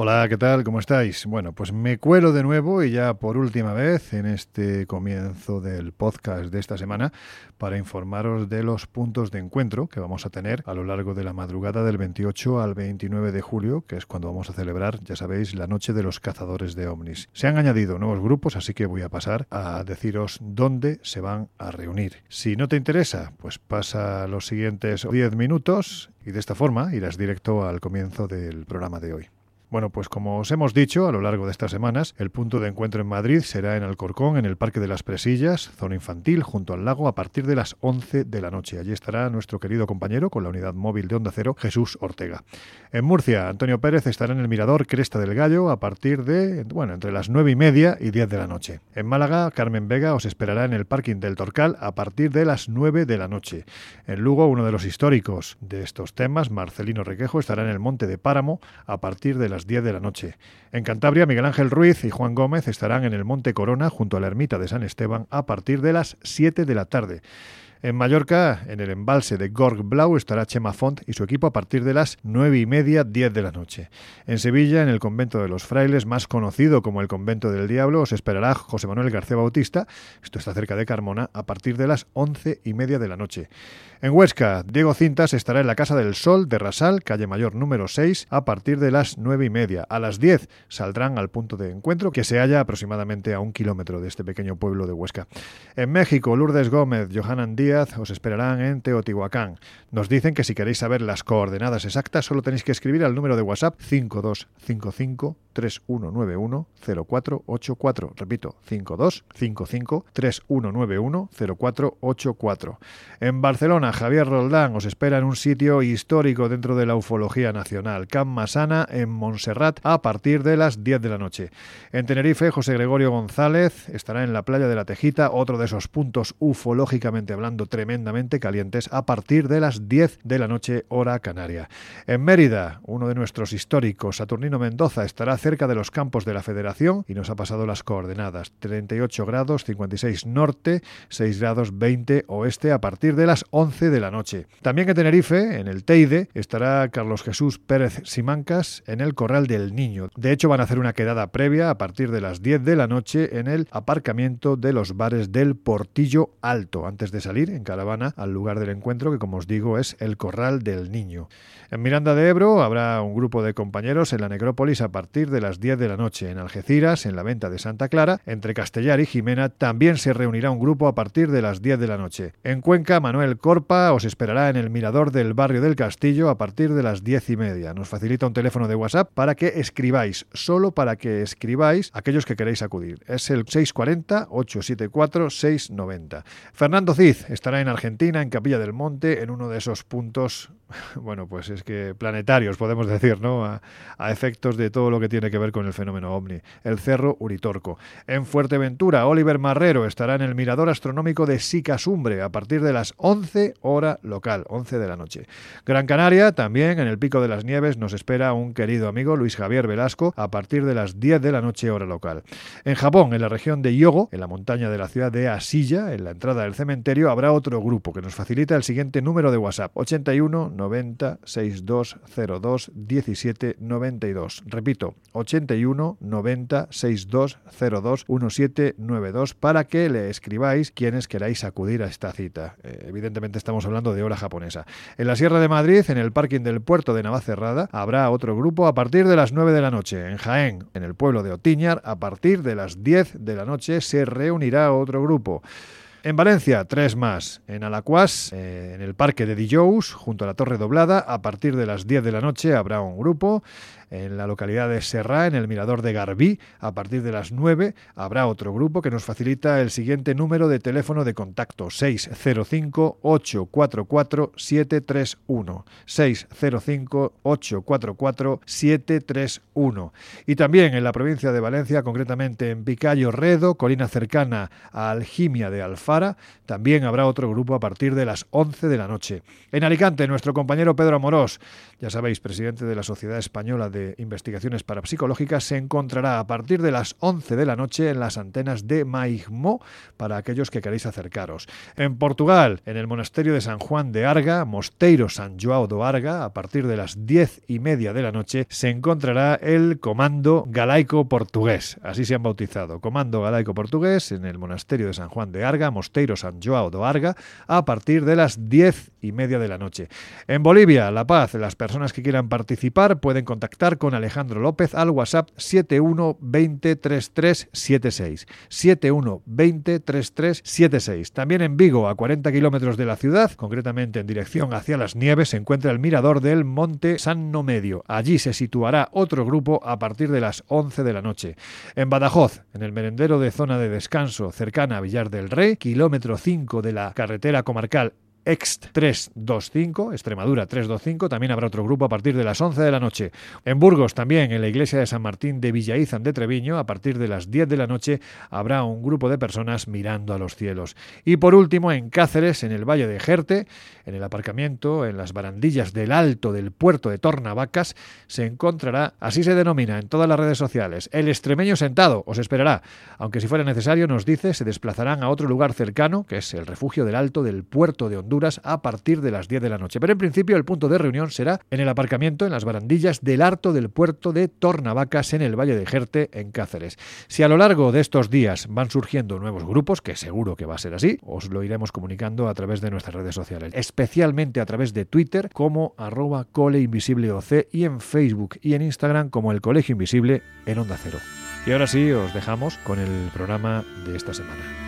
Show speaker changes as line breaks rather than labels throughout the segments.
Hola, ¿qué tal? ¿Cómo estáis? Bueno, pues me cuelo de nuevo y ya por última vez en este comienzo del podcast de esta semana para informaros de los puntos de encuentro que vamos a tener a lo largo de la madrugada del 28 al 29 de julio, que es cuando vamos a celebrar, ya sabéis, la noche de los cazadores de ovnis. Se han añadido nuevos grupos, así que voy a pasar a deciros dónde se van a reunir. Si no te interesa, pues pasa los siguientes 10 minutos y de esta forma irás directo al comienzo del programa de hoy. Bueno, pues como os hemos dicho a lo largo de estas semanas, el punto de encuentro en Madrid será en Alcorcón, en el Parque de las Presillas, zona infantil, junto al lago, a partir de las 11 de la noche. Allí estará nuestro querido compañero con la unidad móvil de Onda Cero, Jesús Ortega. En Murcia, Antonio Pérez estará en el Mirador Cresta del Gallo a partir de, bueno, entre las 9 y media y 10 de la noche. En Málaga, Carmen Vega os esperará en el parking del Torcal a partir de las 9 de la noche. En Lugo, uno de los históricos de estos temas, Marcelino Requejo, estará en el Monte de Páramo a partir de las 10 de la noche. En Cantabria, Miguel Ángel Ruiz y Juan Gómez estarán en el Monte Corona junto a la ermita de San Esteban a partir de las 7 de la tarde. En Mallorca, en el embalse de Gorg Blau, estará Chema Font y su equipo a partir de las nueve y media, 10 de la noche. En Sevilla, en el convento de los frailes, más conocido como el convento del diablo, os esperará José Manuel García Bautista, esto está cerca de Carmona, a partir de las once y media de la noche. En Huesca, Diego Cintas estará en la Casa del Sol de Rasal, calle Mayor número 6, a partir de las nueve y media. A las 10 saldrán al punto de encuentro, que se halla aproximadamente a un kilómetro de este pequeño pueblo de Huesca. En México, Lourdes Gómez, Johanan Díaz os esperarán en Teotihuacán. Nos dicen que si queréis saber las coordenadas exactas, solo tenéis que escribir al número de WhatsApp 5255 3191 0484. Repito, 5255 3191 0484. En Barcelona, Javier Roldán os espera en un sitio histórico dentro de la ufología nacional, Camp Masana, en Montserrat, a partir de las 10 de la noche. En Tenerife, José Gregorio González estará en la playa de la Tejita, otro de esos puntos ufológicamente hablando tremendamente calientes, a partir de las 10 de la noche, hora canaria. En Mérida, uno de nuestros históricos, Saturnino Mendoza, estará cerca de los campos de la Federación y nos ha pasado las coordenadas. 38 grados 56 norte, 6 grados 20 oeste a partir de las 11 de la noche. También en Tenerife, en el Teide, estará Carlos Jesús Pérez Simancas en el Corral del Niño. De hecho, van a hacer una quedada previa a partir de las 10 de la noche en el aparcamiento de los bares del Portillo Alto, antes de salir en caravana al lugar del encuentro, que como os digo es el Corral del Niño. En Miranda de Ebro habrá un grupo de compañeros en la necrópolis a partir de las 10 de la noche. En Algeciras, en la venta de Santa Clara, entre Castellar y Jimena, también se reunirá un grupo a partir de las 10 de la noche. En Cuenca, Manuel Corpa os esperará en el mirador del barrio del Castillo a partir de las 10 y media. Nos facilita un teléfono de WhatsApp para que escribáis, solo para que escribáis aquellos que queréis acudir. Es el 640-874-690. Fernando Cid estará en Argentina, en Capilla del Monte, en uno de esos puntos bueno, pues es que planetarios, podemos decir, ¿no? A, efectos de todo lo que tiene que ver con el fenómeno ovni. El Cerro Uritorco. En Fuerteventura, Oliver Marrero estará en el Mirador Astronómico de Sicasumbre a partir de las 11 hora local, 11 de la noche. Gran Canaria, también en el Pico de las Nieves, nos espera un querido amigo, Luis Javier Velasco, a partir de las 10 de la noche hora local. En Japón, en la región de Yogo, en la montaña de la ciudad de Asilla, en la entrada del cementerio, habrá otro grupo que nos facilita el siguiente número de WhatsApp, 81 90 6202 17 92. Repito, 81 90 6202 1792 para que le escribáis quienes queráis acudir a esta cita. Eh, evidentemente estamos hablando de hora japonesa. En la Sierra de Madrid, en el parking del puerto de Navacerrada, habrá otro grupo a partir de las 9 de la noche. En Jaén, en el pueblo de Otiñar, a partir de las 10 de la noche se reunirá otro grupo. En Valencia, tres más. En Alacuas, eh, en el Parque de Dijous, junto a la Torre Doblada, a partir de las 10 de la noche habrá un grupo en la localidad de Serrá, en el Mirador de Garbí. A partir de las 9 habrá otro grupo que nos facilita el siguiente número de teléfono de contacto 605-844-731. 605-844-731. Y también en la provincia de Valencia, concretamente en Picayo Redo, colina cercana a Algimia de Alfara, también habrá otro grupo a partir de las 11 de la noche. En Alicante, nuestro compañero Pedro Amorós, ya sabéis, presidente de la Sociedad Española de de Investigaciones Parapsicológicas, se encontrará a partir de las 11 de la noche en las antenas de Maigmo para aquellos que queréis acercaros. En Portugal, en el monasterio de San Juan de Arga, Mosteiro San João do Arga, a partir de las 10 y media de la noche, se encontrará el Comando Galaico Portugués. Así se han bautizado. Comando Galaico Portugués en el monasterio de San Juan de Arga, Mosteiro San João do Arga, a partir de las 10 y media de la noche. En Bolivia, La Paz, las personas que quieran participar pueden contactar con Alejandro López al WhatsApp 71203376. 71203376. También en Vigo, a 40 kilómetros de la ciudad, concretamente en dirección hacia las nieves, se encuentra el mirador del Monte Sanno Medio. Allí se situará otro grupo a partir de las 11 de la noche. En Badajoz, en el merendero de zona de descanso cercana a Villar del Rey, kilómetro 5 de la carretera comarcal EXT 325, Extremadura 325, también habrá otro grupo a partir de las 11 de la noche. En Burgos también, en la iglesia de San Martín de Villaizan de Treviño, a partir de las 10 de la noche habrá un grupo de personas mirando a los cielos. Y por último, en Cáceres, en el Valle de Jerte, en el aparcamiento, en las barandillas del alto del puerto de Tornavacas, se encontrará, así se denomina en todas las redes sociales, el extremeño sentado, os esperará. Aunque si fuera necesario, nos dice, se desplazarán a otro lugar cercano, que es el refugio del alto del puerto de Honduras, a partir de las 10 de la noche. Pero en principio el punto de reunión será en el aparcamiento, en las barandillas del Arto del puerto de Tornavacas, en el Valle de Jerte, en Cáceres. Si a lo largo de estos días van surgiendo nuevos grupos, que seguro que va a ser así, os lo iremos comunicando a través de nuestras redes sociales, especialmente a través de Twitter como arroba coleinvisibleoc y en Facebook y en Instagram como el Colegio Invisible en Onda Cero. Y ahora sí, os dejamos con el programa de esta semana.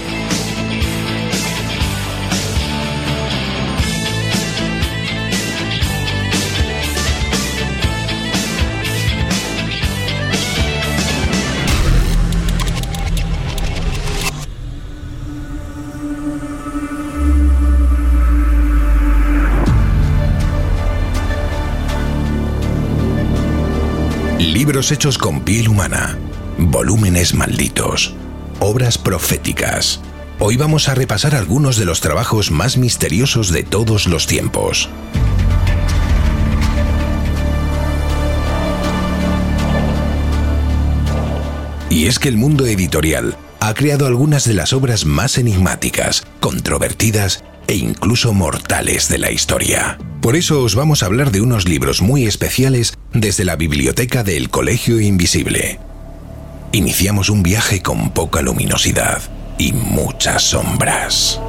Libros hechos con piel humana, volúmenes malditos, obras proféticas. Hoy vamos a repasar algunos de los trabajos más misteriosos de todos los tiempos. Y es que el mundo editorial ha creado algunas de las obras más enigmáticas, controvertidas e incluso mortales de la historia. Por eso os vamos a hablar de unos libros muy especiales desde la biblioteca del Colegio Invisible. Iniciamos un viaje con poca luminosidad y muchas sombras.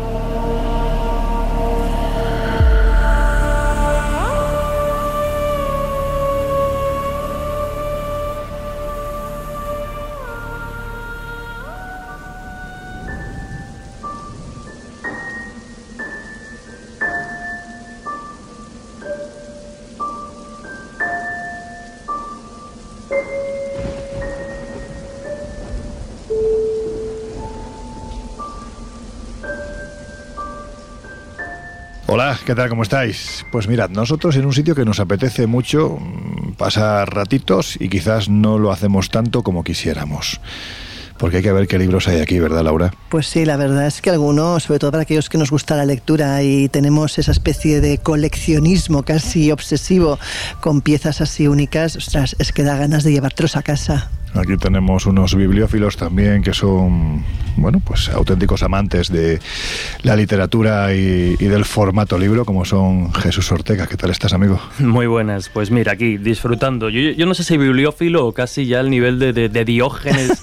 ¿Qué tal? ¿Cómo estáis? Pues mirad, nosotros en un sitio que nos apetece mucho mm, pasar ratitos y quizás no lo hacemos tanto como quisiéramos. Porque hay que ver qué libros hay aquí, ¿verdad, Laura?
Pues sí, la verdad es que algunos, sobre todo para aquellos que nos gusta la lectura y tenemos esa especie de coleccionismo casi obsesivo con piezas así únicas, ostras, es que da ganas de llevártelos a casa.
Aquí tenemos unos bibliófilos también que son, bueno, pues auténticos amantes de la literatura y, del formato libro, como son Jesús Ortega. ¿Qué tal estás, amigo?
Muy buenas. Pues mira, aquí disfrutando. Yo, no sé si bibliófilo o casi ya el nivel de, de, diógenes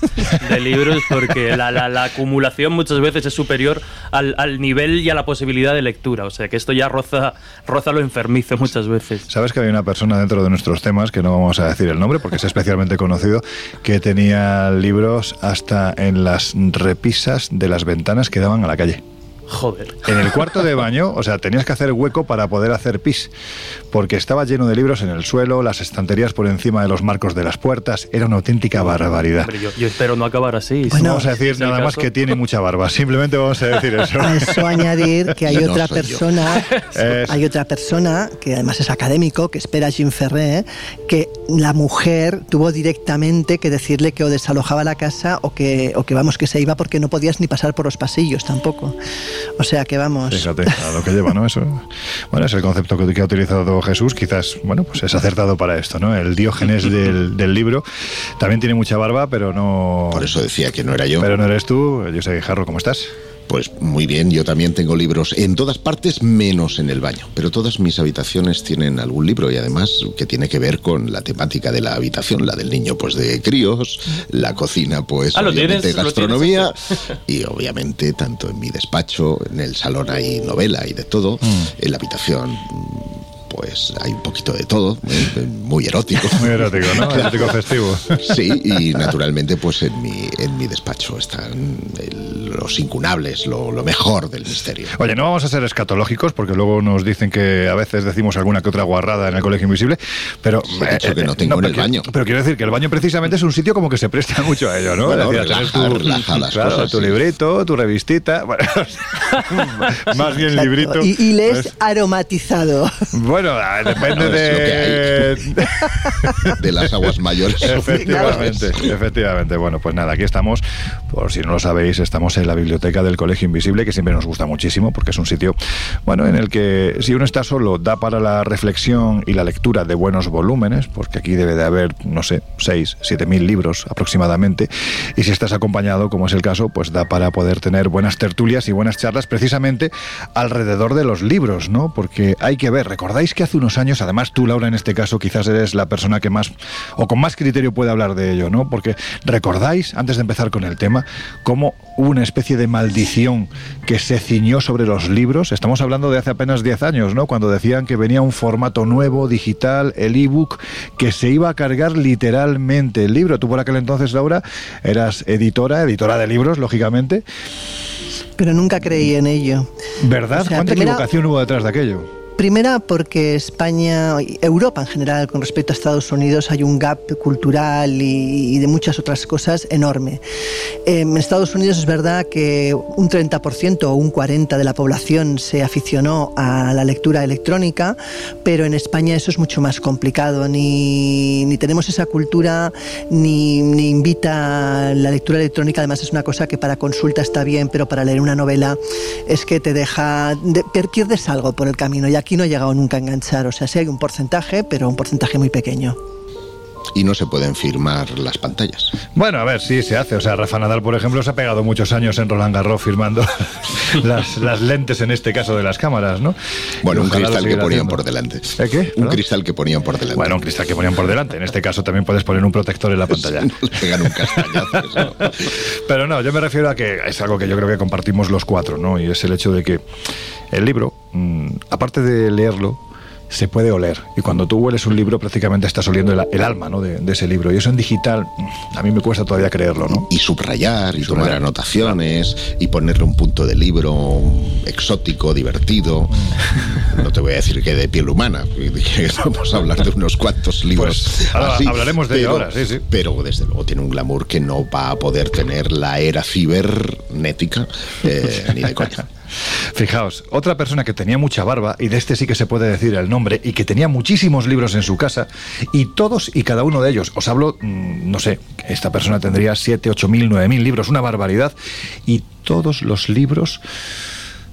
de libros, porque la, la, acumulación muchas veces es superior al, al, nivel y a la posibilidad de lectura. O sea que esto ya roza, roza lo enfermizo muchas veces.
Sabes que hay una persona dentro de nuestros temas, que no vamos a decir el nombre porque es especialmente conocido, que tenía libros hasta en las repisas de las ventanas que daban a la calle.
Joder.
En el cuarto de baño, o sea, tenías que hacer hueco para poder hacer pis, porque estaba lleno de libros en el suelo, las estanterías por encima de los marcos de las puertas, era una auténtica barbaridad.
yo, espero no acabar así.
no vamos a decir nada más que tiene mucha barba, simplemente vamos a decir eso.
A eso añadir que hay otra persona, hay otra persona que además es académico, que espera Jim Ferré, que la mujer tuvo directamente que decirle que o desalojaba la casa o que, o que vamos que se iba porque no podías ni pasar por los pasillos tampoco. O sea que vamos.
Fíjate, a lo que lleva, ¿no? Eso. Bueno, es el concepto que, ha utilizado Jesús, quizás, bueno, pues es acertado para esto, ¿no? El diógenes del, del libro. También tiene mucha barba, pero no.
Por eso decía que no era yo.
Pero no eres tú. Yo sé, Jarro, ¿cómo estás?
Pues muy bien, yo también tengo libros en todas partes menos en el baño, pero todas mis habitaciones tienen algún libro y además que tiene que ver con la temática de la habitación, la del niño pues de críos, la cocina pues
ah, obviamente
gastronomía y obviamente tanto en mi despacho, en el salón hay novela y de todo, mm. en la habitación pues hay un poquito de todo, ¿eh? muy erótico.
Muy erótico, ¿no? Erótico festivo.
Sí, y naturalmente pues en mi, en mi despacho están los incunables, lo, mejor del misterio.
Oye, no vamos a ser escatológicos porque luego nos dicen que a veces decimos alguna que otra guarrada en el colegio invisible, pero...
He dicho que no tengo en el baño.
Pero quiero decir que el baño precisamente es un sitio como que se presta mucho a ello, ¿no?
Bueno, tu,
tu librito, tu revistita, más bien librito.
Y, y lees pues aromatizado.
Bueno, Ah, depende de...
de las aguas mayores.
Efectivamente, efectivamente. Bueno, pues nada, aquí estamos. Por si no lo sabéis, estamos en la biblioteca del Colegio Invisible, que siempre nos gusta muchísimo, porque es un sitio, bueno, en el que si uno está solo, da para la reflexión y la lectura de buenos volúmenes, porque aquí debe de haber, no sé, 6, 7 mil libros aproximadamente. Y si estás acompañado, como es el caso, pues da para poder tener buenas tertulias y buenas charlas precisamente alrededor de los libros, ¿no? Porque hay que ver, ¿recordáis que que hace unos años, además tú, Laura, en este caso, quizás eres la persona que más o con más criterio puede hablar de ello, ¿no? Porque recordáis, antes de empezar con el tema, cómo hubo una especie de maldición que se ciñó sobre los libros. Estamos hablando de hace apenas 10 años, ¿no? Cuando decían que venía un formato nuevo, digital, el ebook, que se iba a cargar literalmente el libro. Tú por aquel entonces, Laura, eras editora, editora de libros, lógicamente.
Pero nunca creí en ello.
¿Verdad? ¿Cuánta equivocación hubo detrás de aquello?
Primera, porque España, Europa en general, con respecto a Estados Unidos, hay un gap cultural y, de muchas otras cosas enorme. Em, en Estados Unidos es verdad que un 30% o un 40% de la población se aficionó a la lectura electrónica, pero en España eso es mucho más complicado. Ni, ni tenemos esa cultura, ni, ni invita la lectura electrónica. Además, es una cosa que para consulta está bien, pero para leer una novela es que te deja. pierdes algo por el camino. Y aquí no ha llegado nunca a enganchar. O sea, sí hay un porcentaje, pero un porcentaje muy pequeño
y no se pueden firmar las pantallas.
Bueno, a ver, sí se hace. O sea, Rafa Nadal, por ejemplo, se ha pegado muchos años en Roland Garros firmando las, lentes, en este caso, de las cámaras, ¿no?
Bueno, un cristal que ponían por delante.
¿Eh, qué?
Un cristal que ponían por delante.
Bueno, un cristal que ponían por delante. En este caso también puedes poner un protector en la pantalla.
pegan un castañazo.
Pero no, yo me refiero a que es algo que yo creo que compartimos los cuatro, ¿no? Y es el hecho de que el libro, mm, aparte de leerlo, se puede oler. Y cuando tú hueles un libro, prácticamente estás oliendo el, alma ¿no? de, ese libro. Y eso en digital, a mí me cuesta todavía creerlo. ¿no?
Y subrayar, y, tomar anotaciones, y ponerle un punto de libro exótico, divertido. Mm. No te voy a decir que de piel humana, vamos a hablar de unos cuantos libros.
Pues, hablaremos de ello ahora, sí, sí.
Pero desde luego tiene un glamour que no va a poder tener la era cibernética eh, ni de coña.
Fijaos, otra persona que tenía mucha barba, y de este sí que se puede decir el nombre, y que tenía muchísimos libros en su casa, y todos y cada uno de ellos, os hablo, mm, no sé, esta persona tendría 7, 8 mil, 9 mil libros, una barbaridad, y todos los libros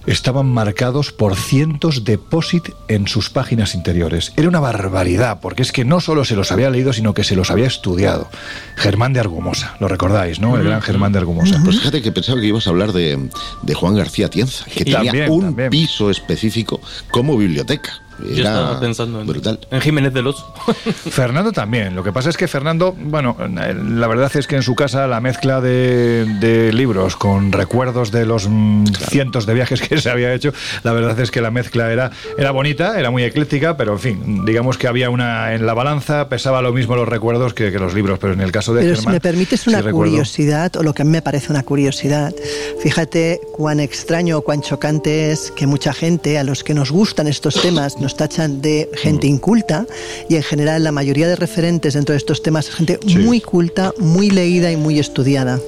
estaban marcados por cientos de POSIT en sus páginas interiores. Era una barbaridad, porque es que no solo se los había leído, sino que se los había estudiado. Germán de Argumosa, lo recordáis, ¿no? El gran Germán de Argumosa.
Pues fíjate que pensaba que ibas a hablar de, de Juan García Tienza, que tenía un piso específico como biblioteca.
Yo estaba pensando en, Jiménez de los.
Fernando también. Lo que pasa es que Fernando, bueno, la verdad es que en su casa la mezcla de, libros con recuerdos de los mm, cientos de viajes que se había hecho, la verdad es que la mezcla era, era bonita, era muy ecléctica, pero en fin, digamos que había una en la balanza, pesaba lo mismo los recuerdos que, los libros, pero en el caso de
Pero si me permites una curiosidad, o lo que a mí me parece una curiosidad, fíjate cuán extraño o cuán chocante es que mucha gente, a los que nos gustan estos temas, nos tachan de gente mm. inculta y en general la mayoría de referentes dentro de estos temas es gente muy culta, muy leída y muy estudiada.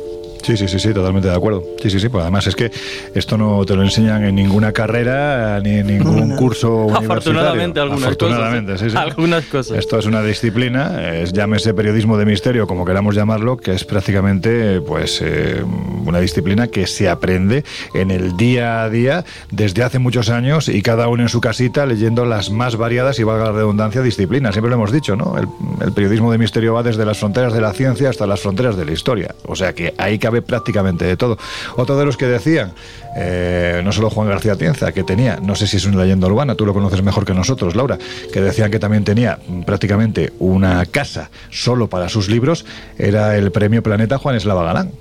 Sí, sí, sí, sí, totalmente de acuerdo. Sí, sí, sí, pues además es que esto no te lo enseñan en ninguna carrera ni en ningún curso universitario.
Afortunadamente, algunas
Afortunadamente,
cosas.
Sí, sí.
Algunas cosas.
Esto es una disciplina, es, llámese periodismo de misterio, como queramos llamarlo, que es prácticamente pues eh, una disciplina que se aprende en el día a día desde hace muchos años y cada uno en su casita leyendo las más variadas y valga la redundancia disciplinas. Siempre lo hemos dicho, ¿no? El, el periodismo de misterio va desde las fronteras de la ciencia hasta las fronteras de la historia. O sea que hay que cabe prácticamente de todo. Otro de los que decían, eh, no solo Juan García Tienza, que tenía, no sé si es una leyenda urbana, tú lo conoces mejor que nosotros, Laura, que decían que también tenía prácticamente una casa solo para sus libros, era el premio Planeta Juan Eslava Galán.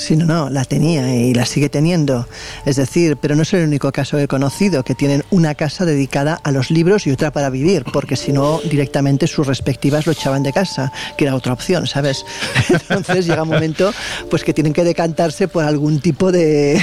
Sí, no, no, la tenía y la sigue teniendo. Es decir, pero no es el único caso que he conocido que tienen una casa dedicada a los libros y otra para vivir, porque si no, directamente sus respectivas lo echaban de casa, que era otra opción, ¿sabes? Entonces llega un momento pues que tienen que decantarse por algún tipo de,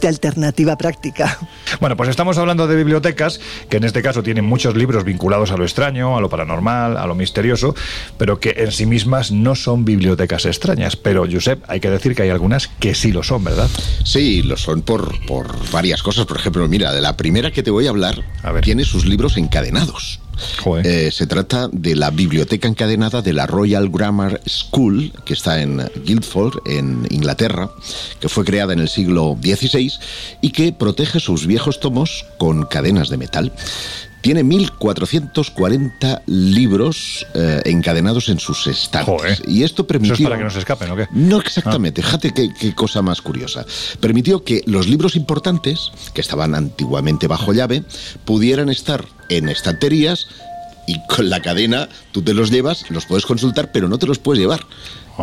de alternativa práctica.
Bueno, pues estamos hablando de bibliotecas, que en este caso tienen muchos libros vinculados a lo extraño, a lo paranormal, a lo misterioso, pero que en sí mismas no son bibliotecas extrañas. Pero, Josep, hay que decir que hay algunas que sí lo son, ¿verdad?
Sí, lo son por, por varias cosas. Por ejemplo, mira, de la primera que te voy a hablar, tiene sus libros encadenados. Eh, se trata de la biblioteca encadenada de la Royal Grammar School, que está en Guildford, en Inglaterra, que fue creada en el siglo XVI y que protege sus viejos tomos con cadenas de metal. Tiene 1.440 libros eh, encadenados en sus estantes. Y esto permitió...
¿Eso es para que no se escapen o qué?
No exactamente. Ah. Fíjate qué, cosa más curiosa. Permitió que los libros importantes, que estaban antiguamente bajo llave, pudieran estar en estanterías y con la cadena tú te los llevas, los puedes consultar, pero no te los puedes llevar.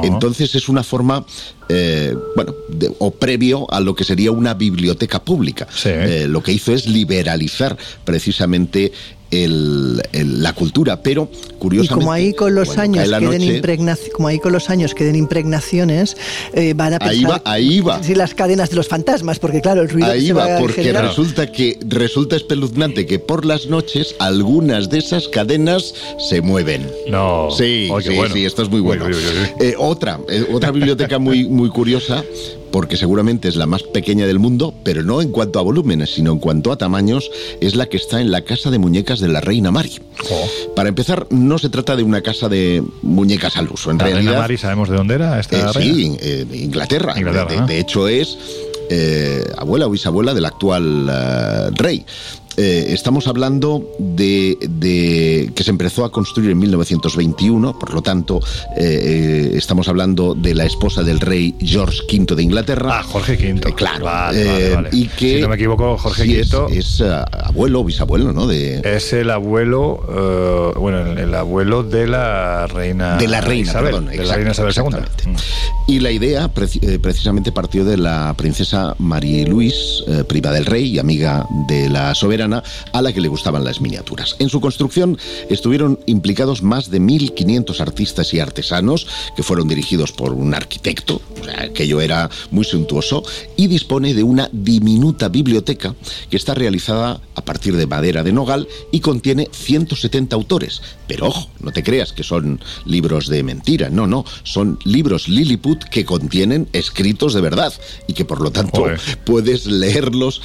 Entonces es una forma, eh, bueno, o previo a lo que sería una biblioteca pública. Eh, lo que hizo es liberalizar precisamente el, la cultura, pero curiosamente...
Y como ahí con los años queden como ahí con los años queden impregnaciones, eh, van a
pensar... Ahí va,
Si las cadenas de los fantasmas, porque claro, el ruido
Ahí se va, porque resulta que resulta espeluznante que por las noches algunas de esas cadenas se mueven.
No.
Sí, sí, sí, esto es muy bueno. Eh, otra, eh, otra biblioteca muy, muy curiosa porque seguramente es la más pequeña del mundo, pero no en cuanto a volúmenes, sino en cuanto a tamaños, es la que está en la casa de muñecas de la Reina Mari. Oh. Para empezar, no se trata de una casa de muñecas al uso. En
la
realidad,
Reina Mari, ¿sabemos de dónde era esta
eh, Sí, Inglaterra. de, hecho, es eh, abuela o bisabuela del actual eh, rey. Eh, estamos hablando de, que se empezó a construir en 1921, por lo tanto, eh, estamos hablando de la esposa del rey George V de Inglaterra.
Ah, Jorge V.
claro.
Y que, si no me equivoco, Jorge V.
Es, abuelo o bisabuelo, ¿no? De,
es el abuelo, bueno, el, abuelo de la reina.
De la reina,
Isabel,
perdón.
De la reina Isabel II.
Y la idea precisamente partió de la princesa Marie Louise, prima del rey y amiga de la soberana a la que le gustaban las miniaturas. En su construcción estuvieron implicados más de 1.500 artistas y artesanos que fueron dirigidos por un arquitecto, o sea, aquello era muy suntuoso, y dispone de una diminuta biblioteca que está realizada a partir de madera de nogal y contiene 170 autores. Pero ojo, no te creas que son libros de mentira, no, no, son libros Lilliput que contienen escritos de verdad y que por lo tanto puedes leerlos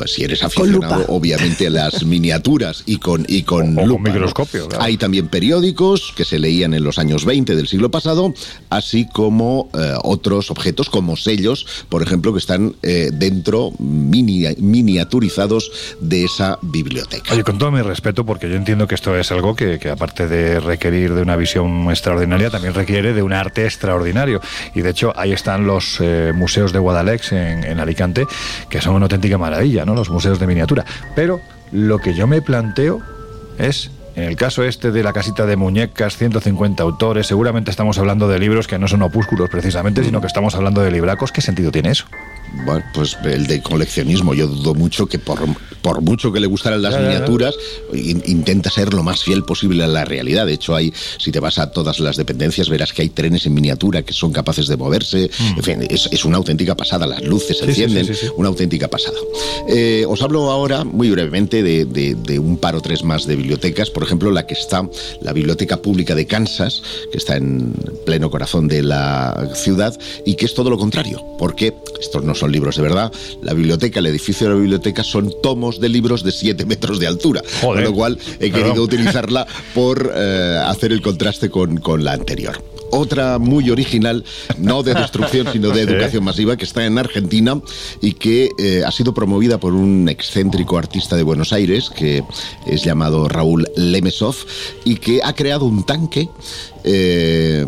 pues si eres aficionado, obviamente, a las miniaturas y con, y con,
microscopio.
Hay también periódicos que se leían en los años 20 del siglo pasado, así como eh, otros objetos como sellos, por ejemplo, que están eh, dentro miniaturizados de esa biblioteca.
Oye, con todo mi respeto, porque yo entiendo que esto es algo que, aparte de requerir de una visión extraordinaria, también requiere de un arte extraordinario. Y de hecho, ahí están los eh, museos de Guadalex en, en Alicante, que son una auténtica maravilla, ¿no? Los museos de miniatura. Pero lo que yo me planteo es en el caso este de la casita de muñecas, 150 autores, seguramente estamos hablando de libros que no son opúsculos precisamente, sino que estamos hablando de libracos. ¿Qué sentido tiene eso?
Bueno, pues el de coleccionismo. Yo dudo mucho que por, por mucho que le gustaran las miniaturas, intenta ser lo más fiel posible a la realidad. De hecho, hay, si te vas a todas las dependencias, verás que hay trenes en miniatura que son capaces de moverse. Mm. En fin, es, una auténtica pasada. Las luces se encienden, una auténtica pasada. Eh, os hablo ahora, muy brevemente, de, de un par o tres más de bibliotecas. Por ejemplo, la que está, la Biblioteca Pública de Kansas, que está en pleno corazón de la ciudad, y que es todo lo contrario, porque estos no son libros de verdad. La biblioteca, el edificio de la biblioteca son tomos de libros de 7 metros de altura, con lo cual he querido utilizarla por eh, hacer el contraste con, con la anterior. Otra muy original, no de destrucción, sino de educación masiva, que está en Argentina y que eh, ha sido promovida por un excéntrico artista de Buenos Aires, que es llamado Raúl Lemesov, y que ha creado un tanque eh,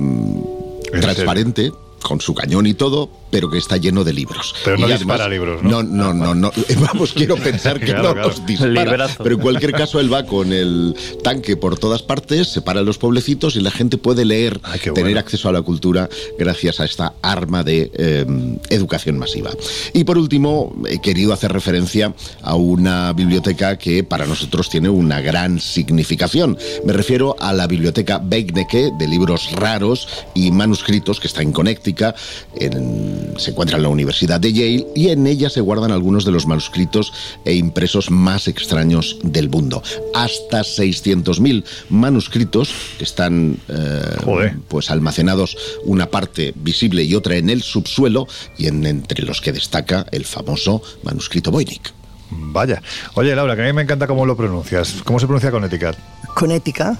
transparente, con su cañón y todo, pero que está lleno de libros.
Pero no dispara libros, ¿no?
No, no, no, Vamos, quiero pensar que no los dispara. Pero en cualquier caso, él va con el tanque por todas partes, separa los pueblecitos y la gente puede leer, tener acceso a la cultura gracias a esta arma de eh, educación masiva. Y por último, he querido hacer referencia a una biblioteca que para nosotros tiene una gran significación. Me refiero a la biblioteca Beigneke de libros raros y manuscritos que está en Connecticut, en se encuentra en la Universidad de Yale y en ella se guardan algunos de los manuscritos e impresos más extraños del mundo. Hasta 600.000 manuscritos que están eh, pues almacenados una parte visible y otra en el subsuelo y en, entre los que destaca el famoso manuscrito Voynich.
Vaya. Oye, Laura, que a mí me encanta cómo lo pronuncias. ¿Cómo se pronuncia Connecticut?
Connecticut.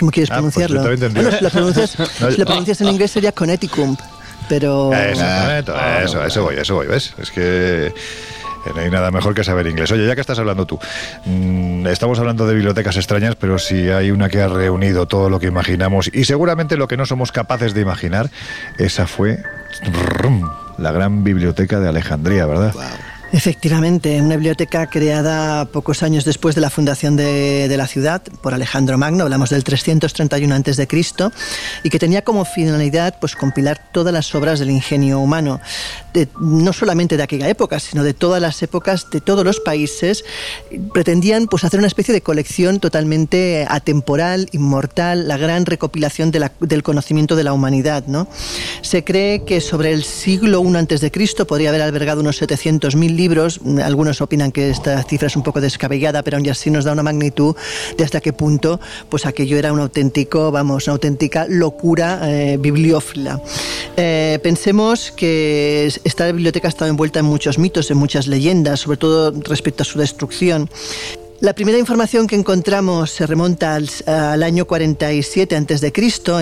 ¿Cómo quieres ah, pues pronunciarlo? si, lo pronuncias, en inglés sería Connecticut pero...
Exactamente, ah, eso, eso voy, eso voy, ¿ves? Es que... No hay nada mejor que saber inglés. Oye, ya que estás hablando tú, mm, estamos hablando de bibliotecas extrañas, pero si hay una que ha reunido todo lo que imaginamos y seguramente lo que no somos capaces de imaginar, esa fue la gran biblioteca de Alejandría, ¿verdad?
Efectivamente, una biblioteca creada pocos años después de la fundación de, la ciudad por Alejandro Magno, hablamos del 331 a.C., y que tenía como finalidad pues, compilar todas las obras del ingenio humano, no solamente de aquella época, sino de todas las épocas de todos los países. Pretendían pues, hacer una especie de colección totalmente atemporal, inmortal, la gran recopilación del conocimiento de la humanidad. ¿no? Se cree que sobre el siglo I a.C. podría haber albergado unos 700.000 libros. Algunos opinan que esta cifra es un poco descabellada, pero aún así nos da una magnitud de hasta qué punto pues aquello era un auténtico, vamos, una auténtica locura eh, bibliófila. Eh, pensemos que esta biblioteca ha estado envuelta en muchos mitos, en muchas leyendas, sobre todo respecto a su destrucción. La primera información que encontramos se remonta al, año 47 a.C.,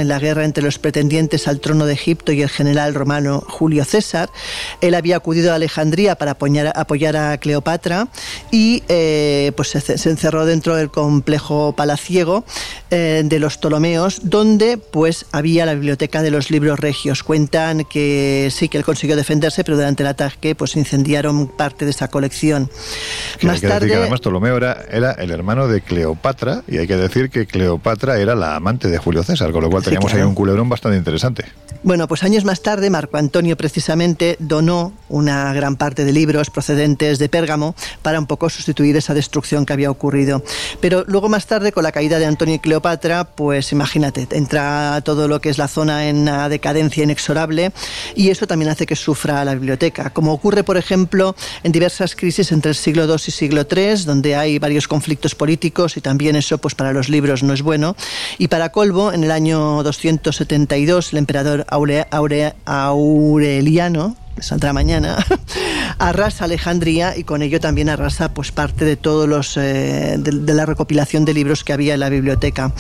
en la guerra entre los pretendientes al trono de Egipto y el general romano Julio César. Él había acudido a Alejandría para apoyar, a Cleopatra y eh, pues se, encerró dentro del complejo palaciego eh, de los Ptolomeos, donde pues había la biblioteca de los libros regios. Cuentan que sí que él consiguió defenderse, pero durante el ataque pues incendiaron parte de esa colección.
Más tarde, además Ptolomeo era era el hermano de Cleopatra, y hay que decir que Cleopatra era la amante de Julio César, con lo cual teníamos ahí un culebrón bastante interesante.
Bueno, pues años más tarde, Marco Antonio precisamente donó una gran parte de libros procedentes de Pérgamo para un poco sustituir esa destrucción que había ocurrido. Pero luego más tarde, con la caída de Antonio y Cleopatra, pues imagínate, entra todo lo que es la zona en una decadencia inexorable y eso también hace que sufra la biblioteca, como ocurre, por ejemplo, en diversas crisis entre el siglo II y siglo III, donde hay varios varios conflictos políticos y también eso pues para los libros no es bueno. Y para colmo, en el año 272 el emperador Aureliano saldrá mañana, arrasa Alejandría y con ello también arrasa pues parte de todos los eh, de, la recopilación de libros que había en la biblioteca.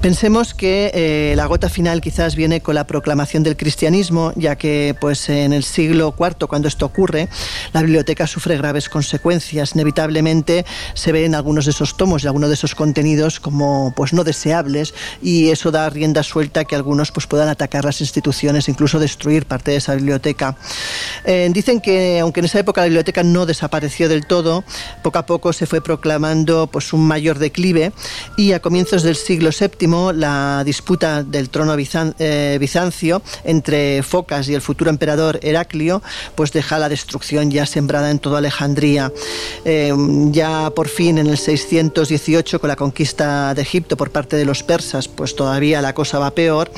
Pensemos que eh, la gota final quizás viene con la proclamación del cristianismo, ya que pues en el siglo IV cuando esto ocurre, la biblioteca sufre graves consecuencias. Inevitablemente se ven algunos de esos tomos y algunos de esos contenidos como pues no deseables y eso da rienda suelta que algunos pues puedan atacar las instituciones, incluso destruir parte de esa biblioteca. Eh, dicen que aunque en esa época la biblioteca no desapareció del todo, poco a poco se fue proclamando pues, un mayor declive y a comienzos del siglo VII la disputa del trono eh, bizancio entre Focas y el futuro emperador Heraclio pues deja la destrucción ya sembrada en toda Alejandría. Eh, ya por fin en el 618 con la conquista de Egipto por parte de los persas pues todavía la cosa va peor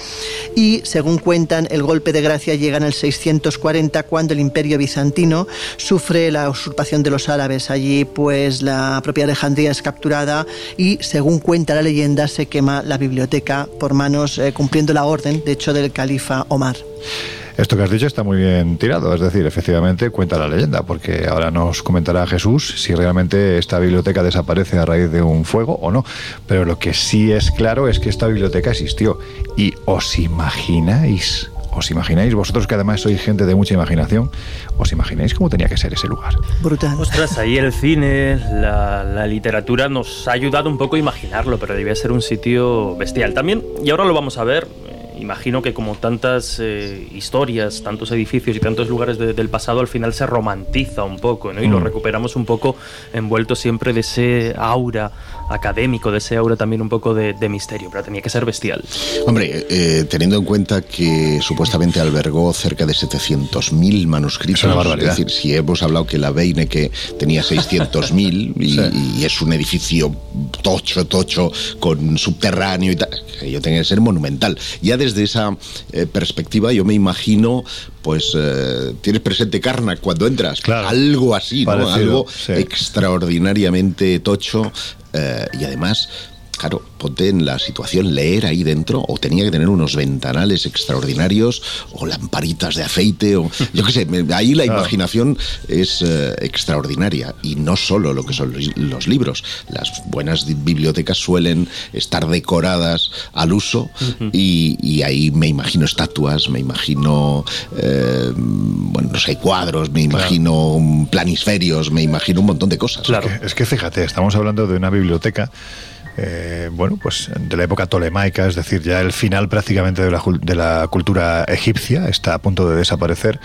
y según cuentan el golpe de gracia llega en el 640 cuando el imperio bizantino sufre la usurpación de los árabes. Allí pues la propia Alejandría es capturada y según cuenta la leyenda se quema la biblioteca por manos eh, cumpliendo la orden de hecho del califa Omar.
Esto que has dicho está muy bien tirado, es decir, efectivamente cuenta la leyenda, porque ahora nos comentará Jesús si realmente esta biblioteca desaparece a raíz de un fuego o no. Pero lo que sí es claro es que esta biblioteca existió. ¿Y os imagináis ¿Os imagináis, vosotros que además sois gente de mucha imaginación, os imagináis cómo tenía que ser ese lugar?
Brutal.
Ostras, ahí el cine, la, literatura nos ha ayudado un poco a imaginarlo, pero debía ser un sitio bestial. También, y ahora lo vamos a ver, imagino que como tantas eh, historias, tantos edificios y tantos lugares del pasado, al final se romantiza un poco, ¿no? Y lo mm. recuperamos un poco envuelto siempre de ese aura académico, de ese aura también un poco de, misterio, pero tenía que ser bestial.
Hombre, eh, teniendo en cuenta que supuestamente albergó cerca de 700.000 manuscritos, es, decir, si hemos hablado que la que tenía 600.000 y, y es un edificio tocho, tocho, con subterráneo y tal, yo tenía que ser monumental. Ya desde esa eh, perspectiva yo me imagino pues eh, tienes presente Karnak cuando entras. Algo así, ¿no? Algo extraordinariamente tocho eh, y además claro, ponte en la situación leer ahí dentro, o tenía que tener unos ventanales extraordinarios, o lamparitas de aceite, o yo qué sé, ahí la imaginación es eh, extraordinaria. Y no solo lo que son los libros, las buenas bibliotecas suelen estar decoradas al uso, y, ahí me imagino estatuas, me imagino, eh, bueno, no sé, cuadros, me imagino planisferios, me imagino un montón de cosas.
Claro. es que fíjate, estamos hablando de una biblioteca eh, bueno, pues de la época tolemaica, es decir, ya el final prácticamente de la, de la cultura egipcia, está a punto de desaparecer.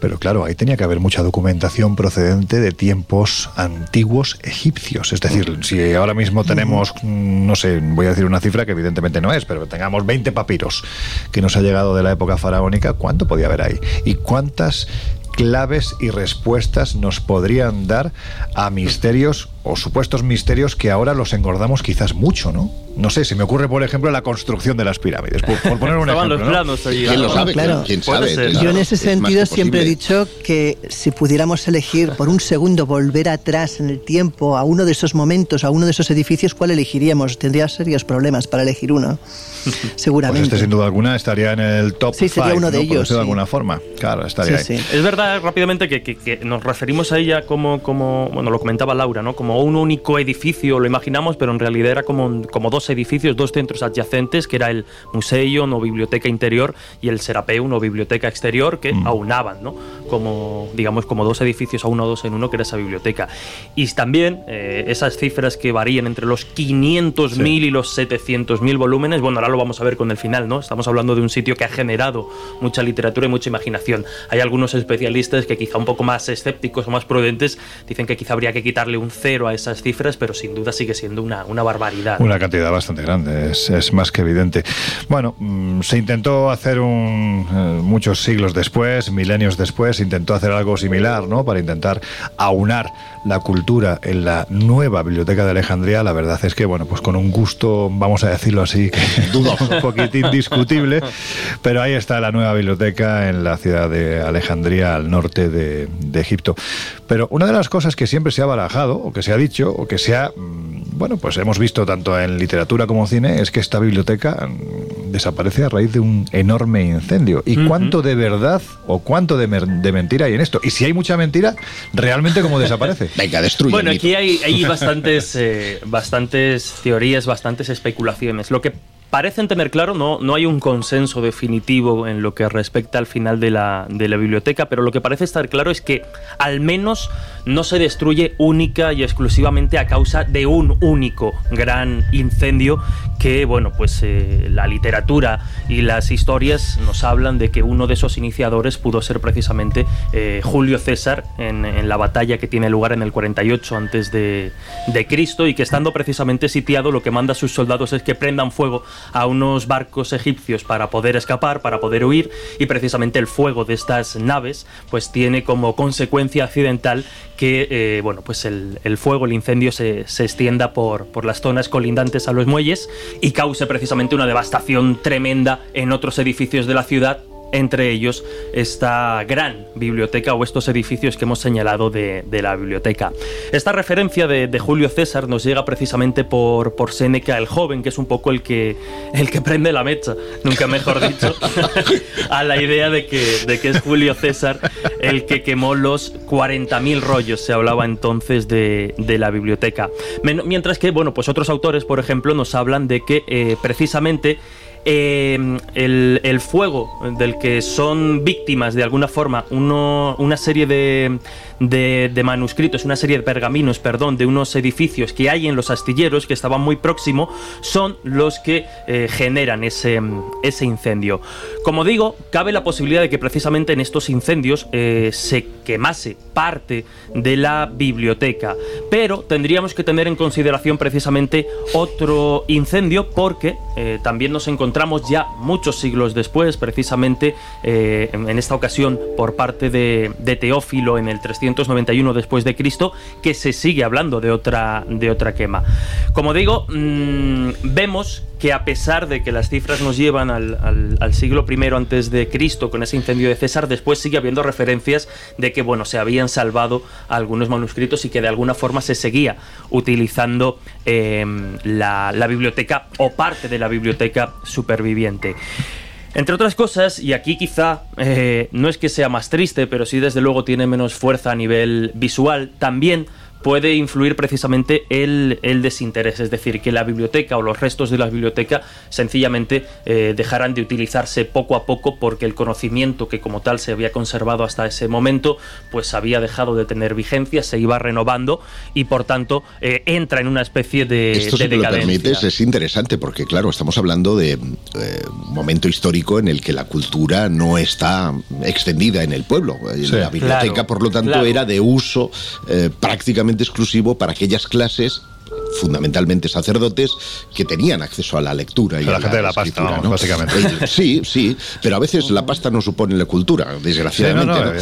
Pero claro, ahí tenía que haber mucha documentación procedente de tiempos antiguos egipcios. Es decir, si ahora mismo tenemos, mm, no sé, voy a decir una cifra que evidentemente no es, pero tengamos 20 papiros que nos ha llegado de la época faraónica, ¿cuánto podía haber ahí? ¿Y cuántas claves y respuestas nos podrían dar a misterios o supuestos misterios que ahora los engordamos quizás mucho, ¿no? No sé, se me ocurre, por ejemplo, la construcción de las pirámides, por, poner un ejemplo.
los planos
¿Quién lo sabe? Claro. ¿Quién sabe?
Yo en ese sentido siempre he dicho que si pudiéramos elegir por un segundo volver atrás en el tiempo a uno de esos momentos, a uno de esos edificios, ¿cuál elegiríamos? Tendría serios problemas para elegir uno, seguramente.
Pues este, sin duda alguna, estaría en el top
Sí, sería uno de ellos.
de alguna forma. Claro, estaría ahí.
Es verdad, rápidamente, que, que, nos referimos a ella como, como, bueno, lo comentaba Laura, ¿no? Como un único edificio, lo imaginamos, pero en realidad era como, como dos edificios, dos centros adyacentes, que era el museo o biblioteca interior y el Serapeum o biblioteca exterior, que mm. aunaban, ¿no? Como, digamos, como dos edificios a uno o dos en uno, que era esa biblioteca. Y también eh, esas cifras que varían entre los 500.000 y los 700.000 volúmenes, bueno, ahora lo vamos a ver con el final, ¿no? Estamos hablando de un sitio que ha generado mucha literatura y mucha imaginación. Hay algunos especialistas que quizá un poco más escépticos o más prudentes dicen que quizá habría que quitarle un cero a esas cifras, pero sin duda sigue siendo una, una barbaridad.
Una cantidad bastante grande, es, más que evidente. Bueno, mm, se intentó hacer un, eh, muchos siglos después, milenios después, intentó hacer algo similar, ¿no? Para intentar aunar la cultura en la nueva biblioteca de Alejandría. La verdad es que, bueno, pues con un gusto, vamos a decirlo así, que dudo un poquito indiscutible, pero ahí está la nueva biblioteca en la ciudad de Alejandría, al norte de, de Egipto. Pero una de las cosas que siempre se ha barajado, o que se ha ha dicho o que se ha mm, bueno, pues hemos visto tanto en literatura como cine, es que esta biblioteca mm, desaparece a raíz de un enorme incendio. ¿Y cuánto de verdad o cuánto de, de, mentira hay en esto? Y si hay mucha mentira, ¿realmente cómo desaparece?
Venga, destruye.
Bueno, aquí hay, hay bastantes, eh, bastantes teorías, bastantes especulaciones. Lo que parecen tener claro, no, no hay un consenso definitivo en lo que respecta al final de la, de la biblioteca, pero lo que parece estar claro es que al menos no se destruye única y exclusivamente a causa de un único gran incendio que, bueno, pues eh, la literatura y las historias nos hablan de que uno de esos iniciadores pudo ser precisamente eh, Julio César en, la batalla que tiene lugar en el 48 antes de, de Cristo y que estando precisamente sitiado lo que manda a sus soldados es que prendan fuego a unos barcos egipcios para poder escapar, para poder huir y precisamente el fuego de estas naves pues tiene como consecuencia accidental que eh, bueno, pues el, fuego, el incendio se, se extienda por, por, las zonas colindantes a los muelles y cause precisamente una devastación tremenda en otros edificios de la ciudad entre ellos esta gran biblioteca o estos edificios que hemos señalado de, la biblioteca. Esta referencia de, Julio César nos llega precisamente por, por Séneca el joven, que es un poco el que, el que prende la mecha, nunca mejor dicho, a la idea de que, de que es Julio César el que quemó los 40.000 rollos, se hablaba entonces de, la biblioteca. Mientras que, bueno, pues otros autores, por ejemplo, nos hablan de que eh, precisamente eh, el, fuego del que son víctimas de alguna forma una serie de, de, manuscritos, una serie de pergaminos, perdón, de unos edificios que hay en los astilleros que estaban muy próximo, son los que eh, generan ese, ese incendio. Como digo, cabe la posibilidad de que precisamente en estos incendios eh, se quemase parte de la biblioteca, pero tendríamos que tener en consideración precisamente otro incendio porque eh, también nos encontramos ya muchos siglos después, precisamente en, esta ocasión por parte de, de Teófilo en el 300 después de Cristo, que se sigue hablando de otra, de otra quema. Como digo, mm, vemos que a pesar de que las cifras nos llevan al, siglo I antes de Cristo con ese incendio de César, después sigue habiendo referencias de que bueno, se habían salvado algunos manuscritos y que de alguna forma se seguía utilizando la, la biblioteca o parte de la biblioteca superviviente. Entre otras cosas, y aquí quizá eh, no es que sea más triste, pero sí desde luego tiene menos fuerza a nivel visual, también puede influir precisamente el, el, desinterés, es decir, que la biblioteca o los restos de la biblioteca sencillamente eh, dejarán de utilizarse poco a poco porque el conocimiento que como tal se había conservado hasta ese momento pues había dejado de tener vigencia, se iba renovando y por tanto eh, entra en una especie de,
Esto, si lo permites, es interesante porque claro, estamos hablando de eh, un momento histórico en el que la cultura no está extendida en el pueblo. la biblioteca, por lo tanto, era de uso prácticamente exclusivo para aquellas clases fundamentalmente sacerdotes que tenían acceso a la lectura y
a la, gente de la pasta, básicamente.
Sí, sí, pero a veces la pasta no supone la cultura, desgraciadamente.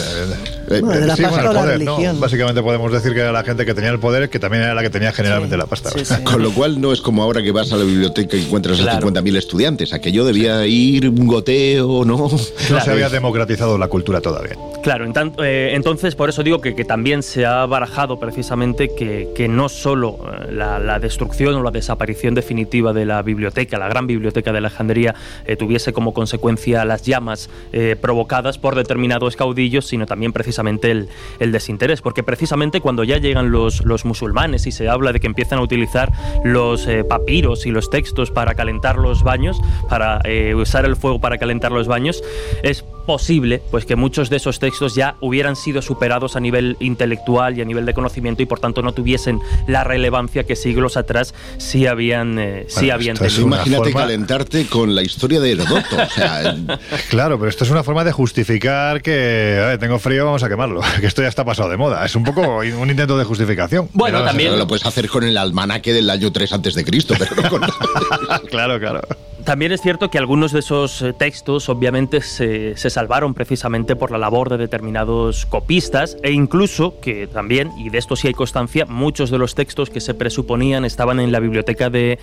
Básicamente podemos decir que era la gente que tenía el poder que también era la que tenía generalmente la pasta.
Con lo cual no es como ahora que vas a la biblioteca y encuentras a 50.000 estudiantes. Aquello debía ir un goteo, ¿no?
No se había democratizado la cultura todavía.
Claro, eh, entonces por eso digo que, también se ha barajado precisamente que, que no solo eh, la, destrucción o la desaparición definitiva de la biblioteca, la gran biblioteca de Alejandría, eh, tuviese como consecuencia las llamas eh, provocadas por determinados caudillos, sino también precisamente el, el desinterés, porque precisamente cuando ya llegan los, los, musulmanes y se habla de que empiezan a utilizar los eh, papiros y los textos para calentar los baños, para usar el fuego para calentar los baños, es posible pues que muchos de esos textos ya hubieran sido superados a nivel intelectual y a nivel de conocimiento y por tanto no tuviesen la relevancia que siglos atrás sí habían eh, sí habían
tenido. Imagínate calentarte con la historia de Herodoto.
claro, pero esto es una forma de justificar que tengo frío, vamos a quemarlo, que esto ya está pasado de moda. Es un poco un intento de justificación.
Bueno, también
lo puedes hacer con el almanaque del año 3 antes de Cristo, pero no con...
claro, claro.
También es cierto que algunos de esos eh, textos obviamente se, salvaron precisamente por la labor de determinados copistas e incluso que también, y de esto sí hay constancia, muchos de los textos que se presuponían estaban en la biblioteca de,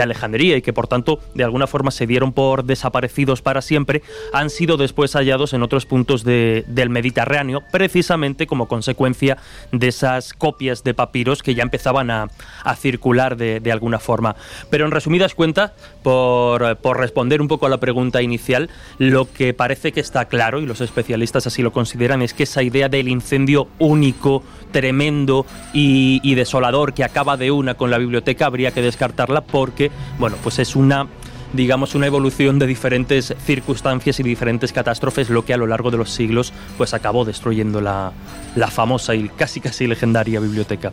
Alejandría y que por tanto de alguna forma se dieron por desaparecidos para siempre, han sido después hallados en otros puntos de, del Mediterráneo, precisamente como consecuencia de esas copias de papiros que ya empezaban a, a circular de, de, alguna forma. Pero en resumidas cuentas, por, por responder un poco a la pregunta inicial, lo que parece que está claro, y los especialistas así lo consideran, es que esa idea del incendio único, tremendo y, y desolador que acaba de una con la biblioteca habría que descartarla porque, bueno, pues es una digamos, una evolución de diferentes circunstancias y diferentes catástrofes, lo que a lo largo de los siglos pues acabó destruyendo la, la famosa y casi casi legendaria biblioteca.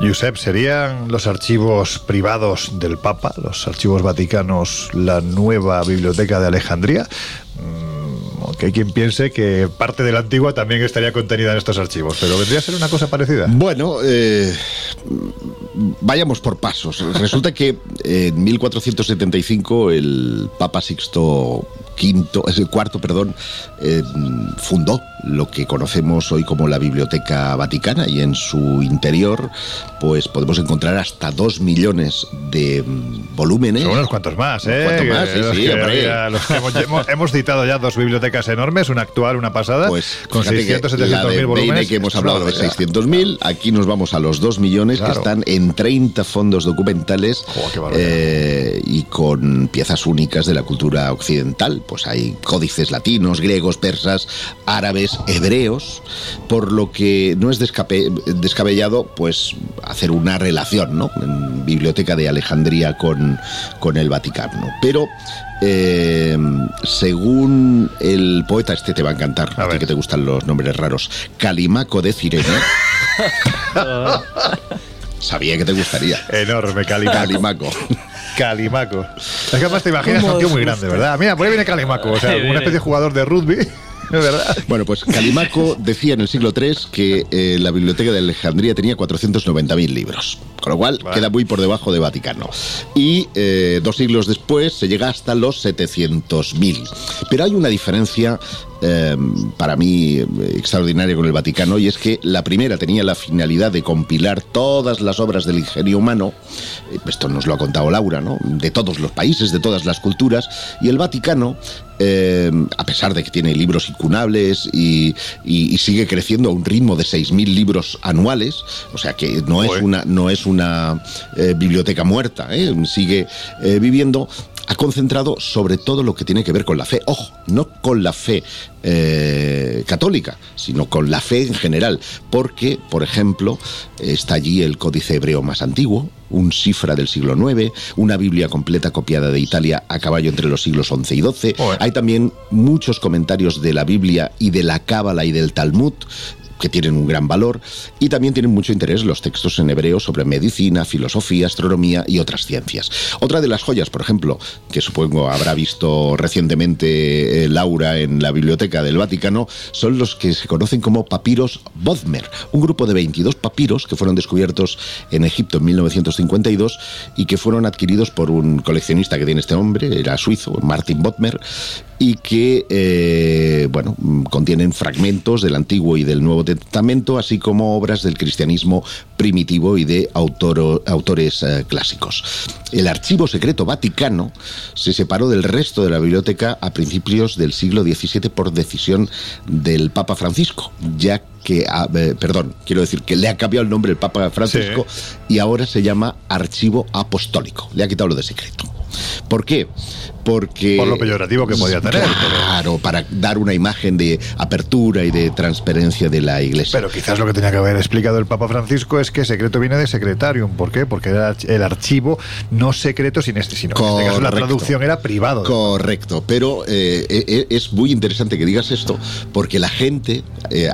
Josep, ¿serían los archivos privados del Papa, los archivos vaticanos, la nueva biblioteca de Alejandría? que hay quien piense que parte de la antigua también estaría contenida en estos archivos, pero vendría a ser una cosa parecida.
Bueno, eh, vayamos por pasos. Resulta que en 1475 el Papa Sixto quinto, es el cuarto, perdón, eh, fundó lo que conocemos hoy como la Biblioteca Vaticana y en su interior pues podemos encontrar hasta dos millones de mm, volúmenes.
Son unos cuantos más, ¿eh?
Unos más, sí, sí,
había, los que hemos, hemos, hemos, citado ya dos bibliotecas enormes, una actual, una pasada,
pues,
con 600, 700 mil volúmenes.
que hemos hablado de 600 mil, aquí nos vamos a los dos millones claro. que están en 30 fondos documentales
oh,
eh, y con piezas únicas de la cultura occidental. Pues hay códices latinos, griegos, persas, árabes, hebreos, por lo que no es descabellado pues hacer una relación, ¿no? En Biblioteca de Alejandría con, con el Vaticano. Pero eh, según el poeta, este te va a encantar, a, a ti que te gustan los nombres raros, Calimaco de Cirene. Sabía que te gustaría.
Enorme, Calimaco.
Calimaco.
Calimaco. Es que además te imaginas un tío muy grande, ¿verdad? Mira, por ahí viene Calimaco, o sea, una especie de jugador de rugby. ¿verdad?
Bueno, pues Calimaco decía en el siglo III que eh, la biblioteca de Alejandría tenía 490.000 libros, con lo cual vale. queda muy por debajo de Vaticano. Y eh, dos siglos después se llega hasta los 700.000. Pero hay una diferencia eh, para mí extraordinaria con el Vaticano y es que la primera tenía la finalidad de compilar todas las obras del ingenio humano, esto nos lo ha contado Laura, ¿no? de todos los países, de todas las culturas, y el Vaticano, eh, a pesar de que tiene libros incunables y, y, y sigue creciendo a un ritmo de 6.000 libros anuales, o sea que no es una, no es una eh, biblioteca muerta, ¿eh? sigue viviendo, ha concentrado sobre todo lo que tiene que ver con la fe. Ojo, no con la fe eh, católica, sino con la fe en general, porque, por ejemplo, está allí el códice hebreo más antiguo, un cifra del siglo IX, una Biblia completa copiada de Italia a caballo entre los siglos XI y XII. Hay también muchos comentarios de la Biblia y de la Cábala y del Talmud que tienen un gran valor y también tienen mucho interés los textos en hebreo sobre medicina, filosofía, astronomía y otras ciencias. Otra de las joyas, por ejemplo, que supongo habrá visto recientemente eh, Laura en la biblioteca del Vaticano, son los que se conocen como papiros Bodmer, un grupo de 22 papiros que fueron descubiertos en Egipto en 1952 y que fueron adquiridos por un coleccionista que tiene este nombre, era suizo, Martin Bodmer, y que, eh, bueno, contienen fragmentos del Antiguo y del Nuevo Testamento, así como obras del cristianismo primitivo y de autor, autores eh, clásicos. El Archivo Secreto Vaticano se separó del resto de la biblioteca a principios del siglo XVII por decisión del Papa Francisco, ya que, eh, perdón, quiero decir que le ha cambiado el nombre el Papa Francisco sí. y ahora se llama Archivo Apostólico. Le ha quitado lo de secreto. ¿Por qué? Porque...
Por lo peyorativo que podía tener.
Claro, para dar una imagen de apertura y de transparencia de la iglesia.
Pero quizás lo que tenía que haber explicado el Papa Francisco es que secreto viene de secretarium. ¿Por qué? Porque era el archivo no secreto, sin este, sino en este caso la traducción era privado.
Correcto, pero eh, eh, eh, es muy interesante que digas esto porque la gente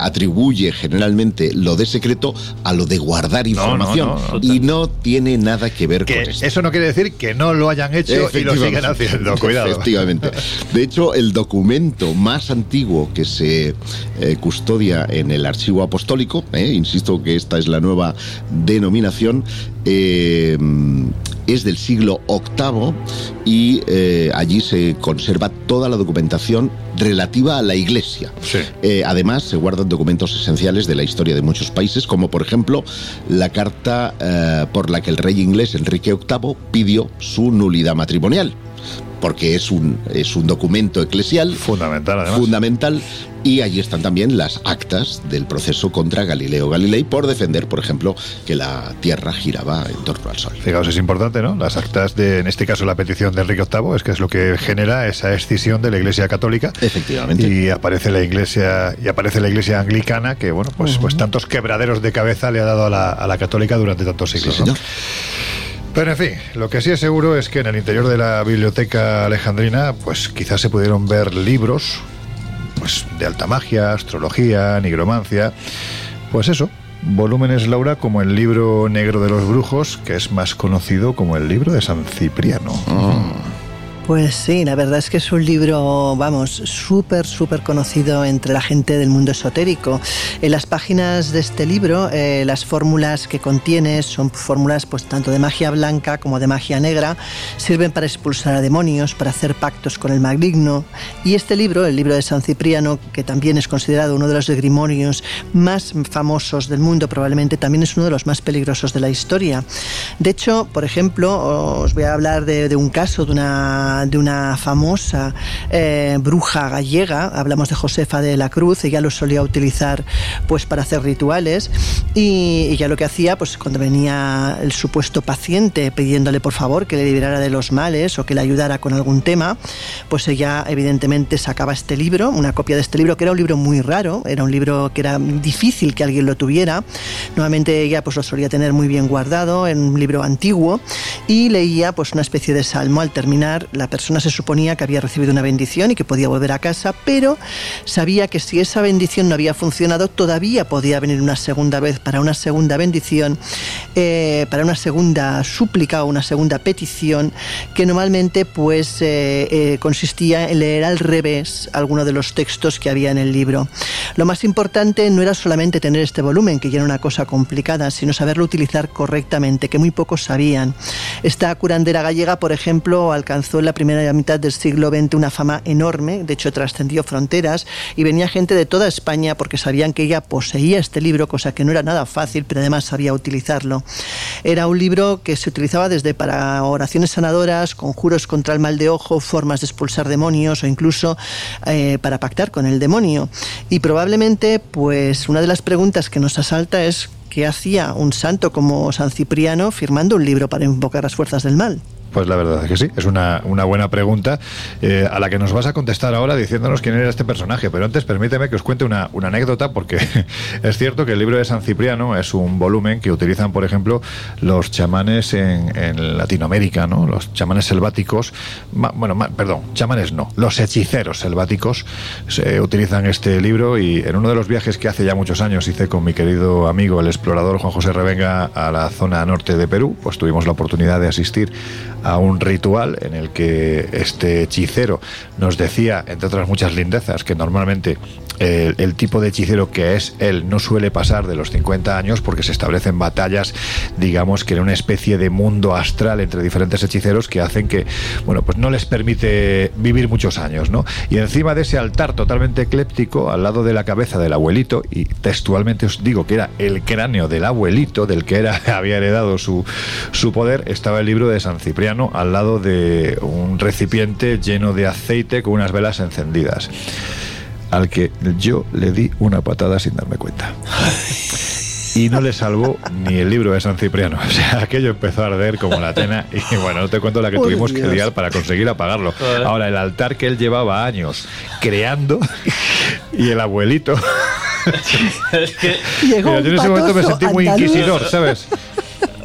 atribuye generalmente lo de secreto a lo de guardar información y no tiene nada que ver con eso.
Eso no quiere decir que no lo hayan hecho y lo siguen haciendo. Cuidado.
Efectivamente. De hecho, el documento más antiguo que se custodia en el archivo apostólico, insisto que esta es la nueva denominación, eh, es del siglo VIII y eh, allí se conserva toda la documentación relativa a la Iglesia. Eh, además, se guardan documentos esenciales de la historia de muchos países, como por ejemplo la carta por la que el rey inglés Enrique VIII pidió su nulidad matrimonial porque es un, es un documento eclesial
fundamental, además.
fundamental y allí están también las actas del proceso contra Galileo Galilei por defender, por ejemplo, que la Tierra giraba en torno al Sol.
Fijaos, es importante, ¿no? Las actas de, en este caso, la petición de Enrique VIII, es que es lo que genera esa escisión de la Iglesia Católica.
Efectivamente.
Y aparece la Iglesia, y aparece la Iglesia anglicana, que, bueno, pues, pues tantos quebraderos de cabeza le ha dado a la, a la Católica durante tantos siglos. ¿no? Pero en fin, lo que sí es seguro es que en el interior de la biblioteca alejandrina, pues quizás se pudieron ver libros pues, de alta magia, astrología, nigromancia. Pues eso, volúmenes, Laura, como el libro negro de los brujos, que es más conocido como el libro de San Cipriano.
Ah.
Pues sí, la verdad es que es un libro, vamos, súper, súper conocido entre la gente del mundo esotérico. En las páginas de este libro, eh, las fórmulas que contiene son fórmulas pues tanto de magia blanca como de magia negra, sirven para expulsar a demonios, para hacer pactos con el maligno. Y este libro, el libro de San Cipriano, que también es considerado uno de los grimorios más famosos del mundo, probablemente también es uno de los más peligrosos de la historia. De hecho, por ejemplo, os voy a hablar de, de un caso de una de una famosa eh, bruja gallega, hablamos de Josefa de la Cruz, ella lo solía utilizar pues para hacer rituales. Y ella lo que hacía pues cuando venía el supuesto paciente pidiéndole por favor que le liberara de los males o que le ayudara con algún tema, pues ella evidentemente sacaba este libro, una copia de este libro que era un libro muy raro, era un libro que era difícil que alguien lo tuviera, nuevamente ella pues lo solía tener muy bien guardado en un libro antiguo y leía pues una especie de salmo al terminar la persona se suponía que había recibido una bendición y que podía volver a casa, pero sabía que si esa bendición no había funcionado, todavía podía venir una segunda vez para una segunda bendición, eh, para una segunda súplica o una segunda petición, que normalmente pues eh, eh, consistía en leer al revés alguno de los textos que había en el libro. Lo más importante no era solamente tener este volumen, que ya era una cosa complicada, sino saberlo utilizar correctamente, que muy pocos sabían. Esta curandera gallega, por ejemplo, alcanzó la primera mitad del siglo XX una fama enorme, de hecho trascendió fronteras y venía gente de toda España porque sabían que ella poseía este libro, cosa que no era nada fácil, pero además sabía utilizarlo. Era un libro que se utilizaba desde para oraciones sanadoras, conjuros contra el mal de ojo, formas de expulsar demonios o incluso eh, para pactar con el demonio. Y probablemente, pues una de las preguntas que nos asalta es ¿qué hacía un santo como San Cipriano firmando un libro para invocar las fuerzas del mal?
Pues la verdad es que sí, es una, una buena pregunta eh, a la que nos vas a contestar ahora diciéndonos quién era este personaje. Pero antes permíteme que os cuente una, una anécdota porque es cierto que el libro de San Cipriano es un volumen que utilizan, por ejemplo, los chamanes en, Latinoamérica, ¿no? Los chamanes selváticos, bueno, perdón, chamanes no, los hechiceros selváticos se utilizan este libro y en uno de los viajes que hace ya muchos años hice con mi querido amigo el explorador Juan José Revenga a la zona norte de Perú, pues tuvimos la oportunidad de asistir a un ritual en el que este hechicero nos decía, entre otras muchas lindezas, que normalmente el, tipo de hechicero que es él no suele pasar de los 50 años porque se establecen batallas, digamos que en una especie de mundo astral entre diferentes hechiceros que hacen que, bueno, pues no les permite vivir muchos años, ¿no? Y encima de ese altar totalmente ecléptico, al lado de la cabeza del abuelito, y textualmente os digo que era el cráneo del abuelito, del que era, había heredado su, su poder, estaba el libro de San Cipriano al lado de un recipiente lleno de aceite con unas velas encendidas al que yo le di una patada sin darme cuenta. y no le salvó ni el libro de San Cipriano. O sea, aquello empezó a arder como la tena y bueno, no te cuento la que tuvimos que liar para conseguir apagarlo. Ahora, el altar que él llevaba años creando y el abuelito... yo en ese momento me sentí muy inquisidor, ¿sabes?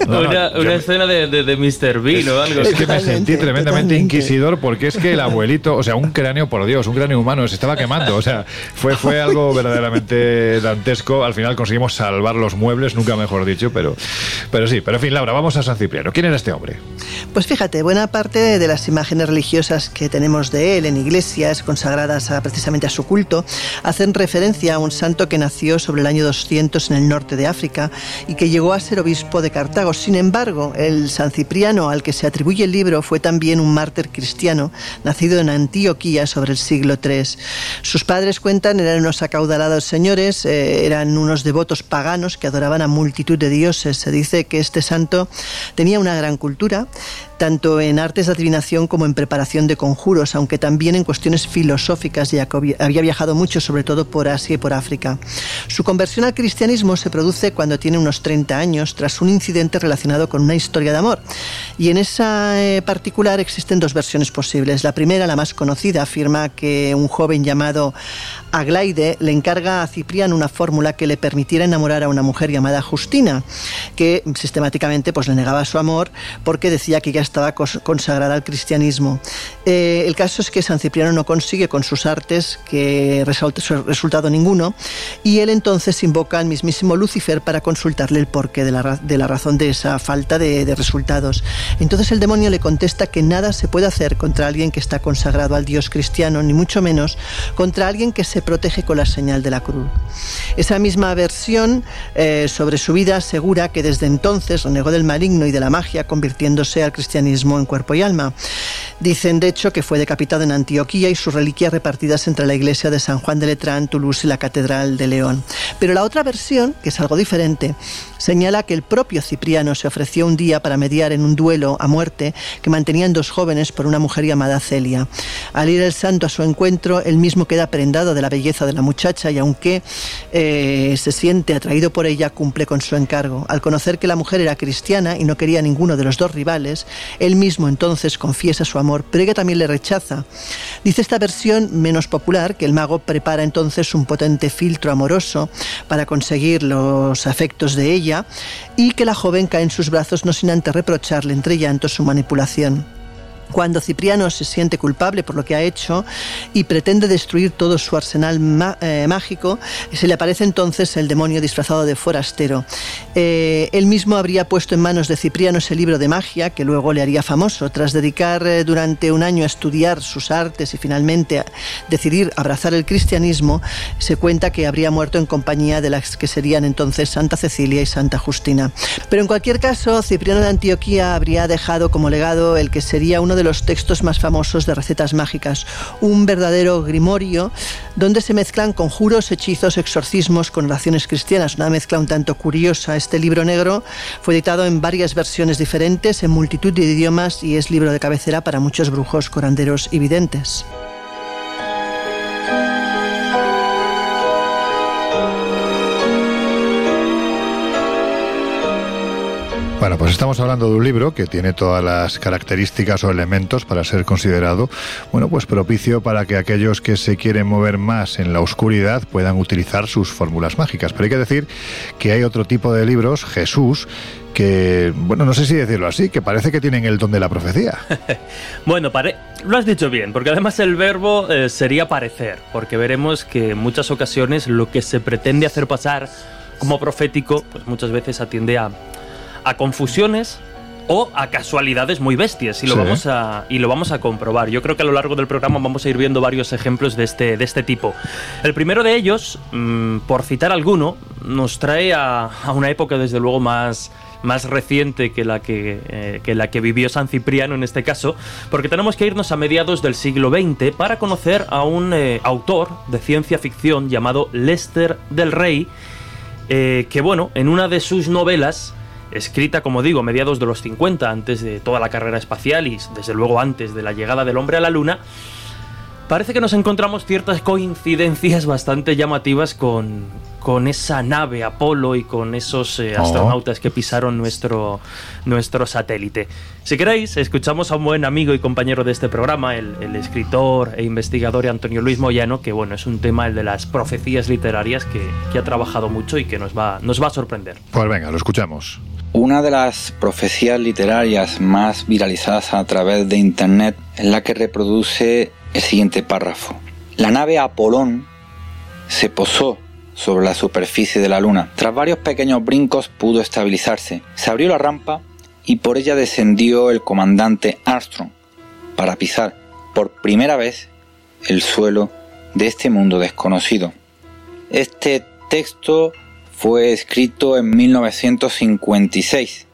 Una, escena de, de, Mr. Bean o algo
Es que me sentí tremendamente inquisidor porque es que el abuelito, o sea, un cráneo, por Dios, un cráneo humano se estaba quemando. O sea, fue, fue algo verdaderamente dantesco. Al final conseguimos salvar los muebles, nunca mejor dicho, pero, pero sí. Pero en fin, Laura, vamos a San Cipriano. ¿Quién era este hombre?
Pues fíjate, buena parte de las imágenes religiosas que tenemos de él en iglesias consagradas precisamente a su culto hacen referencia a un santo que nació sobre el año 200 en el norte de África y que llegó a ser obispo de Cartago sin embargo, el San Cipriano al que se atribuye el libro fue también un mártir cristiano, nacido en Antioquía sobre el siglo III. Sus padres cuentan eran unos acaudalados señores, eh, eran unos devotos paganos que adoraban a multitud de dioses. Se dice que este santo tenía una gran cultura, tanto en artes de adivinación como en preparación de conjuros, aunque también en cuestiones filosóficas, ya que había viajado mucho, sobre todo por Asia y por África. Su conversión al cristianismo se produce cuando tiene unos 30 años, tras un incidente relacionado con una historia de amor. Y en esa eh, particular existen dos versiones posibles. La primera, la más conocida, afirma que un joven llamado Aglaide le encarga a Cipriano una fórmula que le permitiera enamorar a una mujer llamada Justina, que sistemáticamente pues, le negaba su amor porque decía que ya estaba consagrada al cristianismo. Eh, el caso es que San Cipriano no consigue con sus artes que resulte resultado ninguno y él entonces invoca al mismísimo Lucifer para consultarle el porqué de la, de la razón de esa falta de, de resultados. Entonces el demonio le contesta que nada se puede hacer contra alguien que está consagrado al Dios cristiano, ni mucho menos contra alguien que se protege con la señal de la cruz. Esa misma versión eh, sobre su vida asegura que desde entonces renegó del maligno y de la magia, convirtiéndose al cristianismo en cuerpo y alma. Dicen, de hecho, que fue decapitado en Antioquía y sus reliquias repartidas entre la iglesia de San Juan de Letrán, Toulouse y la Catedral de León. Pero la otra versión, que es algo diferente, señala que el propio Cipriano se ofreció un día para mediar en un duelo a muerte que mantenían dos jóvenes por una mujer llamada Celia. Al ir el santo a su encuentro, él mismo queda prendado de la belleza de la muchacha y aunque eh, se siente atraído por ella, cumple con su encargo. Al conocer que la mujer era cristiana y no quería a ninguno de los dos rivales, él mismo entonces confiesa su amor, pero ella también le rechaza. Dice esta versión menos popular que el mago prepara entonces un potente filtro amoroso para conseguir los afectos de ella y que la joven cae en sus brazos no sin antes reprocharle entre llantos su manipulación. Cuando Cipriano se siente culpable por lo que ha hecho y pretende destruir todo su arsenal eh, mágico, se le aparece entonces el demonio disfrazado de forastero. Eh, él mismo habría puesto en manos de Cipriano ese libro de magia que luego le haría famoso. Tras dedicar eh, durante un año a estudiar sus artes y finalmente decidir abrazar el cristianismo, se cuenta que habría muerto en compañía de las que serían entonces Santa Cecilia y Santa Justina. Pero en cualquier caso, Cipriano de Antioquía habría dejado como legado el que sería uno de los textos más famosos de recetas mágicas, un verdadero grimorio donde se mezclan conjuros, hechizos, exorcismos con oraciones cristianas, una mezcla un tanto curiosa. Este libro negro fue editado en varias versiones diferentes, en multitud de idiomas y es libro de cabecera para muchos brujos, coranderos y videntes.
Bueno, pues estamos hablando de un libro que tiene todas las características o elementos para ser considerado, bueno, pues propicio para que aquellos que se quieren mover más en la oscuridad puedan utilizar sus fórmulas mágicas. Pero hay que decir que hay otro tipo de libros, Jesús, que, bueno, no sé si decirlo así, que parece que tienen el don de la profecía.
bueno, lo has dicho bien, porque además el verbo eh, sería parecer, porque veremos que en muchas ocasiones lo que se pretende hacer pasar como profético, pues muchas veces atiende a a confusiones o a casualidades muy bestias y lo, vamos a, y lo vamos a comprobar. Yo creo que a lo largo del programa vamos a ir viendo varios ejemplos de este, de este tipo. El primero de ellos, mm, por citar alguno, nos trae a, una época desde luego más, más reciente que la que, eh, que, la que vivió San Cipriano en este caso, porque tenemos que irnos a mediados del siglo XX para conocer a un eh, autor de ciencia ficción llamado Lester del Rey, eh, que bueno, en una de sus novelas escrita, como digo, mediados de los 50, antes de toda la carrera espacial y desde luego antes de la llegada del hombre a la Luna, parece que nos encontramos ciertas coincidencias bastante llamativas con, con esa nave Apolo y con esos eh,
Oh.
astronautas que pisaron nuestro, nuestro satélite. Si queréis, escuchamos a un buen amigo y compañero de este programa, el, el escritor e investigador Antonio Luis Moyano, que bueno, es un tema el de las profecías literarias que, que ha trabajado mucho y que nos va, nos va a sorprender.
Pues venga, lo escuchamos.
Una de las profecías literarias más viralizadas a través de Internet es la que reproduce el siguiente párrafo. La nave Apolón se posó sobre la superficie de la Luna. Tras varios pequeños brincos pudo estabilizarse. Se abrió la rampa y por ella descendió el comandante Armstrong para pisar por primera vez el suelo de este mundo desconocido. Este texto fue escrito en 1956,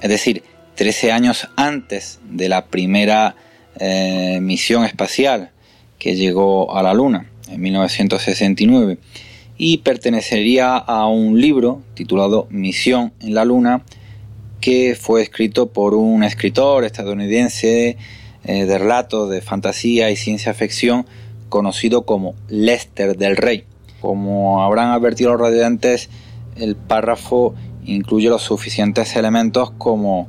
es decir, 13 años antes de la primera eh, misión espacial que llegó a la Luna, en 1969, y pertenecería a un libro titulado Misión en la Luna, que fue escrito por un escritor estadounidense eh, de relatos de fantasía y ciencia ficción conocido como Lester del Rey. Como habrán advertido los radiantes, el párrafo incluye los suficientes elementos como,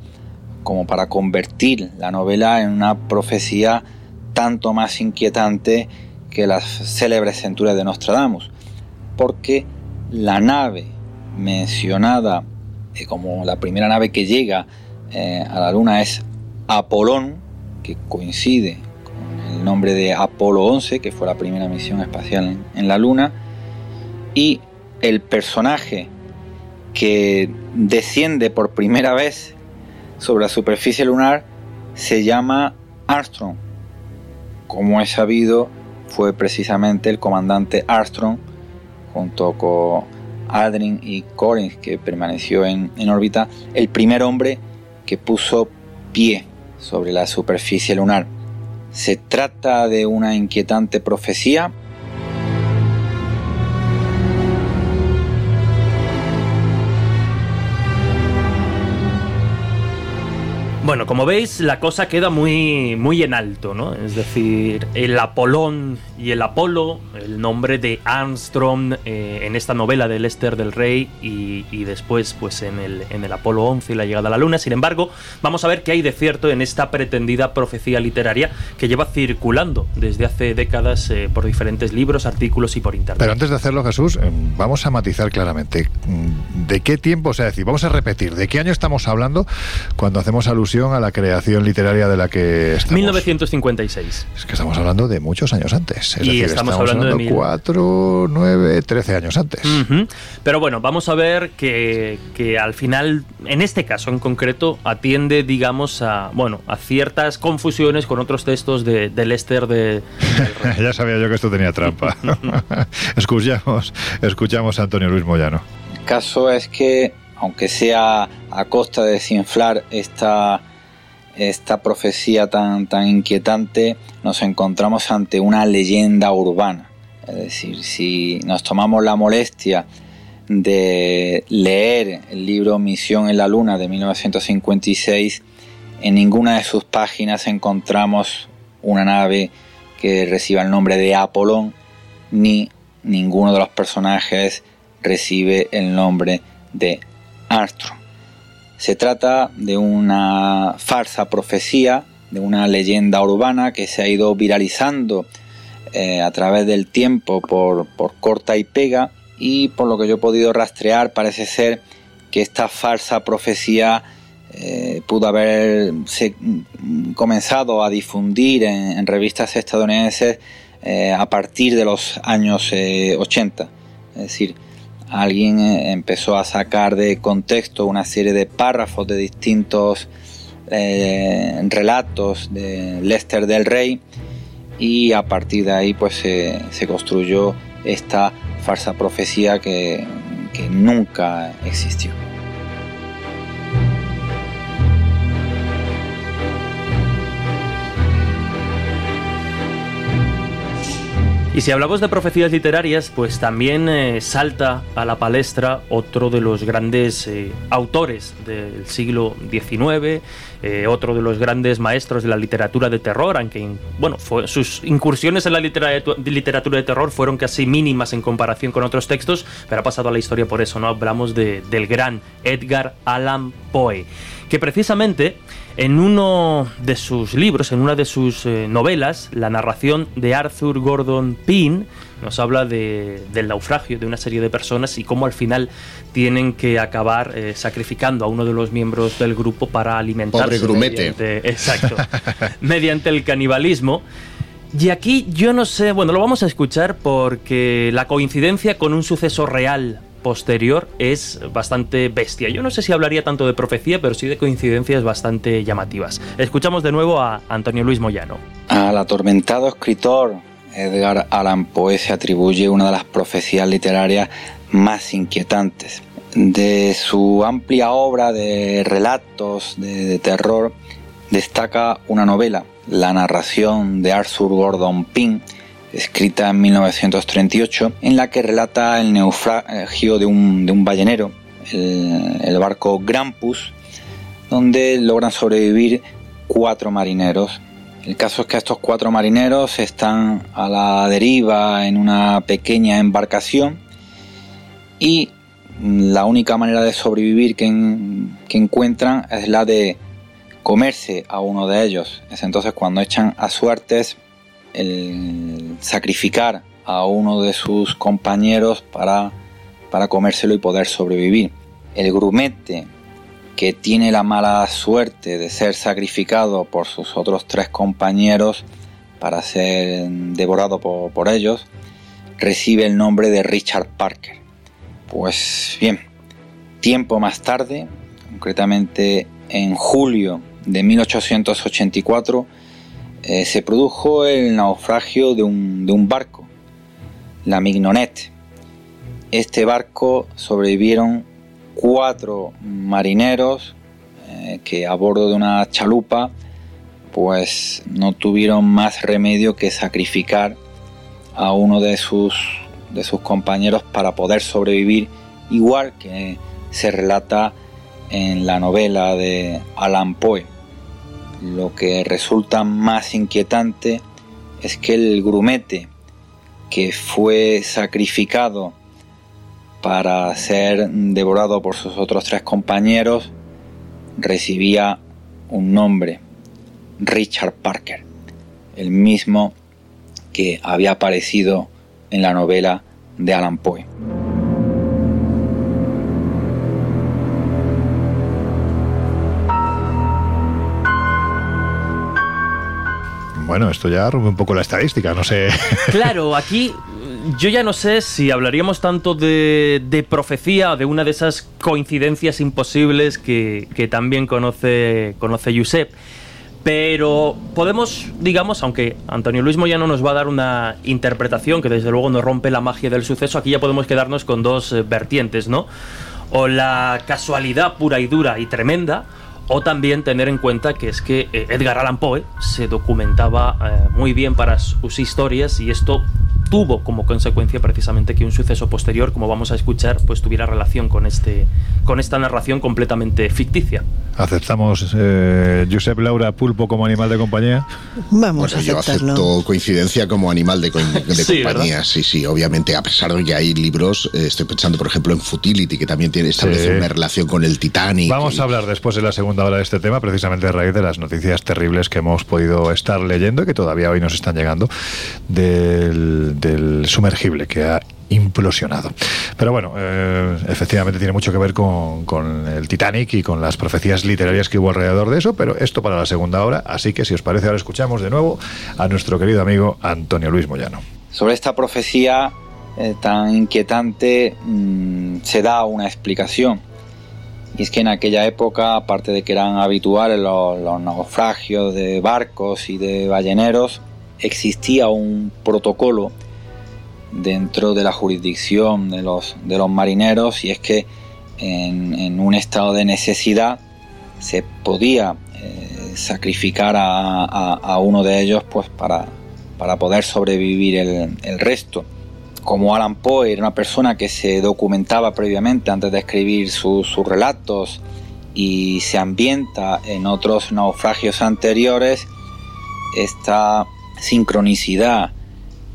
como para convertir la novela en una profecía tanto más inquietante que las célebres centurias de Nostradamus, porque la nave mencionada eh, como la primera nave que llega eh, a la Luna es Apolón, que coincide con el nombre de Apolo 11, que fue la primera misión espacial en, en la Luna, y el personaje que desciende por primera vez sobre la superficie lunar se llama Armstrong. Como es sabido, fue precisamente el comandante Armstrong, junto con Aldrin y Collins, que permaneció en, en órbita, el primer hombre que puso pie sobre la superficie lunar. Se trata de una inquietante profecía
Bueno, como veis, la cosa queda muy, muy en alto, ¿no? Es decir, el Apolón y el Apolo, el nombre de Armstrong eh, en esta novela de Lester del Rey y, y después pues en el, en el Apolo 11 y la llegada a la Luna. Sin embargo, vamos a ver qué hay de cierto en esta pretendida profecía literaria que lleva circulando desde hace décadas eh, por diferentes libros, artículos y por internet.
Pero antes de hacerlo, Jesús, eh, vamos a matizar claramente mm, de qué tiempo, o sea, decir, vamos a repetir, ¿de qué año estamos hablando cuando hacemos alusión a la creación literaria de la que estamos?
1956.
Es que estamos hablando de muchos años antes. Es
Y
decir,
estamos hablando de mil-
4, 9, 13 años antes.
Pero bueno, vamos a ver que, que al final, en este caso en concreto, atiende, digamos, a bueno, a ciertas confusiones con otros textos de, de Lester de,
ya sabía yo que esto tenía trampa. escuchamos, escuchamos a Antonio Luis Moyano.
El caso es que, aunque sea a costa de desinflar esta, esta profecía tan, tan inquietante, nos encontramos ante una leyenda urbana. Es decir, si nos tomamos la molestia de leer el libro Misión en la Luna de 1956, en ninguna de sus páginas encontramos una nave que reciba el nombre de Apolón, ni ninguno de los personajes recibe el nombre de Armstrong. Se trata de una falsa profecía, de una leyenda urbana que se ha ido viralizando eh, a través del tiempo por, por corta y pega y por lo que yo he podido rastrear parece ser que esta falsa profecía eh, pudo haberse mm, comenzado a difundir en, en revistas estadounidenses eh, a partir de los años eh, 80. Es decir, alguien eh, empezó a sacar de contexto una serie de párrafos de distintos eh, relatos de Lester del Rey y a partir de ahí pues se, construyó esta falsa profecía que nunca existió.
Y si hablamos de profecías literarias, pues también eh, salta a la palestra otro de los grandes eh, autores del siglo XIX, eh, otro de los grandes maestros de la literatura de terror, aunque bueno, sus incursiones en la literatura de terror fueron casi mínimas en comparación con otros textos, pero ha pasado a la historia por eso, ¿no? Hablamos de, del gran Edgar Allan Poe, que precisamente en uno de sus libros, en una de sus eh, novelas, la narración de Arthur Gordon Pym nos habla del naufragio de una serie de personas y cómo al final tienen que acabar eh, sacrificando a uno de los miembros del grupo para alimentarse.
Pobre grumete.
exacto. mediante el canibalismo. Y aquí yo no sé, bueno, lo vamos a escuchar porque la coincidencia con un suceso real posterior es bastante bestia. Yo no sé si hablaría tanto de profecía, pero sí de coincidencias bastante llamativas. Escuchamos de nuevo a Antonio Luis Moyano.
Al atormentado escritor Edgar Allan Poe se atribuye una de las profecías literarias más inquietantes. De su amplia obra de relatos de, terror destaca una novela, la narración de Arthur Gordon Pym, escrita en 1938, en la que relata el naufragio de un, de un ballenero, el, barco Grampus, donde logran sobrevivir cuatro marineros. El caso es que estos cuatro marineros están a la deriva en una pequeña embarcación y la única manera de sobrevivir que, que encuentran es la de comerse a uno de ellos. Es entonces cuando echan a suertes el sacrificar a uno de sus compañeros para, para comérselo y poder sobrevivir. El grumete que tiene la mala suerte de ser sacrificado por sus otros tres compañeros para ser devorado por, por ellos, recibe el nombre de Richard Parker. Pues bien, tiempo más tarde, concretamente en julio de 1884, eh, se produjo el naufragio de un, barco, la Mignonet. Este barco sobrevivieron cuatro marineros eh, que a bordo de una chalupa pues no tuvieron más remedio que sacrificar a uno de sus, de sus compañeros para poder sobrevivir, igual que se relata en la novela de Alan Poe. Lo que resulta más inquietante es que el grumete que fue sacrificado para ser devorado por sus otros tres compañeros recibía un nombre, Richard Parker, el mismo que había aparecido en la novela de Alan Poe.
Bueno, esto ya rompe un poco la estadística, no sé.
Claro, aquí yo ya no sé si hablaríamos tanto de, de profecía, de una de esas coincidencias imposibles que, también conoce, conoce Josep. Pero podemos, digamos, aunque Antonio Luis Moyano nos va a dar una interpretación que desde luego nos rompe la magia del suceso, aquí ya podemos quedarnos con dos eh, vertientes, ¿no? O la casualidad pura y dura y tremenda, o también tener en cuenta que es que eh, Edgar Allan Poe se documentaba eh, muy bien para sus historias y esto tuvo como consecuencia precisamente que un suceso posterior, como vamos a escuchar, pues tuviera relación con este con esta narración completamente ficticia.
¿Aceptamos eh, Josep Laura Pulpo como animal de compañía?
Vamos
a yo acepto coincidencia como animal de, compañía, sí, sí, obviamente, a pesar de que hay libros, eh, estoy pensando por ejemplo en Futility, que también tiene establece una relación con el Titanic.
Vamos a hablar después de la segunda hora de este tema, precisamente a raíz de las noticias terribles que hemos podido estar leyendo y que todavía hoy nos están llegando del del sumergible que ha implosionado. Pero bueno, eh, efectivamente tiene mucho que ver con, el Titanic y con las profecías literarias que hubo alrededor de eso, pero esto para la segunda hora, así que si os parece ahora escuchamos de nuevo a nuestro querido amigo Antonio Luis Moyano.
Sobre esta profecía eh, tan inquietante mm, se da una explicación. Y es que en aquella época, aparte de que eran habituales los naufragios de barcos y de balleneros, existía un protocolo dentro de la jurisdicción de los, de los marineros y es que en, un estado de necesidad se podía eh, sacrificar a, uno de ellos pues para, para poder sobrevivir el, resto. Como Alan Poe era una persona que se documentaba previamente antes de escribir sus relatos y se ambienta en otros naufragios anteriores, esta sincronicidad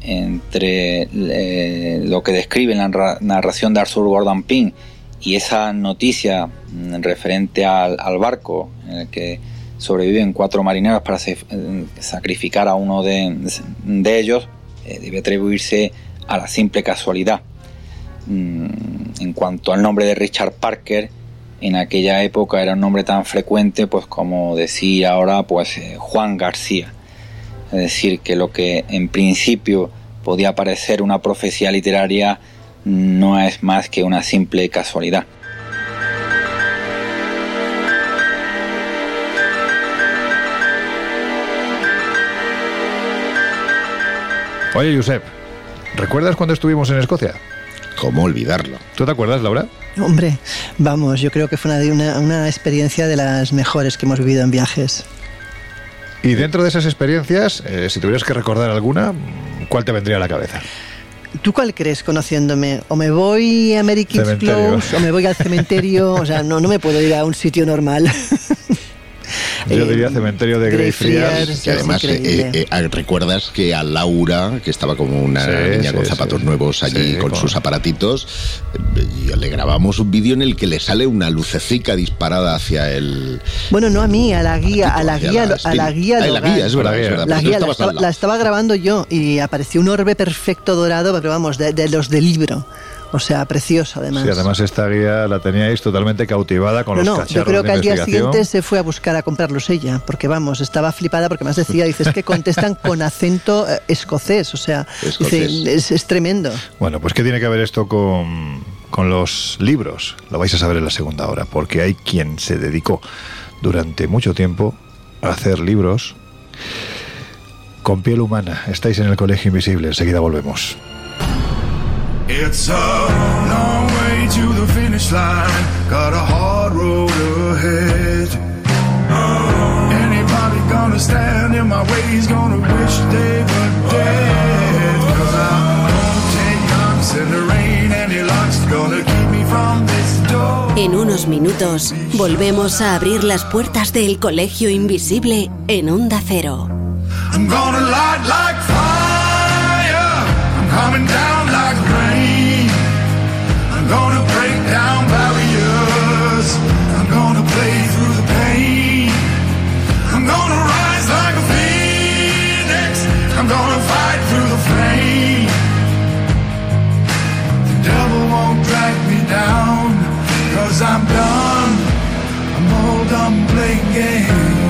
entre eh, lo que describe la narración de Arthur Gordon Pym y esa noticia mm, referente al, barco en el que sobreviven cuatro marineros para eh, sacrificar a uno de, ellos eh, debe atribuirse a la simple casualidad. Mm, en cuanto al nombre de Richard Parker, en aquella época era un nombre tan frecuente pues como decir ahora pues Juan García. Es decir, que lo que en principio podía parecer una profecía literaria no es más que una simple casualidad.
Oye, Josep, ¿recuerdas cuando estuvimos en Escocia?
¿Cómo olvidarlo?
¿Tú te acuerdas, Laura?
Hombre, vamos, yo creo que fue una, una, experiencia de las mejores que hemos vivido en viajes.
Y dentro de esas experiencias, eh, si tuvieras que recordar alguna, ¿cuál te vendría a la cabeza?
¿Tú cuál crees conociéndome? ¿O me voy a American Close o me voy al cementerio? O sea, no, no me puedo ir a un sitio normal.
Yo diría cementerio de Greyfriars.
Y además, eh, eh, ah, recuerdas que a Laura, que estaba como una niña con zapatos nuevos allí con, sus aparatitos, eh, le grabamos un vídeo en el que le sale una lucecica disparada hacia el.
Bueno, no a mí, a la guía, a la guía, a la guía.
La guía, es verdad.
La guía, la, estaba, grabando yo y apareció un orbe perfecto dorado, pero vamos, de los del libro. O sea, precioso además.
Sí, además esta guía la teníais totalmente cautivada con los cacharros
Yo creo que al día siguiente se fue a buscar a comprarlos ella, porque vamos, estaba flipada porque más decía, dices que contestan con acento eh, escocés, o sea, es, tremendo.
Bueno, pues ¿qué tiene que ver esto con, con los libros? Lo vais a saber en la segunda hora, porque hay quien se dedicó durante mucho tiempo a hacer libros con piel humana. Estáis en el Colegio Invisible, enseguida volvemos. It's a long way to the finish line. Got a hard road ahead. Anybody gonna stand in my way is gonna wish they were dead. Cause I'm gonna take knocks in the rain and your luck's gonna keep me from this door. En unos minutos volvemos a abrir las puertas del Colegio Invisible en Onda Cero. I'm gonna light like fire. I'm coming down. I'm gonna break down barriers. I'm gonna play through the pain. I'm gonna rise like a phoenix. I'm gonna fight through the flame. The devil won't drag me down, cause I'm done. I'm all done playing games.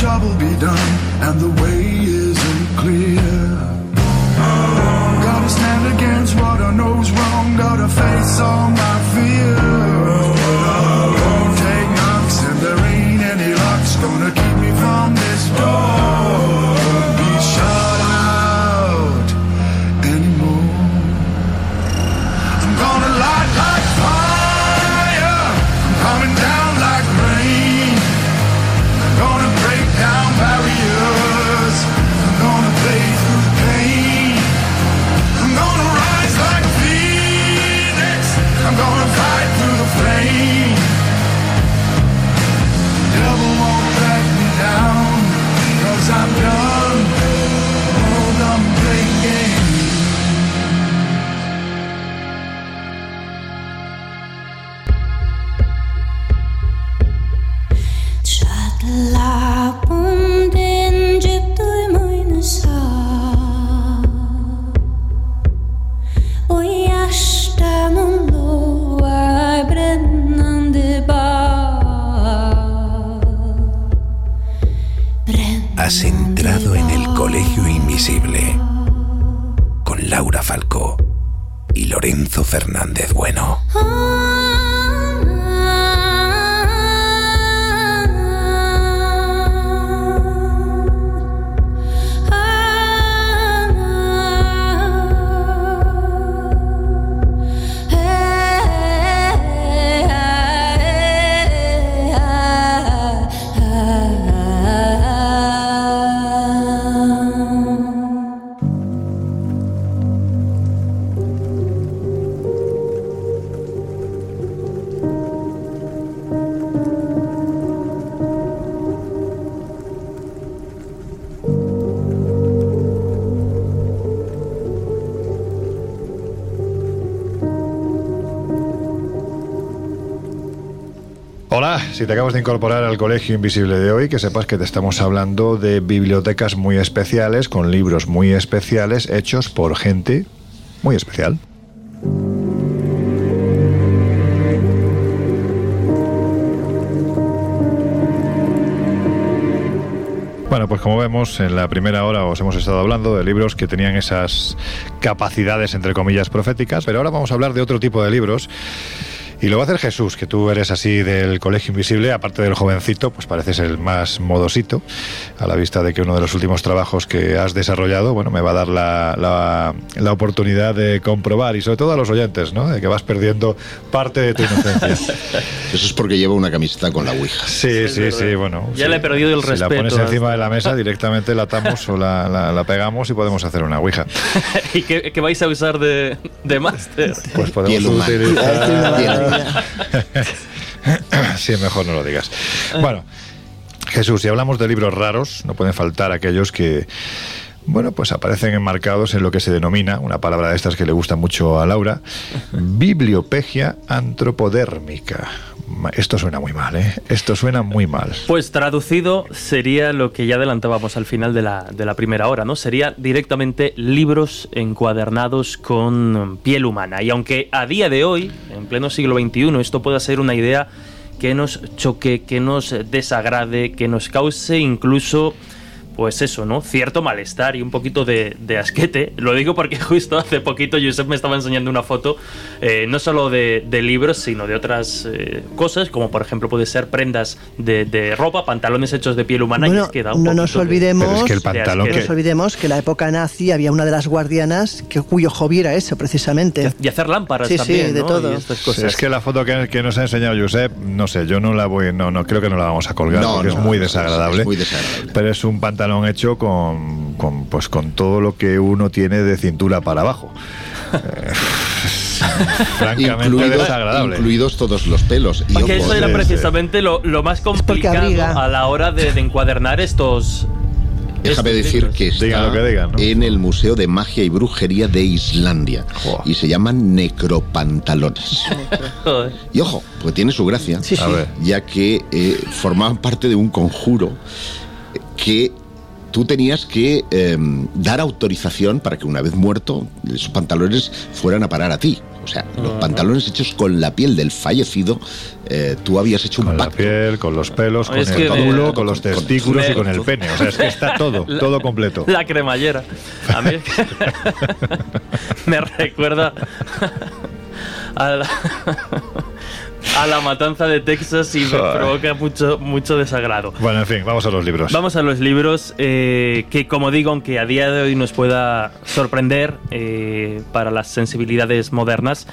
job will be done and the way isn't clear. Gotta stand against what I know's wrong, gotta face all my fears. Fernández Bueno.
Si te acabas de incorporar al Colegio Invisible de hoy, que sepas que te estamos hablando de bibliotecas muy especiales, con libros muy especiales, hechos por gente muy especial. Bueno, pues como vemos, en la primera hora os hemos estado hablando de libros que tenían esas capacidades, entre comillas, proféticas, pero ahora vamos a hablar de otro tipo de libros y lo va a hacer Jesús, que tú eres así del Colegio Invisible, aparte del jovencito, pues pareces el más modosito, a la vista de que uno de los últimos trabajos que has desarrollado, bueno, me va a dar la, la, oportunidad de comprobar, y sobre todo a los oyentes, ¿no? De que vas perdiendo parte de tu inocencia.
Eso es porque llevo una camiseta con la Ouija.
Sí, sí, sí, bueno.
Ya le he perdido el respeto.
Si la pones encima de la mesa, directamente la atamos o la, la, pegamos y podemos hacer una Ouija.
¿Y qué, vais a usar de, de máster?
Pues podemos utilizar... sí, mejor no lo digas. Bueno, Jesús, si hablamos de libros raros, no pueden faltar aquellos que bueno, pues aparecen enmarcados en lo que se denomina, una palabra de estas que le gusta mucho a Laura, bibliopegia antropodérmica. Esto suena muy mal, ¿eh? Esto suena muy mal.
Pues traducido sería lo que ya adelantábamos al final de la, de la primera hora, ¿no? Sería directamente libros encuadernados con piel humana. Y aunque a día de hoy, en pleno siglo XXI, esto pueda ser una idea que nos choque, que nos desagrade, que nos cause incluso pues eso, ¿no? Cierto malestar y un poquito de, asquete. Lo digo porque justo hace poquito Josep me estaba enseñando una foto, eh, no solo de, libros, sino de otras eh, cosas, como por ejemplo puede ser prendas de, ropa, pantalones hechos de piel humana.
y
queda
no nos olvidemos,
que el pantalón
que... nos olvidemos que en la época nazi había una de las guardianas que, cuyo hobby era eso, precisamente.
Y hacer lámparas también,
sí, de todo.
Es que la foto que, nos ha enseñado Josep, no sé, yo no la voy, no, no creo que no la vamos a colgar porque es muy desagradable.
Es muy desagradable.
Pero es un pantalón pantalón hecho con, con, pues, con todo lo que uno tiene de cintura para abajo. Eh, francamente desagradable.
Incluidos todos los pelos.
Y Porque eso era precisamente lo, lo, más complicado a la hora de, de encuadernar estos,
Déjame decir que está en el Museo de Magia y Brujería de Islandia. Y se llaman necropantalones. y ojo, pues tiene su gracia, ya que eh, formaban parte de un conjuro que tú tenías que em, dar autorización para que una vez muerto esos pantalones fueran a parar a ti. O sea, los pantalones hechos con la piel del fallecido, eh, tú habías hecho un
con
pacto.
Con la piel, con los pelos, con el culo, con los testículos y con el pene. O sea, es que está todo, todo completo.
La cremallera. A mí me recuerda a la a la matanza de Texas y me provoca mucho, mucho desagrado.
Bueno, en fin, vamos a los libros.
Vamos a los libros eh, que, como digo, aunque a día de hoy nos pueda sorprender eh, para las sensibilidades modernas,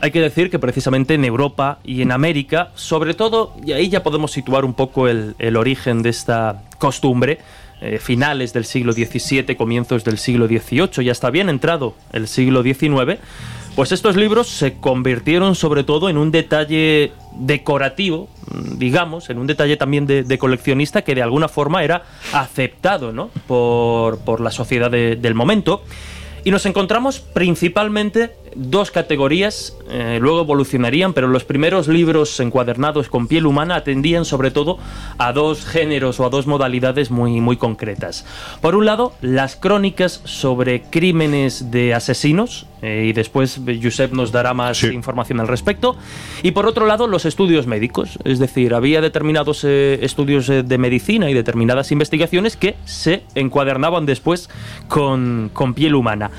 hay que decir que precisamente en Europa y en América, sobre todo, y ahí ya podemos situar un poco el, origen de esta costumbre, eh, finales del siglo XVII, comienzos del siglo XVIII, ya está bien entrado el siglo XIX, pues estos libros se convirtieron sobre todo en un detalle decorativo, digamos, en un detalle también de, coleccionista que de alguna forma era aceptado ¿no? por, por la sociedad del momento. Y nos encontramos principalmente dos categorías, eh, luego evolucionarían, pero los primeros libros encuadernados con piel humana atendían sobre todo a dos géneros o a dos modalidades muy, muy concretas. Por un lado, las crónicas sobre crímenes de asesinos, eh, y después Josep nos dará más información al respecto, y por otro lado, los estudios médicos, es decir, había determinados eh, estudios de medicina y determinadas investigaciones que se encuadernaban después con, con piel humana.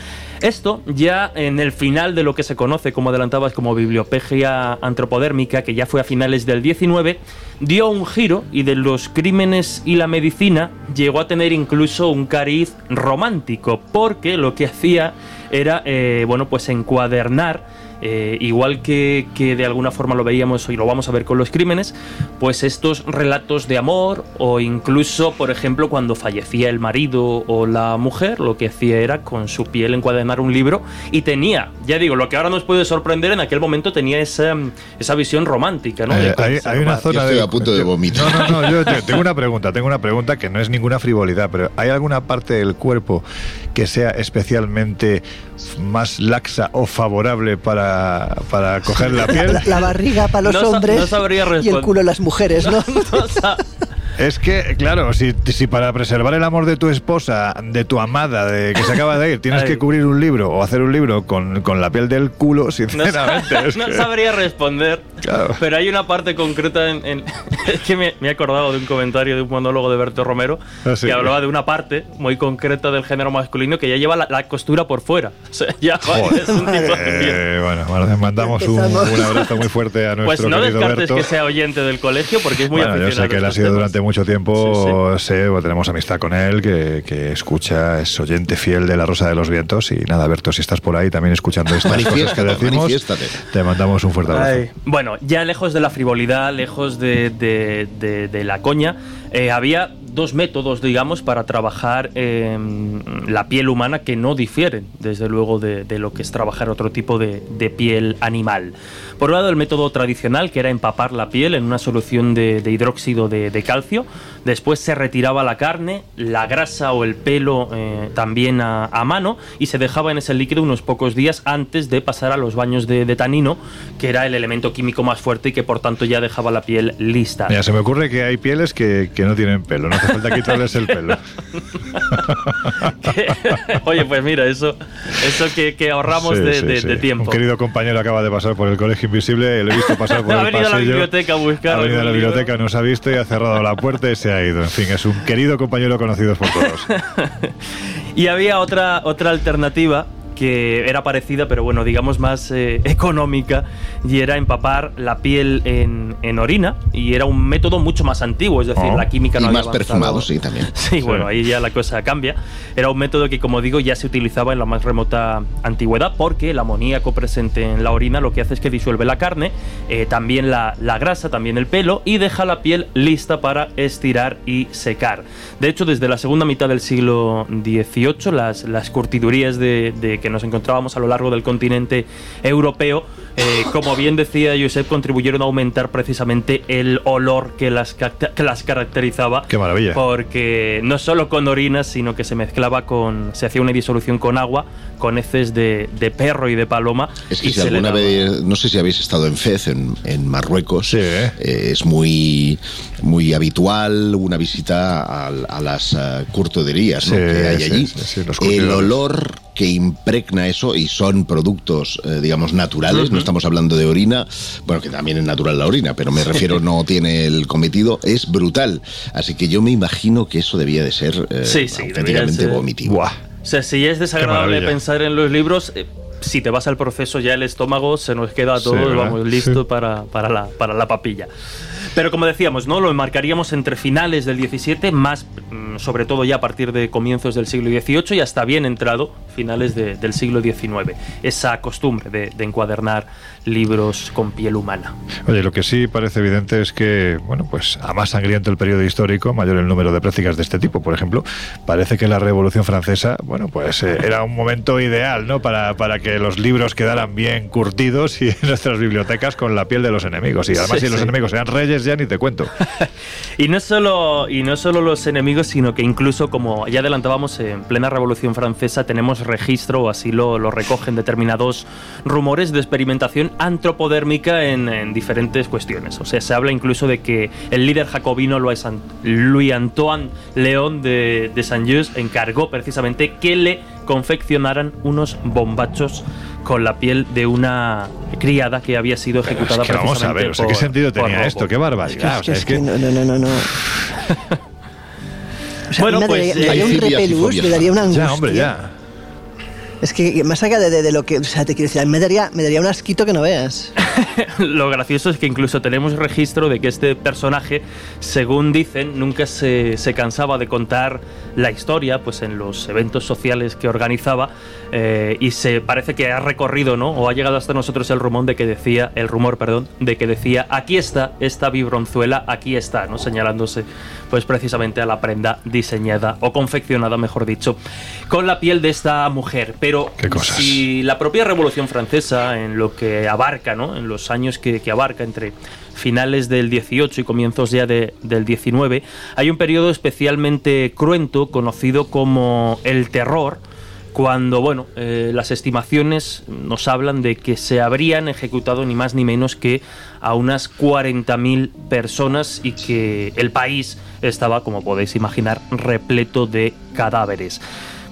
Esto ya en el final de lo que se conoce, como adelantabas, como bibliopegia antropodérmica, que ya fue a finales del 19, dio un giro y de los crímenes y la medicina llegó a tener incluso un cariz romántico, porque lo que hacía era, eh, bueno, pues encuadernar eh, igual que, de alguna forma lo veíamos y lo vamos a ver con los crímenes, pues estos relatos de amor o incluso, por ejemplo, cuando fallecía el marido o la mujer, lo que hacía era con su piel encuadernar un libro y tenía, ya digo, lo que ahora nos puede sorprender, en aquel momento tenía esa, esa visión romántica. ¿no?
Eh, hay, una zona
estoy a punto de vomitar.
No, no, no, yo tengo una pregunta, tengo una pregunta que no es ninguna frivolidad, pero ¿hay alguna parte del cuerpo que sea especialmente más laxa o favorable para para, para coger la piel.
La, barriga para los
No
hombres
no sabría
y el culo las mujeres, ¿no?
O sea,
Es que, claro, si, si para preservar el amor de tu esposa, de tu amada, de que se acaba de ir, tienes
Ay.
que cubrir un libro o hacer un libro con, con la piel del culo,
no,
sinceramente. es
no
que-
sabría responder.
Claro.
Pero hay una parte concreta en. en- es que me, me he acordado de un comentario de un monólogo de Berto Romero
Ah, sí.
que hablaba de una parte muy concreta del género masculino que ya lleva la, la costura por fuera. O sea, ya
Joder.
es un tipo de.
Eh, bueno, les mandamos un, un abrazo muy fuerte a nuestro
Pues no
querido
descartes
Berto.
que sea oyente del colegio porque es muy
bueno, yo
aficionado.
sé que él ha sido
temas.
durante mucho tiempo,
Sí,
tenemos amistad con él, que, que escucha, es oyente fiel de La Rosa de los Vientos. Y nada, Berto, si estás por ahí también escuchando estas cosas que decimos, te mandamos un fuerte abrazo.
Ay. Bueno, ya lejos de la frivolidad, lejos de, de- de- de la coña, eh, había dos métodos, digamos, para trabajar eh, la piel humana que no difieren, desde luego, de, de lo que es trabajar otro tipo de, de piel animal. Por un lado, el método tradicional, que era empapar la piel en una solución de, de hidróxido de, de calcio. Después se retiraba la carne, la grasa o el pelo eh, también a, a mano y se dejaba en ese líquido unos pocos días antes de pasar a los baños de, de tanino, que era el elemento químico más fuerte y que por tanto ya dejaba la piel lista.
Mira, se me ocurre que hay pieles que, que no tienen pelo, no hace falta quitarles el pelo.
Oye, pues mira, eso, eso que, que ahorramos
Sí,
de,
sí, sí.
de tiempo.
Un querido compañero acaba de pasar por el colegio invisible, lo he visto pasar por
Ha
el
venido a la
pasillo.
biblioteca a buscar
Ha venido a la
libro.
biblioteca, nos ha visto y ha cerrado la puerta y se ha ido. En fin, es un querido compañero conocido por todos.
Y había otra, otra alternativa que era parecida, pero bueno, digamos más eh, económica, y era empapar la piel en, en orina, y era un método mucho más antiguo, es decir,
Oh.
la química
Y
no había
más
avanzado.
perfumado, sí, también.
Sí, bueno, ahí ya la cosa cambia. Era un método que, como digo, ya se utilizaba en la más remota antigüedad porque el amoníaco presente en la orina lo que hace es que disuelve la carne, eh, también la, la grasa, también el pelo y deja la piel lista para estirar y secar. De hecho, desde la segunda mitad del siglo XVIII, las, las curtidurías de, de que nos encontrábamos a lo largo del continente europeo, eh, como bien decía Josep, contribuyeron a aumentar precisamente el olor que las, que las caracterizaba
Qué maravilla.
porque no solo con orinas, sino que se mezclaba con. Se hacía una disolución con agua, con heces de, de perro y de paloma.
Es que
y
si
se
alguna vez, no sé si habéis estado en Fez, en, en Marruecos,
Sí, ¿eh?
eh, es muy, muy habitual una visita a, a las eh, curtoderías ¿no?
Sí,
que hay
sí,
allí.
sí, sí, los
El olor que impregna eso, y son productos, eh, digamos, naturales, no estamos hablando de orina, bueno, que también es natural la orina, pero me refiero no tiene el cometido, es brutal. Así que yo me imagino que eso debía de ser eh,
Sí, sí,
auténticamente
ser.
vomitivo.
Buah.
O sea, si es desagradable pensar en los libros. eh, si te vas al proceso ya el estómago se nos queda a
Sí,
vamos, listo
Sí.
para, para, la, para la papilla. Pero como decíamos, ¿no? Lo enmarcaríamos entre finales del 17, más mm, sobre todo ya a partir de comienzos del siglo XVIII y hasta bien entrado finales de- del siglo XIX. Esa costumbre de, de encuadernar libros con piel humana.
Oye, lo que sí parece evidente es que, bueno, pues a más sangriento el periodo histórico, mayor el número de prácticas de este tipo. Por ejemplo, parece que la Revolución Francesa, bueno, pues eh, era un momento ideal, ¿no? Para, para que los libros quedaran bien curtidos y en nuestras bibliotecas con la piel de los enemigos. Y además,
Sí,
si los
sí.
enemigos eran reyes, ya ni te cuento.
Y no solo y no solo los enemigos, sino que incluso como ya adelantábamos en plena Revolución Francesa tenemos registro o así lo, lo recogen determinados rumores de experimentación antropodérmica en, en diferentes cuestiones. O sea, se habla incluso de que el líder jacobino Louis Antoine León de, de Saint-Just encargó precisamente que le confeccionaran unos bombachos con la piel de una criada que había sido ejecutada
es que vamos a ver, o sea, ¿qué
por-
sentido tenía
robo.
esto? ¡Qué barbaridad! O sea,
es que, no, no, no, no. no. O sea,
Bueno, pues,
daría, me
eh,
daría un repelús, me daría una angustia.
Ya, hombre, ya.
Es que más allá de, de- de lo que, o sea, te quiero decir, me daría, me daría un asquito que no veas.
Lo gracioso es que incluso tenemos registro de que este personaje, según dicen, nunca se, se cansaba de contar la historia pues en los eventos sociales que organizaba eh, y se parece que ha recorrido, ¿no? O ha llegado hasta nosotros el rumor de que decía, el rumor, perdón, de que decía, aquí está esta vibronzuela, aquí está, ¿no? Señalándose pues precisamente a la prenda diseñada o confeccionada, mejor dicho, con la piel de esta mujer. Pero
Cosas.
si la propia Revolución Francesa, en lo que abarca, ¿no? en los años que, que abarca entre finales del 18 y comienzos ya de- del 19, hay un periodo especialmente cruento conocido como el terror cuando, bueno, eh, las estimaciones nos hablan de que se habrían ejecutado ni más ni menos que a unas 40.000 personas y que el país estaba, como podéis imaginar, repleto de cadáveres.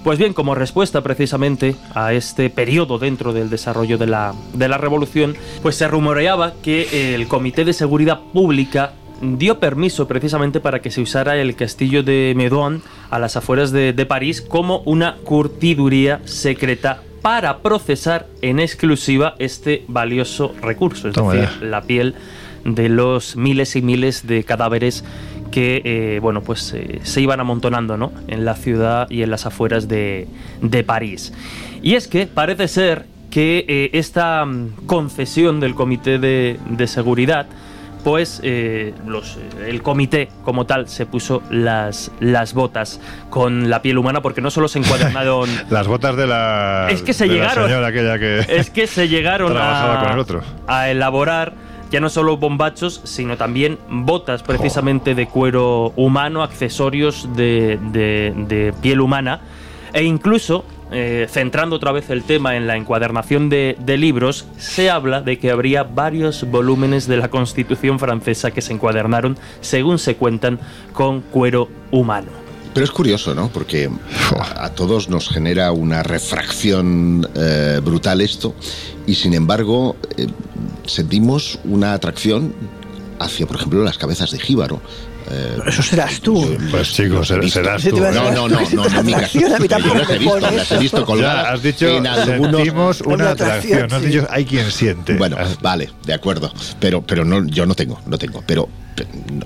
Pues bien, como respuesta precisamente a este periodo dentro del desarrollo de la, de la revolución, pues se rumoreaba que el Comité de Seguridad Pública dio permiso precisamente para que se usara el castillo de Meudon a las afueras de, París como una curtiduría secreta para procesar en exclusiva este valioso recurso, es decir, la piel de los miles y miles de cadáveres que eh, bueno pues eh, se iban amontonando ¿no? en la ciudad y en las afueras de, París. Y es que parece ser que eh, esta mm, concesión del Comité de, de Seguridad pues los, el comité como tal se puso las, las botas con la piel humana porque no solo se encuadernaron
las botas de la
es que se llegaron
aquella que
es que se llegaron a, a elaborar ya no solo bombachos, sino también botas precisamente de cuero humano, accesorios de, piel humana e incluso eh, centrando otra vez el tema en la encuadernación de, libros, se habla de que habría varios volúmenes de la Constitución francesa que se encuadernaron, según se cuentan, con cuero humano.
Pero es curioso, ¿no? Porque a, todos nos genera una refracción eh, brutal esto y sin embargo eh, sentimos una atracción hacia, por ejemplo, las cabezas de jíbaro.
Eh, eso serás tú.
Pues chicos, serás tú.
No, no, no, no, no, no, mi caso. Yo las he visto, las he visto colgadas.
has dicho, en algunos, sentimos una atracción. No has dicho, hay quien siente.
Bueno, vale, de acuerdo. Pero, pero no, yo no tengo, no tengo. Pero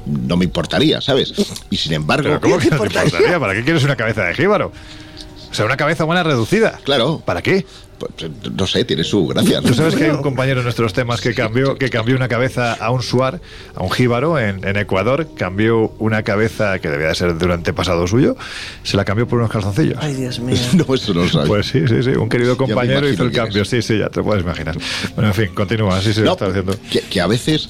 no, me importaría, ¿sabes? Y sin embargo...
¿Pero ¿Cómo que no te importaría? ¿Para qué quieres una cabeza de jíbaro? O sea, una cabeza buena reducida.
Claro.
¿Para qué?
Pues, no sé, tiene su gracia.
Tú sabes que hay un compañero en nuestros temas que cambió, que cambió una cabeza a un suar, a un jíbaro en, Ecuador, cambió una cabeza que debía de ser de un antepasado suyo, se la cambió por unos calzoncillos.
Ay, Dios mío.
no, eso no lo sabes.
Pues sí, sí, sí. Un querido compañero hizo el cambio. Sí, sí, ya te puedes imaginar. Bueno, en fin, continúa, así se lo está haciendo.
Que, a veces,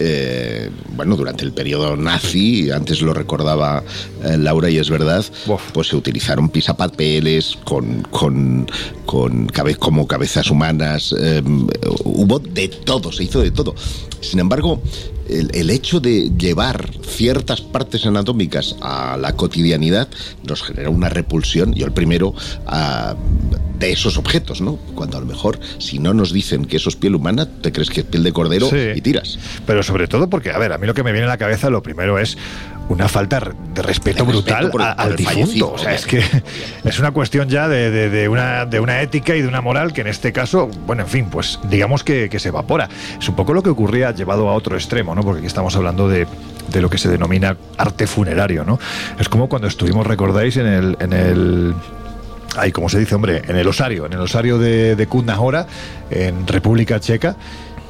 eh, bueno, durante el periodo nazi, antes lo recordaba eh, Laura y es verdad, pues se utilizaron pisapapeles con, con, con como cabezas humanas, em, hubo de todo, se hizo de todo. Sin embargo, el, hecho de llevar ciertas partes anatómicas a la cotidianidad nos genera una repulsión, yo el primero, de esos objetos, ¿no? Cuando a lo mejor, si no nos dicen que eso es piel humana, te crees que es piel de cordero y tiras.
Pero sobre todo porque, a ver, a mí lo que me viene a la cabeza, lo primero es una falta de respeto brutal al difunto. O sea, es que es una cuestión ya de, una, de una ética y de una moral que en este caso, bueno, en fin, pues digamos que, se evapora. Es un poco lo que ocurría llevado a otro extremo, ¿no? Porque aquí estamos hablando de, lo que se denomina arte funerario, ¿no? Es como cuando estuvimos, recordáis, en el, en el Ay, como se dice, hombre, en el osario, en el osario de, de en República Checa,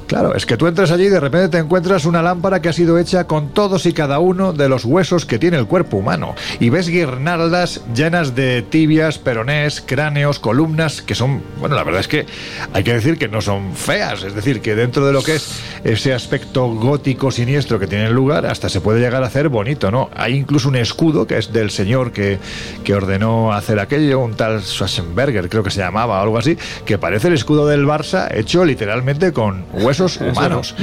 Claro, es que tú entras allí y de repente te encuentras una lámpara que ha sido hecha con todos y cada uno de los huesos que tiene el cuerpo humano. Y ves guirnaldas llenas de tibias, peronés, cráneos, columnas, que son, bueno, la verdad es que hay que decir que no son feas. Es decir, que dentro de lo que es ese aspecto gótico siniestro que tiene lugar, hasta se puede llegar a hacer bonito, ¿no? Hay incluso un escudo que es del señor que, que ordenó hacer aquello, un tal Schwarzenberger, creo que se llamaba, o algo así, que parece el escudo del Barça hecho literalmente con huesos humanos.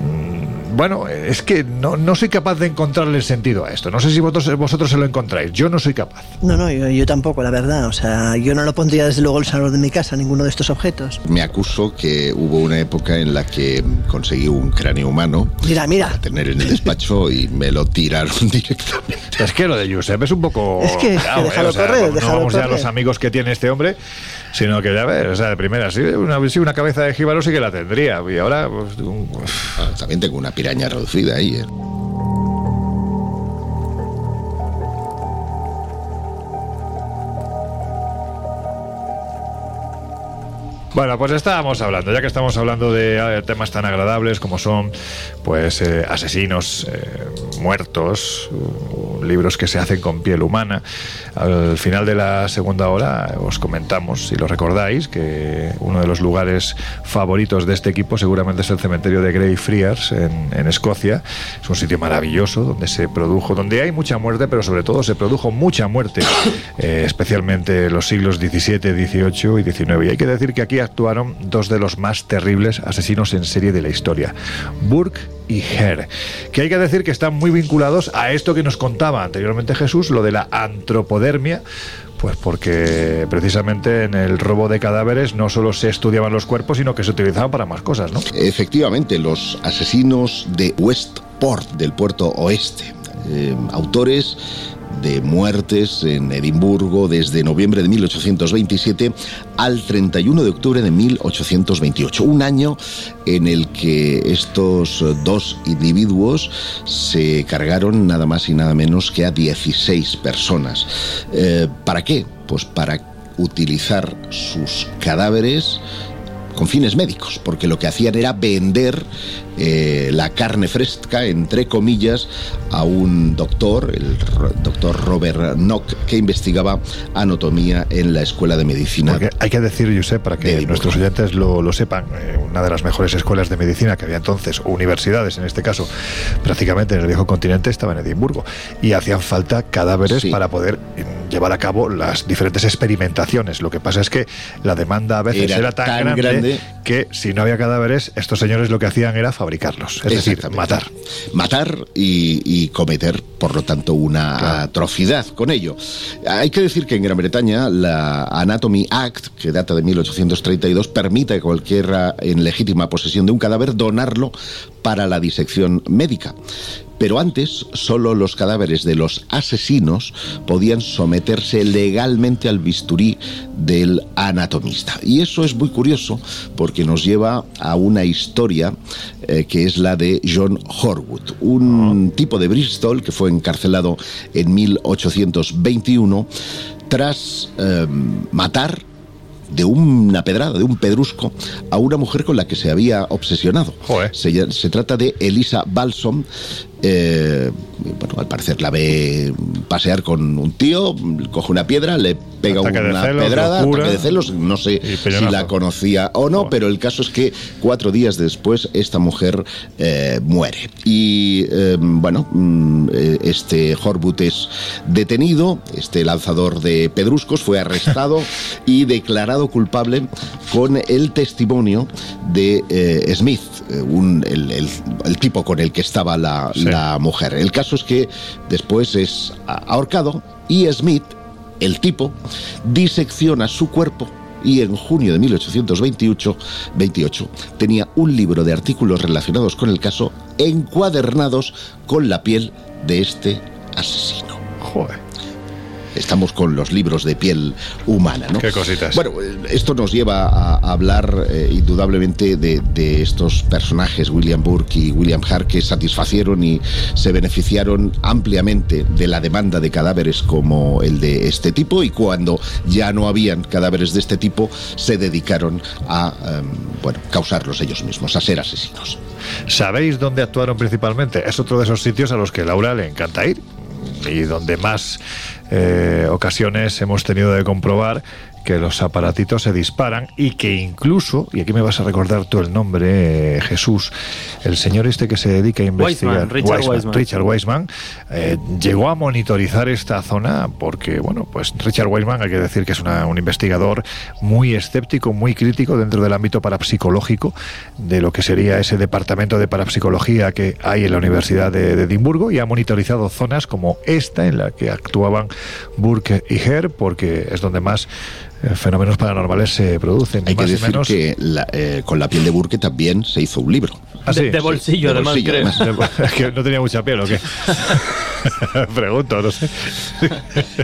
Mm, bueno, es que no, no, soy capaz de encontrarle sentido a esto. No sé si vosotros, vosotros se lo encontráis. Yo no soy capaz.
No, no, yo, tampoco, la verdad. O sea, yo no lo pondría desde luego el salón de mi casa, ninguno de estos objetos.
Me acuso que hubo una época en la que conseguí un cráneo humano.
Mira, mira.
Para tener en el despacho y me lo tiraron directamente.
Es que lo de Josep es un poco.
Es que, déjalo ¿eh? correr,
no vamos ya a los amigos que tiene este hombre sino que ya ves, o sea, de primera, sí, una, una cabeza de jíbaro sí que la tendría, y ahora... Pues,
ah, también tengo una piraña reducida ahí, ¿eh?
Bueno, pues estábamos hablando, ya que estamos hablando de eh, temas tan agradables como son, pues, eh, asesinos muertos, libros que se hacen con piel humana. Al final de la segunda hora os comentamos, si lo recordáis, que uno de los lugares favoritos de este equipo seguramente es el cementerio de Greyfriars en, en Escocia. Es un sitio maravilloso donde se produjo, donde hay mucha muerte, pero sobre todo se produjo mucha muerte, eh, especialmente en los siglos XVII, XVIII y XIX. Y hay que decir que aquí actuaron dos de los más terribles asesinos en serie de la historia, Burke y Her, que hay que decir que están muy vinculados a esto que nos contaba anteriormente Jesús, lo de la antropodermia, pues porque precisamente en el robo de cadáveres no solo se estudiaban los cuerpos, sino que se utilizaban para más cosas, ¿no?
Efectivamente, los asesinos de Westport, del puerto oeste, eh, autores de muertes en Edimburgo desde noviembre de 1827 al 31 de octubre de 1828. Un año en el que estos dos individuos se cargaron nada más y nada menos que a 16 personas. Eh, ¿Para qué? Pues para utilizar sus cadáveres con fines médicos, porque lo que hacían era vender eh, la carne fresca, entre comillas, a un doctor, el doctor Robert Nock, que investigaba anatomía en la Escuela de Medicina.
Porque hay que decir, Josep, para que nuestros oyentes lo, lo sepan, eh, una de las mejores escuelas de medicina que había entonces, universidades en este caso, prácticamente en el viejo continente, estaba en Edimburgo. Y hacían falta cadáveres
Sí.
para poder eh, llevar a cabo las diferentes experimentaciones. Lo que pasa es que la demanda a veces
Era
era, tan,
tan
grande,
grande.
que si no había cadáveres, estos señores lo que hacían era fabricarlos. Es decir, matar.
Matar y, y cometer, por lo tanto, una
Claro.
atrocidad con ello. Hay que decir que en Gran Bretaña la Anatomy Act, que data de 1832, permite a cualquiera en legítima posesión de un cadáver donarlo para la disección médica. Pero antes, solo los cadáveres de los asesinos podían someterse legalmente al bisturí del anatomista. Y eso es muy curioso porque nos lleva a una historia eh, que es la de John Horwood, un tipo de Bristol que fue encarcelado en 1821 tras eh, matar de una pedrada, de un pedrusco, a una mujer con la que se había obsesionado. Se, se trata de Elisa Balsom. Eh, bueno, al parecer la ve pasear con un tío, coge una piedra, le pega
Ataque
una
celos,
pedrada,
locura.
ataque de celos, no sé si la conocía o no, pero el caso es que cuatro días después esta mujer eh, muere. Y eh, bueno, mm, este Horwood es detenido, este lanzador de pedruscos fue arrestado y declarado culpable con el testimonio de Smith, un- el, el- el tipo con el que estaba la,
Sí.
La mujer. El caso es que después es ahorcado y Smith, el tipo, disecciona su cuerpo y en junio de 1828 28, tenía un libro de artículos relacionados con el caso encuadernados con la piel de este asesino.
Joder.
Estamos con los libros de piel humana, ¿no?
Qué cositas.
Bueno, esto nos lleva a, hablar eh, indudablemente de, de estos personajes, William Burke y William Hart, que satisfacieron y se beneficiaron ampliamente de la demanda de cadáveres como el de este tipo y cuando ya no habían cadáveres de este tipo, se dedicaron a, em, bueno, causarlos ellos mismos, a ser asesinos.
¿Sabéis dónde actuaron principalmente? Es otro de esos sitios a los que Laura le encanta ir y donde más eh, ocasiones hemos tenido de comprobar que los aparatitos se disparan y que incluso, y aquí me vas a recordar tú el nombre, eh, Jesús, el señor este que se dedica a investigar,
Richard Weissman.
Richard Weissman, eh, llegó a monitorizar esta zona porque, bueno, pues Richard Weissman hay que decir que es una- un investigador muy escéptico, muy crítico dentro del ámbito parapsicológico de lo que sería ese departamento de parapsicología que hay en la Universidad de, de Edimburgo y ha monitorizado zonas como esta en la que actuaban Burke y Herr porque es donde más fenómenos paranormales se producen.
Hay que decir
menos.
que la- eh, con la piel de Burke también se hizo un libro.
Ah, sí,
de, de
sí.
bolsillo,
de
además,
bolsillo,
creo.
además.
Es que no tenía mucha piel o qué. Pregunto, no sé.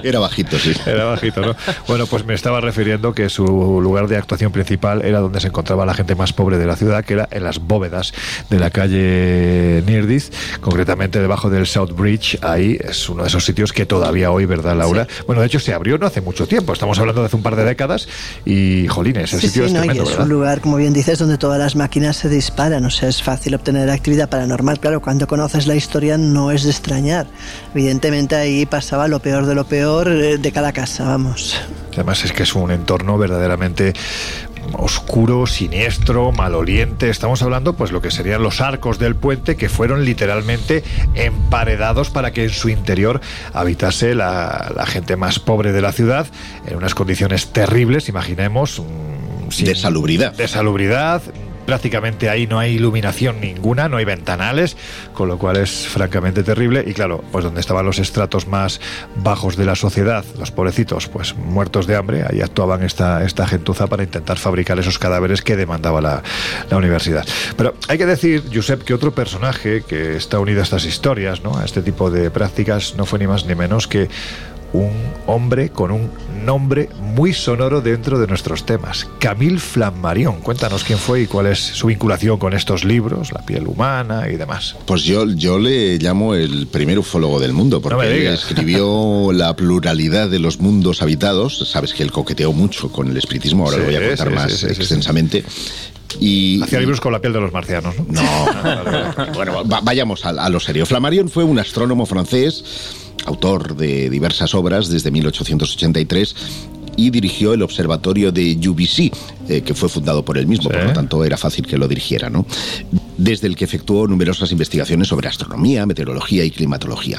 Era bajito, sí.
Era bajito, ¿no? Bueno, pues me estaba refiriendo que su lugar de actuación principal era donde se encontraba la gente más pobre de la ciudad, que era en las bóvedas de la calle Neardiz, concretamente debajo del South Bridge. Ahí es uno de esos sitios que todavía hoy, ¿verdad, Laura? Bueno, de hecho se abrió no hace mucho tiempo, estamos hablando de hace un par de décadas y, jolines, el
Sí,
sitio
sí,
es
no, y
tremendo,
es
¿verdad?
un lugar, como bien dices, donde todas las máquinas se disparan, o sea, es fácil obtener actividad paranormal. Claro, cuando conoces la historia no es de extrañar, evidentemente ahí pasaba lo peor de lo peor eh, de cada casa, vamos.
Además es que es un entorno verdaderamente oscuro, siniestro, maloliente. Estamos hablando, pues, lo que serían los arcos del puente que fueron literalmente emparedados para que en su interior habitase la, la gente más pobre de la ciudad en unas condiciones terribles, imaginemos.
Mm, sin, de salubridad.
De salubridad, prácticamente ahí no hay iluminación ninguna, no hay ventanales, con lo cual es francamente terrible. Y claro, pues donde estaban los estratos más bajos de la sociedad, los pobrecitos, pues muertos de hambre, ahí actuaban esta, esta gentuza para intentar fabricar esos cadáveres que demandaba la, la universidad. Pero hay que decir, Josep, que otro personaje que está unido a estas historias, ¿no? a este tipo de prácticas, no fue ni más ni menos que un hombre con un nombre muy sonoro dentro de nuestros temas. Camille Flammarion. Cuéntanos quién fue y cuál es su vinculación con estos libros, la piel humana y demás.
Pues yo, yo le llamo el primer ufólogo del mundo, porque escribió la pluralidad de los mundos habitados. Sabes que él coqueteó mucho con el espiritismo, ahora lo voy a contar más extensamente.
Y, Hacía libros con la piel de los marcianos, ¿no?
No. bueno, vayamos a, a, lo serio. Flammarion fue un astrónomo francés autor de diversas obras desde 1883 y dirigió el observatorio de UBC, eh, que fue fundado por él mismo, por lo tanto era fácil que lo dirigiera, ¿no? Desde el que efectuó numerosas investigaciones sobre astronomía, meteorología y climatología.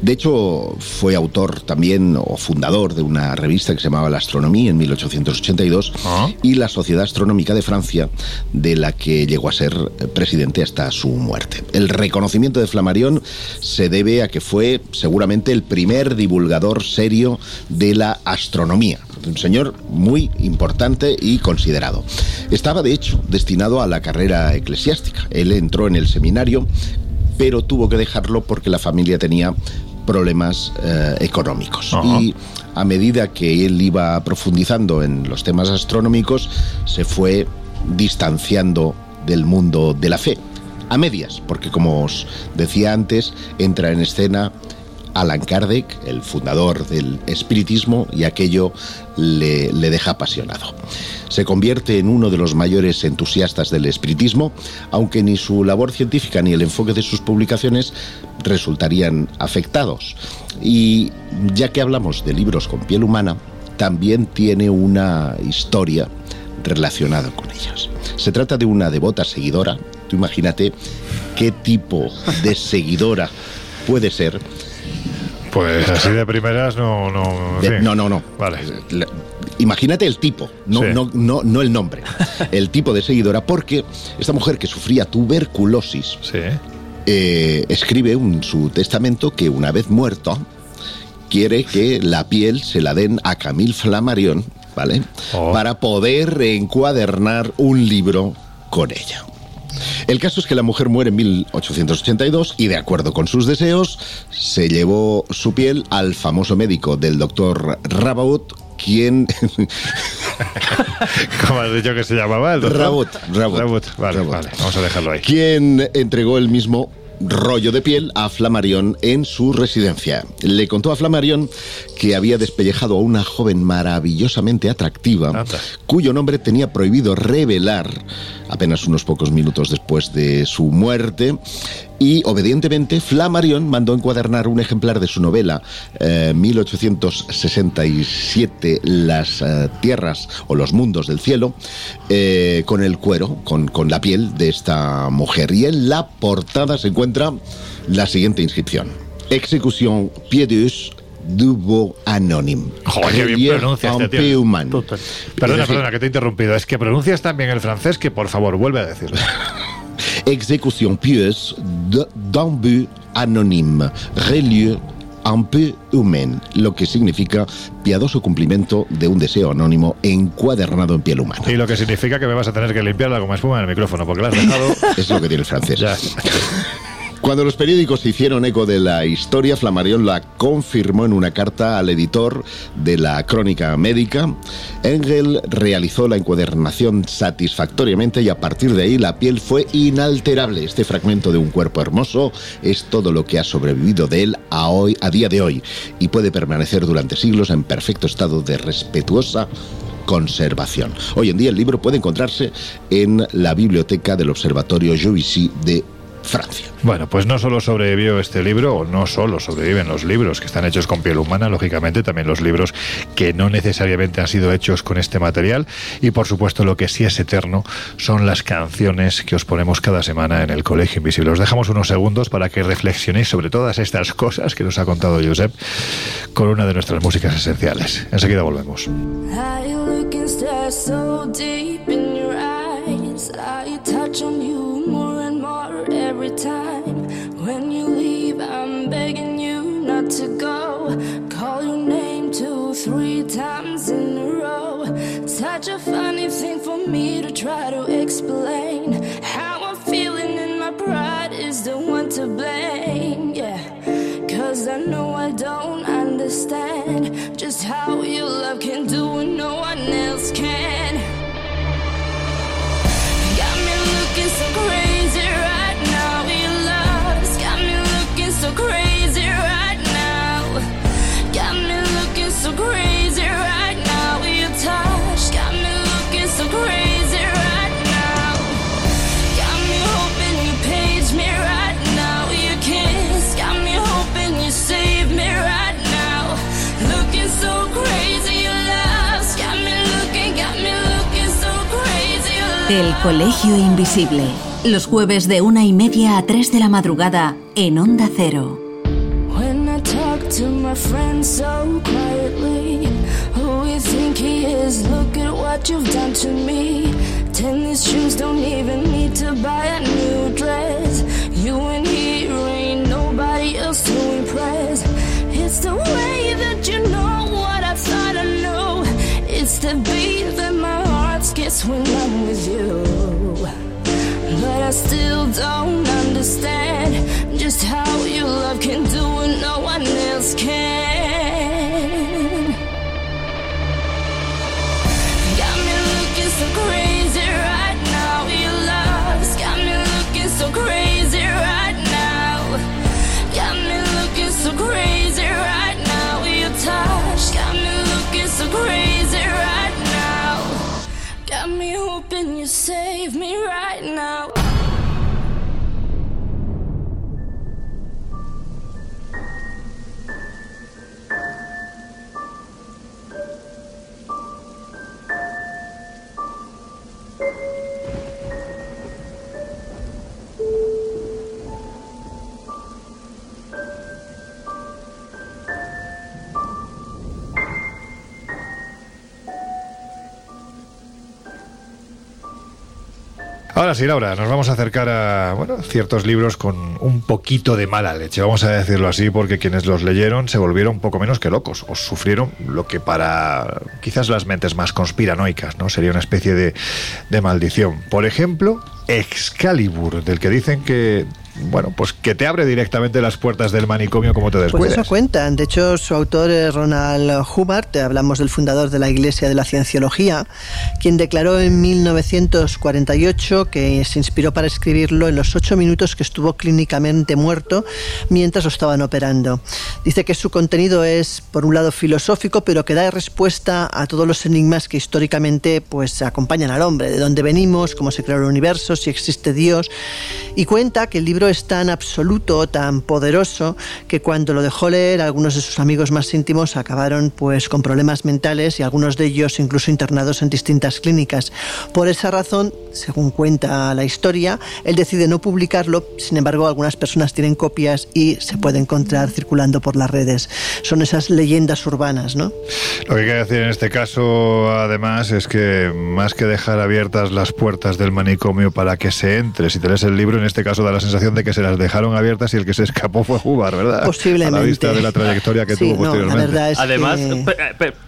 De hecho, fue autor también o fundador de una revista que se llamaba La Astronomía en 1882 ah. y la Sociedad Astronómica de Francia, de la que llegó a ser presidente hasta su muerte. El reconocimiento de Flammarion se debe a que fue seguramente el primer divulgador serio de la astronomía un señor muy importante y considerado. Estaba, de hecho, destinado a la carrera eclesiástica. Él entró en el seminario, pero tuvo que dejarlo porque la familia tenía problemas eh, económicos. Y a medida que él iba profundizando en los temas astronómicos, se fue distanciando del mundo de la fe. A medias, porque como os decía antes, entra en escena Alan Kardec, el fundador del espiritismo, y aquello le, deja apasionado. Se convierte en uno de los mayores entusiastas del espiritismo, aunque ni su labor científica ni el enfoque de sus publicaciones resultarían afectados. Y ya que hablamos de libros con piel humana, también tiene una historia relacionada con ellos. Se trata de una devota seguidora, tú imagínate qué tipo de seguidora puede ser
pues así de primeras no. No,
no, no, no.
Vale.
Imagínate el tipo, no, no, no, no el nombre. El tipo de seguidora, porque esta mujer que sufría tuberculosis eh, escribe en su testamento que una vez muerto quiere que la piel se la den a Camille Flammarion, ¿vale? Oh. Para poder encuadernar un libro con ella. El caso es que la mujer muere en 1882 y de acuerdo con sus deseos se llevó su piel al famoso médico del doctor Rabaut quien...
¿Cómo has dicho que se llamaba? El
Rabaut.
Rabaut. Vale, vale, vamos a dejarlo ahí.
Quien entregó el mismo rollo de piel a Flammarion en su residencia. Le contó a Flammarion que había despellejado a una joven maravillosamente atractiva, cuyo nombre tenía prohibido revelar apenas unos pocos minutos después de su muerte, y obedientemente Flammarion mandó encuadernar un ejemplar de su novela 1867 eh, Las eh, tierras o los mundos del cielo eh, con el cuero, con, con la piel de esta mujer. Y en la portada se encuentra la siguiente inscripción. Execución piedeuse Dubo Anonym.
Joder, qué bien pronuncias este Perdona, perdona, que te he interrumpido. Es que pronuncias tan bien el francés que, por favor, vuelve a decirlo.
Exécution pieuse d'un but anonyme, relieu un peu humain, lo que significa piadoso cumplimiento de un deseo anónimo encuadernado en piel humana.
Y lo que significa que me vas a tener que limpiar la goma espuma en el micrófono, porque la has dejado...
es lo que tiene el francés. Cuando los periódicos hicieron eco de la historia, Flammarion la confirmó en una carta al editor de la Crónica Médica. Engel realizó la encuadernación satisfactoriamente y a partir de ahí la piel fue inalterable. Este fragmento de un cuerpo hermoso es todo lo que ha sobrevivido de él a hoy, a día de hoy, y puede permanecer durante siglos en perfecto estado de respetuosa conservación. Hoy en día el libro puede encontrarse en la biblioteca del Observatorio Juvisy de Francia.
Bueno, pues no solo sobrevivió este libro, o no solo sobreviven los libros que están hechos con piel humana, lógicamente también los libros que no necesariamente han sido hechos con este material, y por supuesto lo que sí es eterno son las canciones que os ponemos cada semana en el Colegio Invisible. Os dejamos unos segundos para que reflexionéis sobre todas estas cosas que nos ha contado Josep con una de nuestras músicas esenciales. Enseguida volvemos. Time. When you leave, I'm begging you not to go. Call your name two, three times in a row. Such a funny thing for me to try to explain. How I'm feeling in my pride is the one to blame. Yeah, cause I know I don't understand just how your love can do what El Colegio Invisible. Los jueves de una y media a tres de la madrugada en Onda Cero. When I talk to my friend so quietly, who you think he is? Look at what you've done to me. Tennis shoes don't even need to buy a new dress. You and he ain't nobody else to impress. It's the way that you know what I thought I knew. It's the beat that my gets when I'm with you. But I still don't understand just how your love can do what no one else can. Save me right now. Ahora sí, Laura, nos vamos a acercar a bueno, ciertos libros con un poquito de mala leche, vamos a decirlo así, porque quienes los leyeron se volvieron poco menos que locos, o sufrieron lo que para quizás las mentes más conspiranoicas, ¿no? Sería una especie de, de maldición. Por ejemplo, Excalibur, del que dicen que bueno, pues que te abre directamente las puertas del manicomio como te descuides.
Pues eso cuentan. De hecho, su autor es Ronald Hubbard, hablamos del fundador de la Iglesia de la Cienciología, quien declaró en 1948 que se inspiró para escribirlo en los ocho minutos que estuvo clínicamente muerto mientras lo estaban operando. Dice que su contenido es, por un lado, filosófico, pero que da respuesta a todos los enigmas que históricamente pues, acompañan al hombre, de dónde venimos, cómo se creó el universo, si existe Dios, y cuenta que el libro es tan absoluto, tan poderoso, que cuando lo dejó leer, algunos de sus amigos más íntimos acabaron pues con problemas mentales y algunos de ellos incluso internados en distintas clínicas. Por esa razón, según cuenta la historia, él decide no publicarlo, sin embargo, algunas personas tienen copias y se puede encontrar circulando por las redes. Son esas leyendas urbanas, ¿no?
Lo que hay que decir en este caso, además, es que más que dejar abiertas las puertas del manicomio para que se entre, si te lees el libro, en este caso da la sensación de que se las dejaron abiertas y el que se escapó fue Jugar, ¿verdad?
Posiblemente.
A la vista de la trayectoria que tuvo posteriormente.
Además,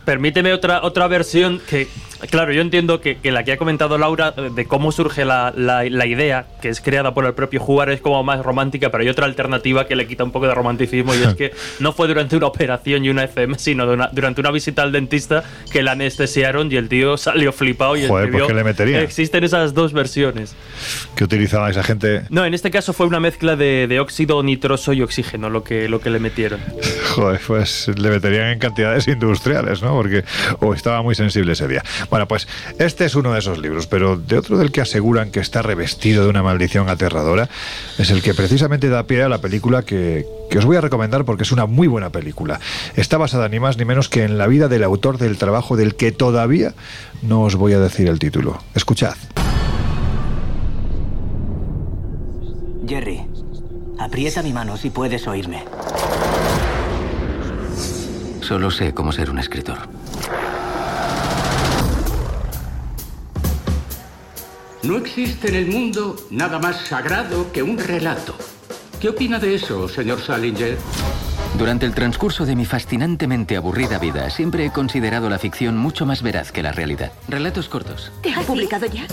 permíteme otra, otra versión que Claro, yo entiendo que, la que ha comentado Laura eh, de cómo surge la, idea, que es creada por el propio jugar, es como más romántica, pero hay otra alternativa que le quita un poco de romanticismo y es que no fue durante una operación y una FM, sino durante una visita al dentista que la anestesiaron y el tío salió flipado y
Joder, ¿por qué le metería?
Existen esas dos versiones.
¿Qué utilizaba esa gente?
No, en este caso fue una mezcla de, óxido nitroso y oxígeno lo que, lo que le metieron.
Joder, pues le meterían en cantidades industriales, ¿no? Porque o estaba muy sensible ese día.
Bueno, pues este es uno de esos libros, pero de otro del que aseguran que está revestido de una maldición aterradora, es el que precisamente da pie a la película que, que os voy a recomendar porque es una muy buena película. Está basada ni más ni menos que en la vida del autor del trabajo del que todavía no os voy a decir el título. Escuchad.
Jerry, aprieta mi mano si puedes oírme.
Solo sé cómo ser un escritor.
No existe en el mundo nada más sagrado que un relato. ¿Qué opina de eso, señor Salinger?
Durante el transcurso de mi fascinantemente aburrida vida, siempre he considerado la ficción mucho más veraz que la realidad. Relatos cortos.
¿Te has publicado ya?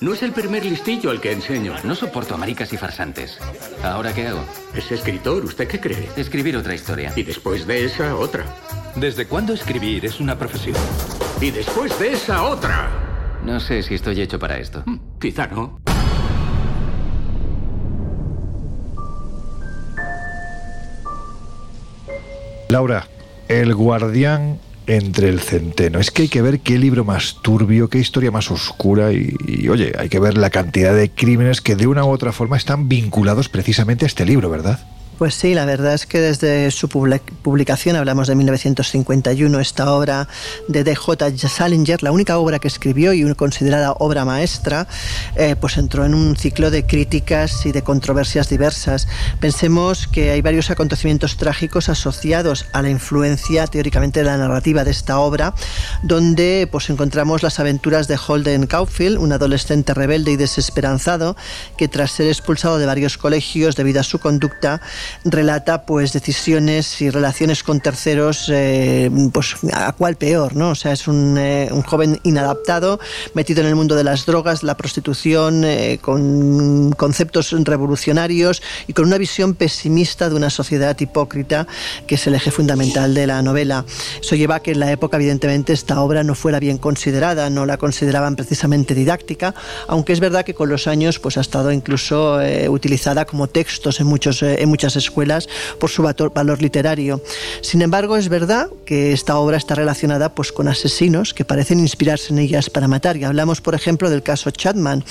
No es el primer listillo al que enseño.
No soporto a maricas y farsantes. ¿Ahora qué hago?
Es escritor, ¿usted qué cree?
Escribir otra historia.
Y después de esa, otra.
¿Desde cuándo escribir es una profesión?
Y después de esa, otra.
No sé si estoy hecho para esto.
Hmm, quizá no.
Laura, El guardián entre el centeno. Es que hay que ver qué libro más turbio, qué historia más oscura y, y, oye, hay que ver la cantidad de crímenes que de una u otra forma están vinculados precisamente a este libro, ¿verdad?
Pues sí, la verdad es que desde su publicación, hablamos de 1951, esta obra de D.J. Salinger, la única obra que escribió y considerada obra maestra, eh, pues entró en un ciclo de críticas y de controversias diversas. Pensemos que hay varios acontecimientos trágicos asociados a la influencia teóricamente de la narrativa de esta obra, donde pues encontramos las aventuras de Holden Caulfield, un adolescente rebelde y desesperanzado que tras ser expulsado de varios colegios debido a su conducta, relata pues decisiones y relaciones con terceros, eh, pues a cuál peor, ¿no? O sea, es un, eh, un, joven inadaptado, metido en el mundo de las drogas, la prostitución, eh, con conceptos revolucionarios y con una visión pesimista de una sociedad hipócrita, que es el eje fundamental de la novela. Eso lleva a que en la época, evidentemente, esta obra no fuera bien considerada, no la consideraban precisamente didáctica, aunque es verdad que con los años pues ha estado incluso utilizada como textos en, muchos, en muchas escuelas por su valor literario. Sin embargo, es verdad que esta obra está relacionada pues, con asesinos que parecen inspirarse en ellas para matar. Y hablamos, por ejemplo, del caso Chapman.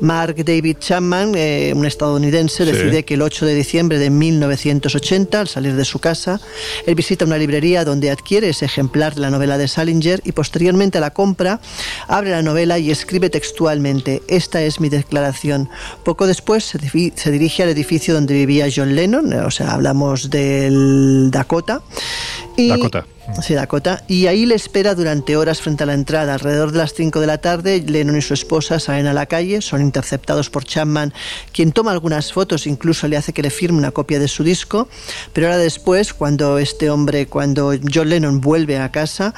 Mark David Chapman, eh, un estadounidense, sí. decide que el 8 de diciembre de 1980, al salir de su casa, él visita una librería donde adquiere ese ejemplar de la novela de Salinger y posteriormente a la compra abre la novela y escribe textualmente, esta es mi declaración. Poco después se, se dirige al edificio donde vivía John Lennon, o sea, hablamos del Dakota.
Dakota.
Sí, Dakota. Y ahí le espera durante horas frente a la entrada. Alrededor de las 5 de la tarde, Lennon y su esposa salen a la calle, son interceptados por Chapman, quien toma algunas fotos, incluso le hace que le firme una copia de su disco. Pero ahora después, cuando este hombre, cuando John Lennon vuelve a casa,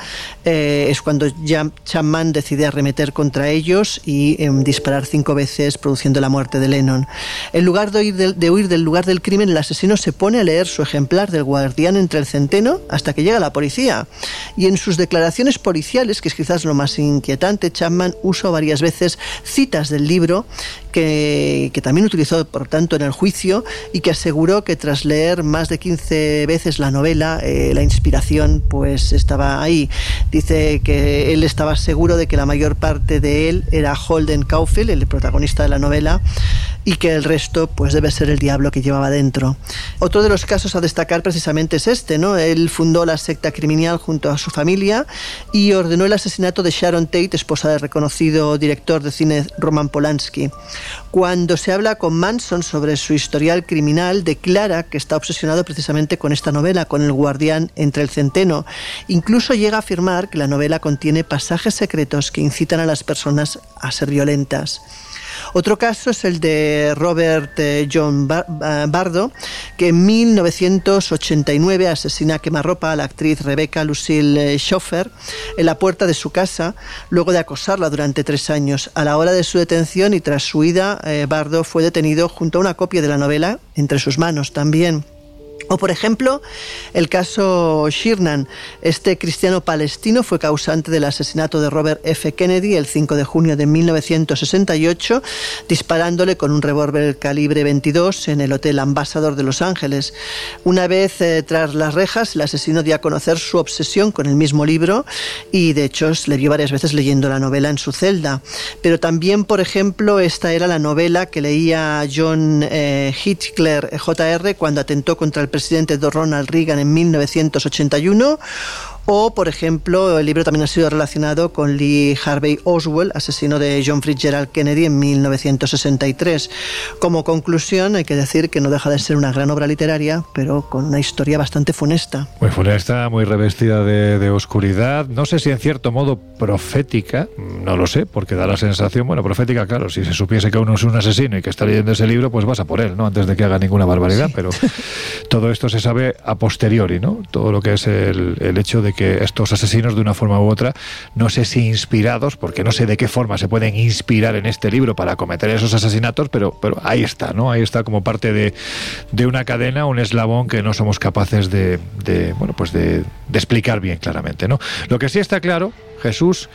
eh, es cuando Chapman decide arremeter contra ellos y eh, disparar cinco veces, produciendo la muerte de Lennon. En lugar de huir, de, de huir del lugar del crimen, el asesino se pone a leer su ejemplar del guardián entre el centeno hasta que llega la policía. Y en sus declaraciones policiales, que es quizás lo más inquietante, Chapman usó varias veces citas del libro que, que, también utilizó, por tanto, en el juicio y que aseguró que tras leer más de 15 veces la novela, eh, la inspiración pues estaba ahí. Dice que él estaba seguro de que la mayor parte de él era Holden Caulfield, el protagonista de la novela, y que el resto pues debe ser el diablo que llevaba dentro. Otro de los casos a destacar precisamente es este, ¿no? Él fundó la secta criminal junto a su familia y ordenó el asesinato de Sharon Tate, esposa del reconocido director de cine Roman Polanski. Cuando se habla con Manson sobre su historial criminal, declara que está obsesionado precisamente con esta novela, con el guardián entre el centeno. Incluso llega a afirmar que la novela contiene pasajes secretos que incitan a las personas a ser violentas. Otro caso es el de Robert eh, John Bardo, que en 1989 asesina a quemarropa a la actriz Rebecca Lucille Schoffer en la puerta de su casa, luego de acosarla durante tres años. A la hora de su detención y tras su huida, eh, Bardo fue detenido junto a una copia de la novela entre sus manos también. O por ejemplo, el caso Shirnan. Este cristiano palestino fue causante del asesinato de Robert F. Kennedy el 5 de junio de 1968, disparándole con un revólver calibre 22 en el Hotel Ambassador de Los Ángeles. Una vez eh, tras las rejas, el asesino dio a conocer su obsesión con el mismo libro y de hecho le vio varias veces leyendo la novela en su celda. Pero también, por ejemplo, esta era la novela que leía John eh, Hitler Jr. cuando atentó contra el presidente Ronald Reagan en 1981 o, por ejemplo, el libro también ha sido relacionado con Lee Harvey Oswald, asesino de John Fitzgerald Kennedy en 1963. Como conclusión, hay que decir que no deja de ser una gran obra literaria, pero con una historia bastante funesta.
Muy funesta, muy revestida de, oscuridad. No sé si en cierto modo profética, no lo sé, porque da la sensación, bueno, profética, claro, si se supiese que uno es un asesino y que está leyendo ese libro, pues vas a por él, ¿no? Antes de que haga ninguna barbaridad, pero todo esto se sabe a posteriori, ¿no? Todo lo que es el, el hecho de que estos asesinos de una forma u otra, no sé si inspirados, porque no sé de qué forma se pueden inspirar en este libro para cometer esos asesinatos, pero, pero ahí está, ¿no? Ahí está como parte de, de una cadena, un eslabón que no somos capaces de, de bueno, pues de, de explicar bien claramente, ¿no? Lo que sí está claro, Jesús,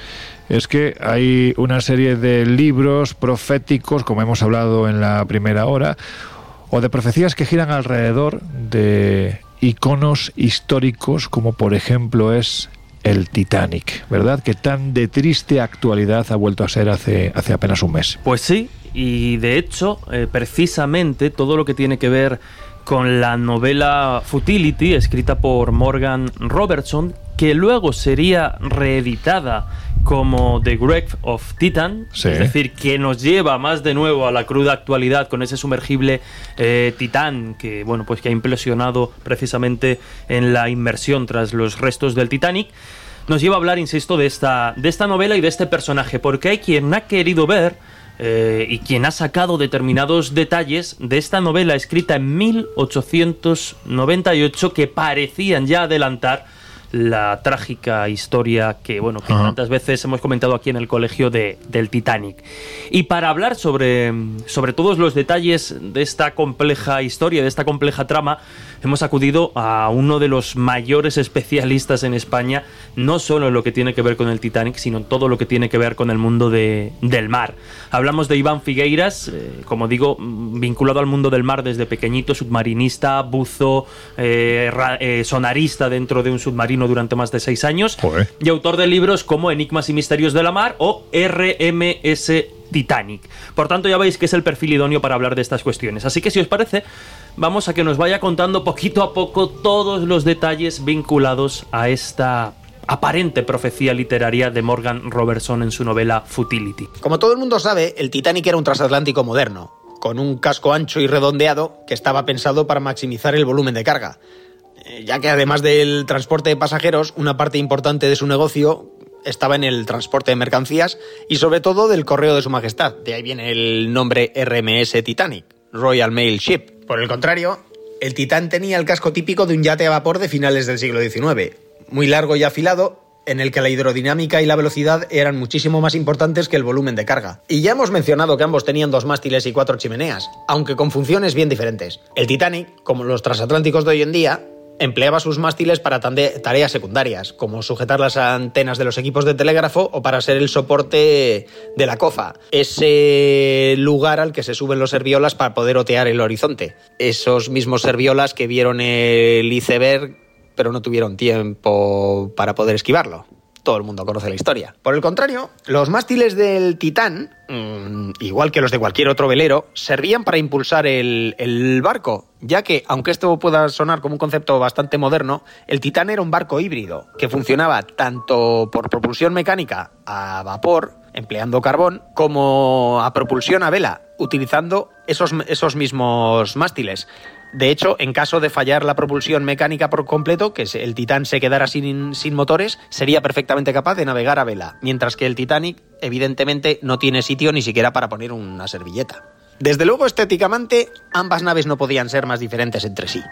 es que hay una serie de libros proféticos, como hemos hablado en la primera hora, o de profecías que giran alrededor de iconos históricos como por ejemplo es el Titanic, ¿verdad? Que tan de triste actualidad ha vuelto a ser hace, hace apenas un mes.
Pues sí, y de hecho, eh, precisamente todo lo que tiene que ver con la novela Futility, escrita por Morgan Robertson, que luego sería reeditada como The Grave of Titan, es decir, que nos lleva más de nuevo a la cruda actualidad con ese sumergible eh, Titán que bueno pues que ha impresionado precisamente en la inmersión tras los restos del Titanic. Nos lleva a hablar, insisto, de esta, de esta novela y de este personaje, porque hay quien ha querido ver eh, y quien ha sacado determinados detalles de esta novela escrita en 1898 que parecían ya adelantar la trágica historia que, bueno, que tantas veces hemos comentado aquí en el colegio de, del Titanic. Y para hablar sobre, sobre todos los detalles de esta compleja historia, de esta compleja trama, hemos acudido a uno de los mayores especialistas en España, no solo en lo que tiene que ver con el Titanic, sino en todo lo que tiene que ver con el mundo de, del mar. Hablamos de Iván Figueiras, eh, como digo, vinculado al mundo del mar desde pequeñito, submarinista, buzo, eh, eh, sonarista dentro de un submarino durante más de seis años, y autor de libros como Enigmas y Misterios de la Mar o RMS Titanic. Por tanto, ya veis que es el perfil idóneo para hablar de estas cuestiones. Así que si os parece, vamos a que nos vaya contando poquito a poco todos los detalles vinculados a esta aparente profecía literaria de Morgan Robertson en su novela Futility.
Como todo el mundo sabe, el Titanic era un transatlántico moderno, con un casco ancho y redondeado que estaba pensado para maximizar el volumen de carga, eh, ya que además del transporte de pasajeros, una parte importante de su negocio estaba en el transporte de mercancías y sobre todo del correo de su majestad. De ahí viene el nombre RMS Titanic, Royal Mail Ship. Por el contrario, el Titán tenía el casco típico de un yate a vapor de finales del siglo XIX, muy largo y afilado, en el que la hidrodinámica y la velocidad eran muchísimo más importantes que el volumen de carga. Y ya hemos mencionado que ambos tenían dos mástiles y cuatro chimeneas, aunque con funciones bien diferentes. El Titanic, como los transatlánticos de hoy en día, empleaba sus mástiles para tareas secundarias, como sujetar las antenas de los equipos de telégrafo o para ser el soporte de la cofa, ese lugar al que se suben los serviolas para poder otear el horizonte. Esos mismos serviolas que vieron el iceberg pero no tuvieron tiempo para poder esquivarlo todo el mundo conoce la historia. Por el contrario, los mástiles del Titán, mm, igual que los de cualquier otro velero, servían para impulsar el, barco, ya que, aunque esto pueda sonar como un concepto bastante moderno, el Titán era un barco híbrido, que funcionaba tanto por propulsión mecánica a vapor, empleando carbón, como a propulsión a vela, utilizando esos, esos mismos mástiles. De hecho, en caso de fallar la propulsión mecánica por completo, que el Titán se quedara sin, sin, motores, sería perfectamente capaz de navegar a vela, mientras que el Titanic, evidentemente, no tiene sitio ni siquiera para poner una servilleta. Desde luego, estéticamente, ambas naves no podían ser más diferentes entre sí.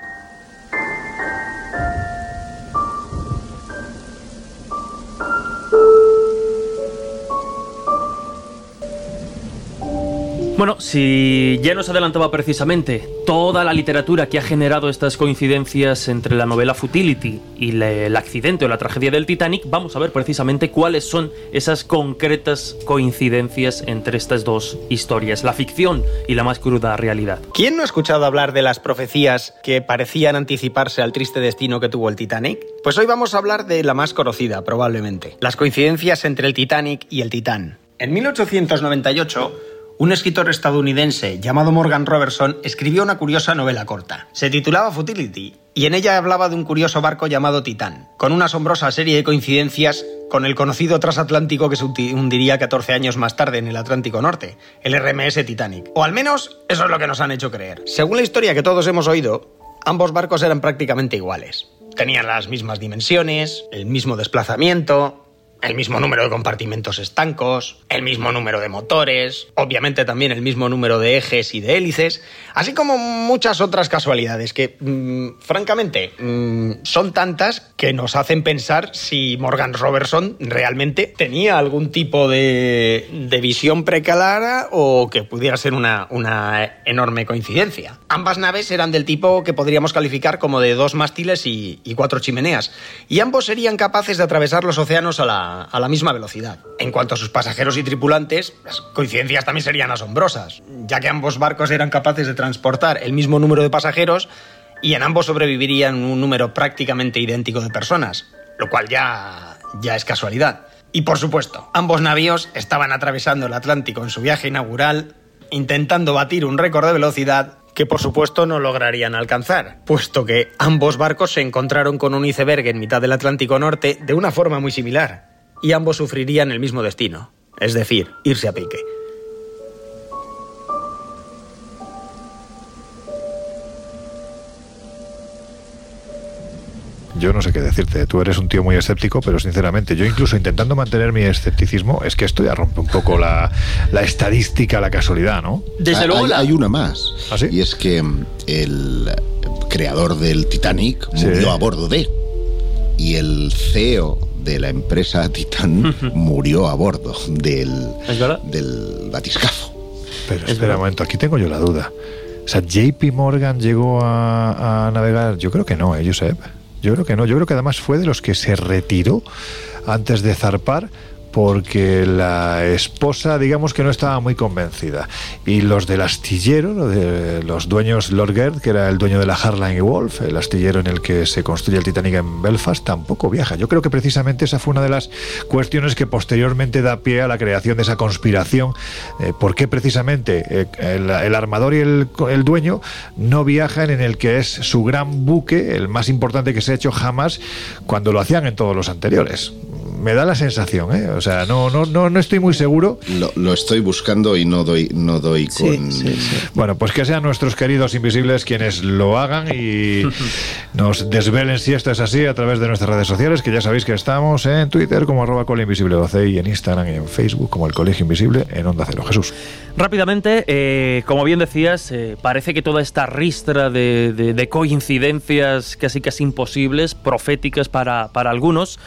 Bueno, si ya nos adelantaba precisamente toda la literatura que ha generado estas coincidencias entre la novela Futility y le- el accidente o la tragedia del Titanic, vamos a ver precisamente cuáles son esas concretas coincidencias entre estas dos historias, la ficción y la más cruda realidad.
¿Quién no ha escuchado hablar de las profecías que parecían anticiparse al triste destino que tuvo el Titanic? Pues hoy vamos a hablar de la más conocida, probablemente, las coincidencias entre el Titanic y el Titán. En 1898, un escritor estadounidense llamado Morgan Robertson escribió una curiosa novela corta. Se titulaba Futility y en ella hablaba de un curioso barco llamado Titán, con una asombrosa serie de coincidencias con el conocido transatlántico que se hundi- hundiría 14 años más tarde en el Atlántico Norte, el RMS Titanic. O al menos eso es lo que nos han hecho creer. Según la historia que todos hemos oído, ambos barcos eran prácticamente iguales. Tenían las mismas dimensiones, el mismo desplazamiento, el mismo número de compartimentos estancos, el mismo número de motores, obviamente también el mismo número de ejes y de hélices, así como muchas otras casualidades que, mm, francamente, mm, son tantas que nos hacen pensar si Morgan Robertson realmente tenía algún tipo de, de visión preclara o que pudiera ser una, una enorme coincidencia. Ambas naves eran del tipo que podríamos calificar como de dos mástiles y, y cuatro chimeneas, y ambos serían capaces de atravesar los océanos a la, a la misma velocidad. En cuanto a sus pasajeros y tripulantes, las coincidencias también serían asombrosas, ya que ambos barcos eran capaces de transportar el mismo número de pasajeros y en ambos sobrevivirían un número prácticamente idéntico de personas, lo cual ya, ya es casualidad. Y por supuesto, ambos navíos estaban atravesando el Atlántico en su viaje inaugural, intentando batir un récord de velocidad que por supuesto no lograrían alcanzar, puesto que ambos barcos se encontraron con un iceberg en mitad del Atlántico Norte de una forma muy similar, y ambos sufrirían el mismo destino, es decir, irse a pique.
Yo no sé qué decirte, tú eres un tío muy escéptico, pero sinceramente, yo incluso intentando mantener mi escepticismo, es que esto ya rompe un poco la, la estadística, la casualidad, ¿no?
hay, hay- hay una más. Y es que mm, el creador del Titanic
Sí.
murió a bordo de. Y el CEO de la empresa Titan murió a bordo del, del batiscafo.
Pero espera un momento, aquí tengo yo la duda. O sea, JP Morgan llegó a, a navegar, yo creo que no, ¿eh, Josep? Yo creo que no, yo creo que además fue de los que se retiró antes de zarpar porque la esposa, digamos que no estaba muy convencida. Y los del astillero, los dueños, Lord Gerd, que era el dueño de la Harline y Wolf, el astillero en el que se construye el Titanic en Belfast, tampoco viaja. Yo creo que precisamente esa fue una de las cuestiones que posteriormente da pie a la creación de esa conspiración. Eh, ¿Por qué precisamente eh, el, el armador y el, el dueño no viajan en el que es su gran buque, el más importante que se ha hecho jamás, cuando lo hacían en todos los anteriores? Me da la sensación, ¿eh? O sea, no, no, no, no estoy muy seguro.
Lo, lo estoy buscando y no doy, no doy con.
Bueno, pues que sean nuestros queridos invisibles quienes lo hagan y nos desvelen si esto es así a través de nuestras redes sociales, que ya sabéis que estamos en Twitter como arroba colinvisible12 y en Instagram y en Facebook como el Colegio Invisible en Onda Cero. Jesús.
Rápidamente, eh, como bien decías, eh, parece que toda esta ristra de, de- de coincidencias casi casi imposibles, proféticas para, para algunos,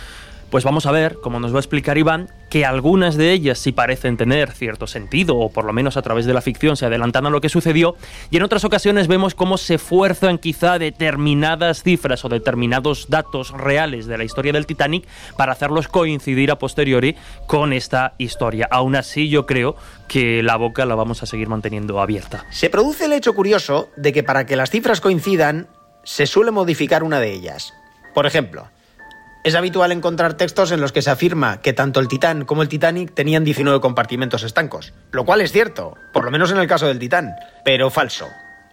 pues vamos a ver, como nos va a explicar Iván, que algunas de ellas sí parecen tener cierto sentido, o por lo menos a través de la ficción se adelantan a lo que sucedió, y en otras ocasiones vemos cómo se fuerzan quizá determinadas cifras o determinados datos reales de la historia del Titanic para hacerlos coincidir a posteriori con esta historia. Aún así, yo creo que la boca la vamos a seguir manteniendo abierta.
Se produce el hecho curioso de que para que las cifras coincidan, se suele modificar una de ellas. Por ejemplo, es habitual encontrar textos en los que se afirma que tanto el Titán como el Titanic tenían 19 compartimentos estancos, lo cual es cierto, por lo menos en el caso del Titán, pero falso.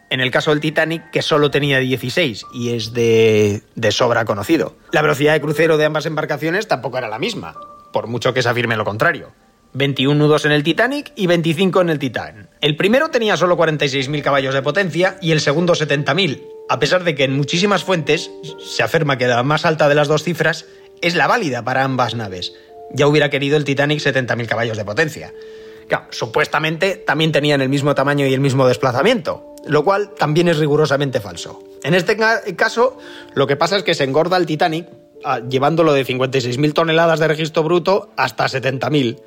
En el caso del Titanic, que solo tenía 16 y es de, de sobra conocido. La velocidad de crucero de ambas embarcaciones tampoco era la misma, por mucho que se afirme lo contrario. 21 nudos en el Titanic y 25 en el Titán. El primero tenía solo 46.000 caballos de potencia y el segundo 70.000, a pesar de que en muchísimas fuentes se afirma que la más alta de las dos cifras es la válida para ambas naves. Ya hubiera querido el Titanic 70.000 caballos de potencia. Claro, supuestamente también tenían el mismo tamaño y el mismo desplazamiento, lo cual también es rigurosamente falso. En este ca- caso, lo que pasa es que se engorda el Titanic ah, llevándolo de 56.000 toneladas de registro bruto hasta 70.000.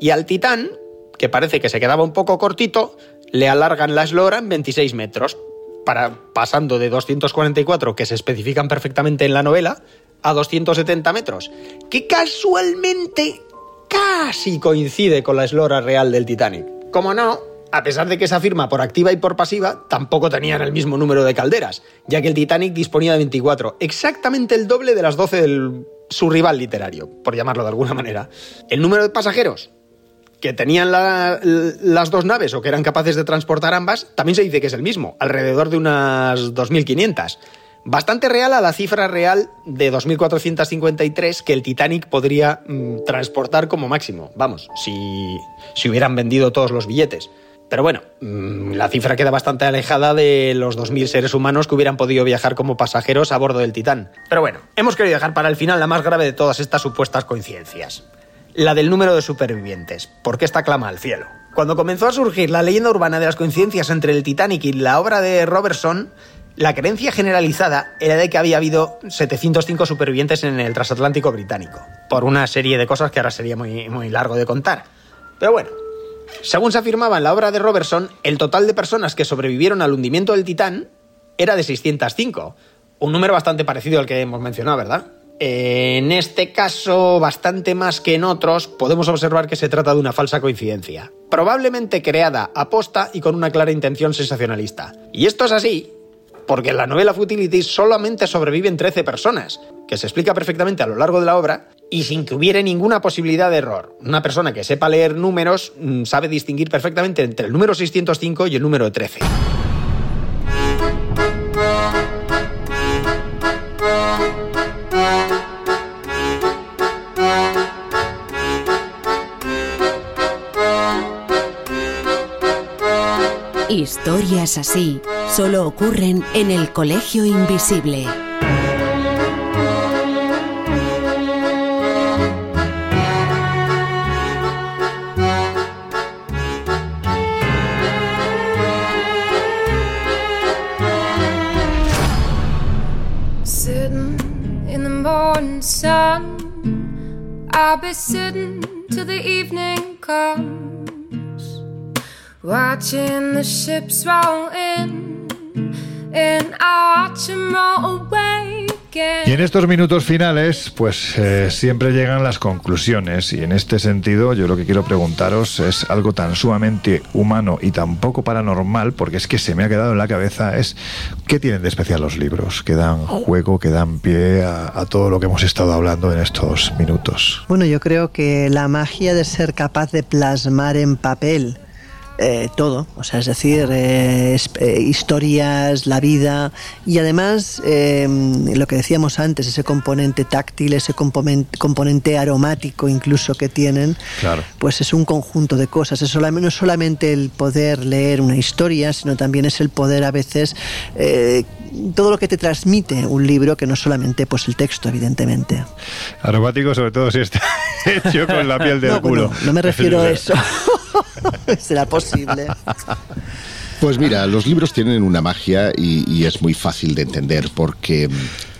Y al Titán que parece que se quedaba un poco cortito, le alargan la eslora en 26 metros, para, pasando de 244 que se especifican perfectamente en la novela a 270 metros, que casualmente casi coincide con la eslora real del Titanic. Como no, a pesar de que esa firma por activa y por pasiva tampoco tenían el mismo número de calderas, ya que el Titanic disponía de 24, exactamente el doble de las 12 de su rival literario, por llamarlo de alguna manera. El número de pasajeros que tenían las dos naves o que eran capaces de transportar ambas, también se dice que es el mismo, alrededor de unas 2.500. Bastante real a la cifra real de 2.453 que el Titanic podría mm, transportar como máximo. Vamos, si, si hubieran vendido todos los billetes. Pero bueno, mm, la cifra queda bastante alejada de los 2.000 seres humanos que hubieran podido viajar como pasajeros a bordo del Titán. Pero bueno, hemos querido dejar para el final la más grave de todas estas supuestas coincidencias. La del número de supervivientes, porque esta clama al cielo. Cuando comenzó a surgir la leyenda urbana de las coincidencias entre el Titanic y la obra de Robertson, la creencia generalizada era de que había habido 705 supervivientes en el transatlántico británico, por una serie de cosas que ahora sería muy, muy largo de contar. Pero bueno, según se afirmaba en la obra de Robertson, el total de personas que sobrevivieron al hundimiento del Titán era de 605, un número bastante parecido al que hemos mencionado, ¿verdad? En este caso, bastante más que en otros, podemos observar que se trata de una falsa coincidencia, probablemente creada a posta y con una clara intención sensacionalista. Y esto es así porque en la novela Futility solamente sobreviven 13 personas, que se explica perfectamente a lo largo de la obra y sin que hubiera ninguna posibilidad de error. Una persona que sepa leer números mm, sabe distinguir perfectamente entre el número 605 y el número 13.
Historias así solo ocurren en el Colegio Invisible. I'll be sitting till the evening comes, watching the ships roll in, and I watch them roll away.
Y en estos minutos finales, pues eh, siempre llegan las conclusiones. Y en este sentido, yo lo que quiero preguntaros es algo tan sumamente humano y tan poco paranormal, porque es que se me ha quedado en la cabeza, es ¿qué tienen de especial los libros? Que dan juego, que dan pie a, a todo lo que hemos estado hablando en estos minutos.
Bueno, yo creo que la magia de ser capaz de plasmar en papel eh, todo, o sea, es decir, eh, eh, historias, la vida y además lo que decíamos antes, ese componente táctil, ese componente, aromático incluso que tienen, pues es un conjunto de cosas. Es solamente, no solamente el poder leer una historia, sino también es el poder a veces todo lo que te transmite un libro, que no solamente pues el texto, evidentemente.
Aromático, sobre todo si está hecho con la piel del culo.
no me refiero a eso. ¿Será posible?
Pues mira, los libros tienen una magia y, es muy fácil de entender porque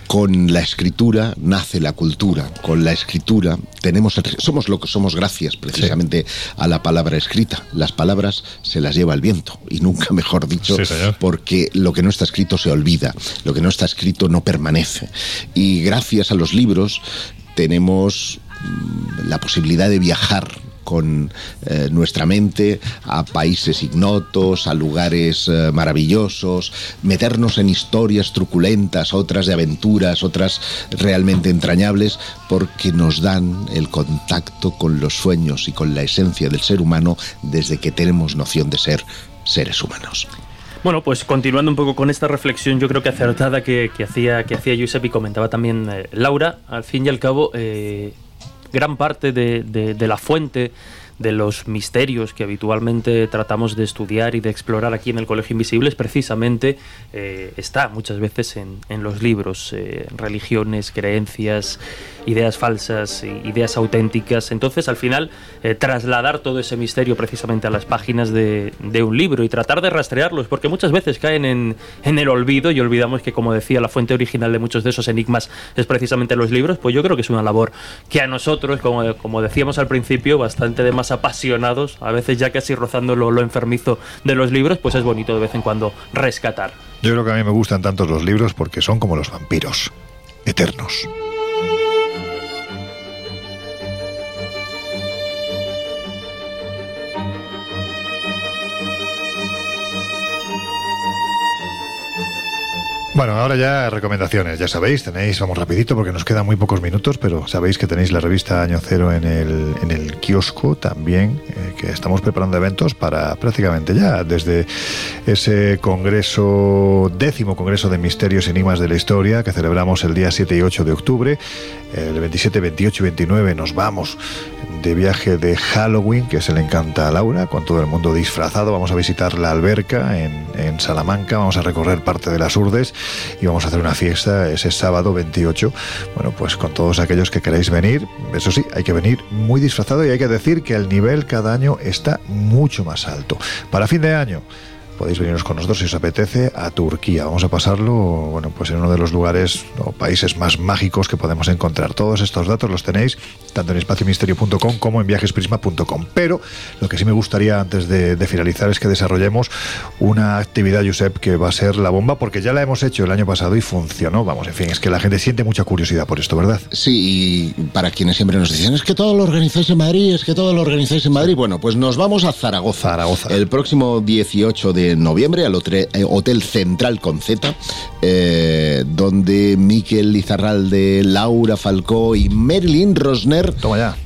con la escritura nace la cultura. Con la escritura tenemos somos lo que somos gracias precisamente a la palabra escrita. Las palabras se las lleva el viento y nunca mejor dicho porque lo que no está escrito se olvida, lo que no está escrito no permanece. Y gracias a los libros tenemos mm, la posibilidad de viajar con eh, nuestra mente a países ignotos, a lugares eh, maravillosos, meternos en historias truculentas, otras de aventuras, otras realmente entrañables, porque nos dan el contacto con los sueños y con la esencia del ser humano desde que tenemos noción de ser seres humanos.
Bueno, pues continuando un poco con esta reflexión, yo creo que acertada que, hacía que hacía y comentaba también eh, Laura, al fin y al cabo, gran parte de, la fuente de los misterios que habitualmente tratamos de estudiar y de explorar aquí en el Colegio Invisible es precisamente eh, está muchas veces en, en los libros, eh, religiones, creencias, ideas falsas, ideas auténticas. Entonces, al final, eh, trasladar todo ese misterio precisamente a las páginas de, de, un libro y tratar de rastrearlos, porque muchas veces caen en, en, el olvido y olvidamos que, como decía, la fuente original de muchos de esos enigmas es precisamente los libros, pues yo creo que es una labor que a nosotros, como, como decíamos al principio, bastante demasiado más apasionados, a veces ya casi rozando lo, lo enfermizo de los libros, pues es bonito de vez en cuando rescatar.
Yo creo que a mí me gustan tantos los libros porque son como los vampiros, eternos. Bueno, ahora ya recomendaciones, ya sabéis, tenéis, vamos rapidito porque nos quedan muy pocos minutos, pero sabéis que tenéis la revista Año Cero en el, en el kiosco también, eh, que estamos preparando eventos para prácticamente ya, desde ese congreso, décimo congreso de misterios y enigmas de la historia, que celebramos el día 7 y 8 de octubre, el 27, 28 y 29 nos vamos de viaje de Halloween, que se le encanta a Laura, con todo el mundo disfrazado. Vamos a visitar la alberca en, en Salamanca, vamos a recorrer parte de las Urdes y vamos a hacer una fiesta ese sábado 28. Bueno, pues con todos aquellos que queráis venir, eso sí, hay que venir muy disfrazado y hay que decir que el nivel cada año está mucho más alto. Para fin de año podéis veniros con nosotros si os apetece a Turquía. Vamos a pasarlo, bueno, pues en uno de los lugares o países más mágicos que podemos encontrar. Todos estos datos los tenéis tanto en espaciomisterio.com como en viajesprisma.com. Pero lo que sí me gustaría antes de, de, finalizar es que desarrollemos una actividad, Josep, que va a ser la bomba, porque ya la hemos hecho el año pasado y funcionó. Vamos, en fin, es que la gente siente mucha curiosidad por esto, ¿verdad?
Sí, y para quienes siempre nos dicen, es que todo lo organizáis en Madrid, es que todo lo organizáis en Madrid. Bueno, pues nos vamos a Zaragoza.
Zaragoza.
El próximo 18 de noviembre al Hotel Central con Z, eh, donde Miquel Lizarralde, Laura Falcó y Marilyn Rosner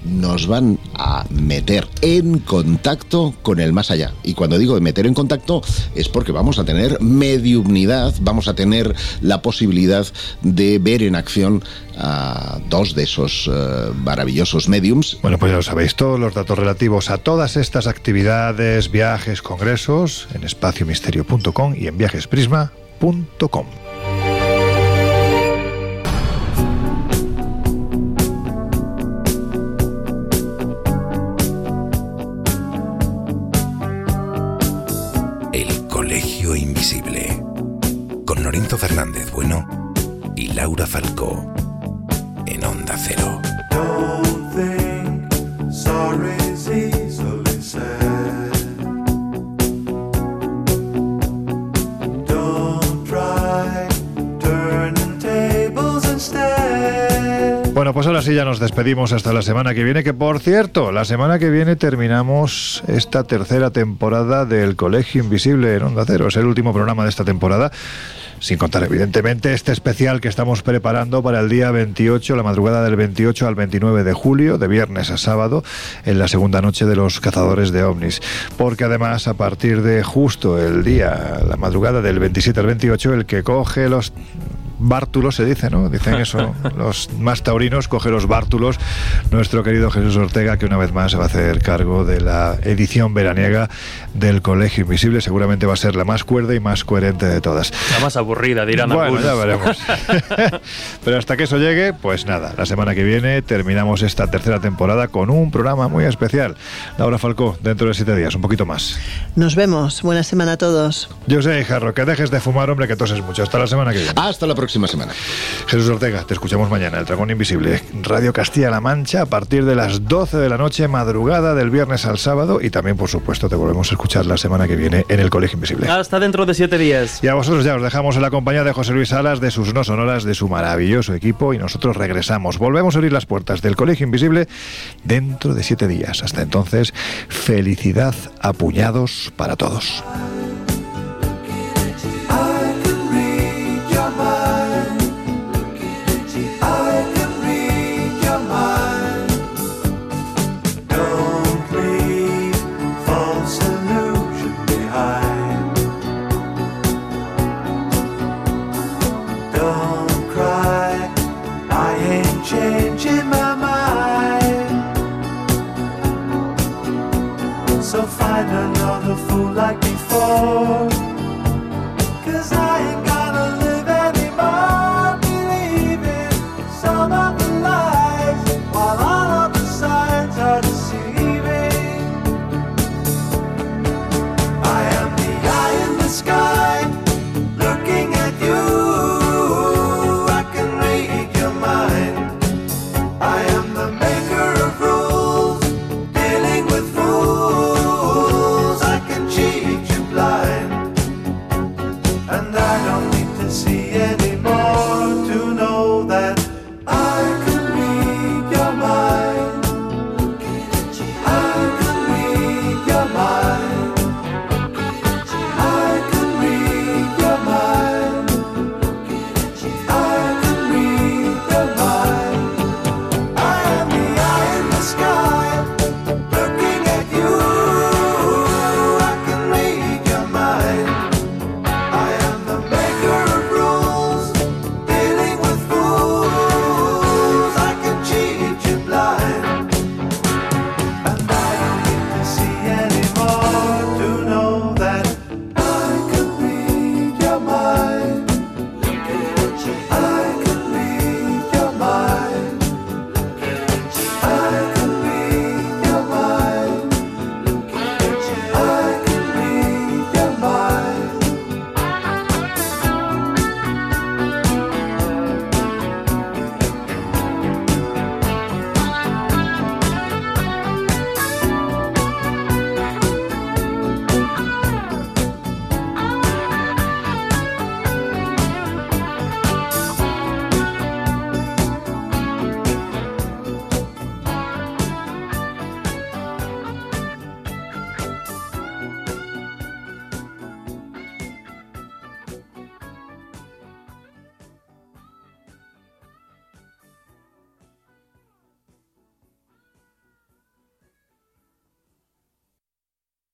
nos van a meter en contacto con el más allá. Y cuando digo meter en contacto es porque vamos a tener mediumnidad, vamos a tener la posibilidad de ver en acción a dos de esos uh, maravillosos mediums.
Bueno, pues ya lo sabéis, todos los datos relativos a todas estas actividades, viajes, congresos en espaciomisterio.com y en viajesprisma.com.
El Colegio Invisible con Lorenzo Fernández Bueno y Laura Falcó en Onda Cero.
Bueno, pues ahora sí ya nos despedimos hasta la semana que viene, que por cierto, la semana que viene terminamos esta tercera temporada del Colegio Invisible en Onda Cero. Es el último programa de esta temporada. Sin contar, evidentemente, este especial que estamos preparando para el día 28, la madrugada del 28 al 29 de julio, de viernes a sábado, en la segunda noche de los cazadores de ovnis. Porque además, a partir de justo el día, la madrugada del 27 al 28, el que coge los bártulos se dice, ¿no? Dicen eso, los más taurinos, coge los bártulos, nuestro querido Jesús Ortega, que una vez más se va a hacer cargo de la edición veraniega del Colegio Invisible, seguramente va a ser la más cuerda y más coherente de todas.
La más aburrida, dirán
Bueno,
algunos.
ya veremos. Pero hasta que eso llegue, pues nada, la semana que viene terminamos esta tercera temporada con un programa muy especial. Laura Falcó, dentro de siete días, un poquito más.
Nos vemos. Buena semana a todos.
Yo sé, Jarro, que dejes de fumar, hombre, que toses mucho. Hasta la semana que viene.
Hasta la próxima semana.
Jesús Ortega, te escuchamos mañana, El Dragón Invisible, Radio Castilla-La Mancha, a partir de las 12 de la noche, madrugada del viernes al sábado, y también, por supuesto, te volvemos a escuchar la semana que viene en el Colegio Invisible.
Hasta dentro de siete días.
Y a vosotros ya os dejamos en la compañía de José Luis Salas, de sus no sonoras, de su maravilloso equipo, y nosotros regresamos. Volvemos a abrir las puertas del Colegio Invisible dentro de siete días. Hasta entonces, felicidad a puñados para todos.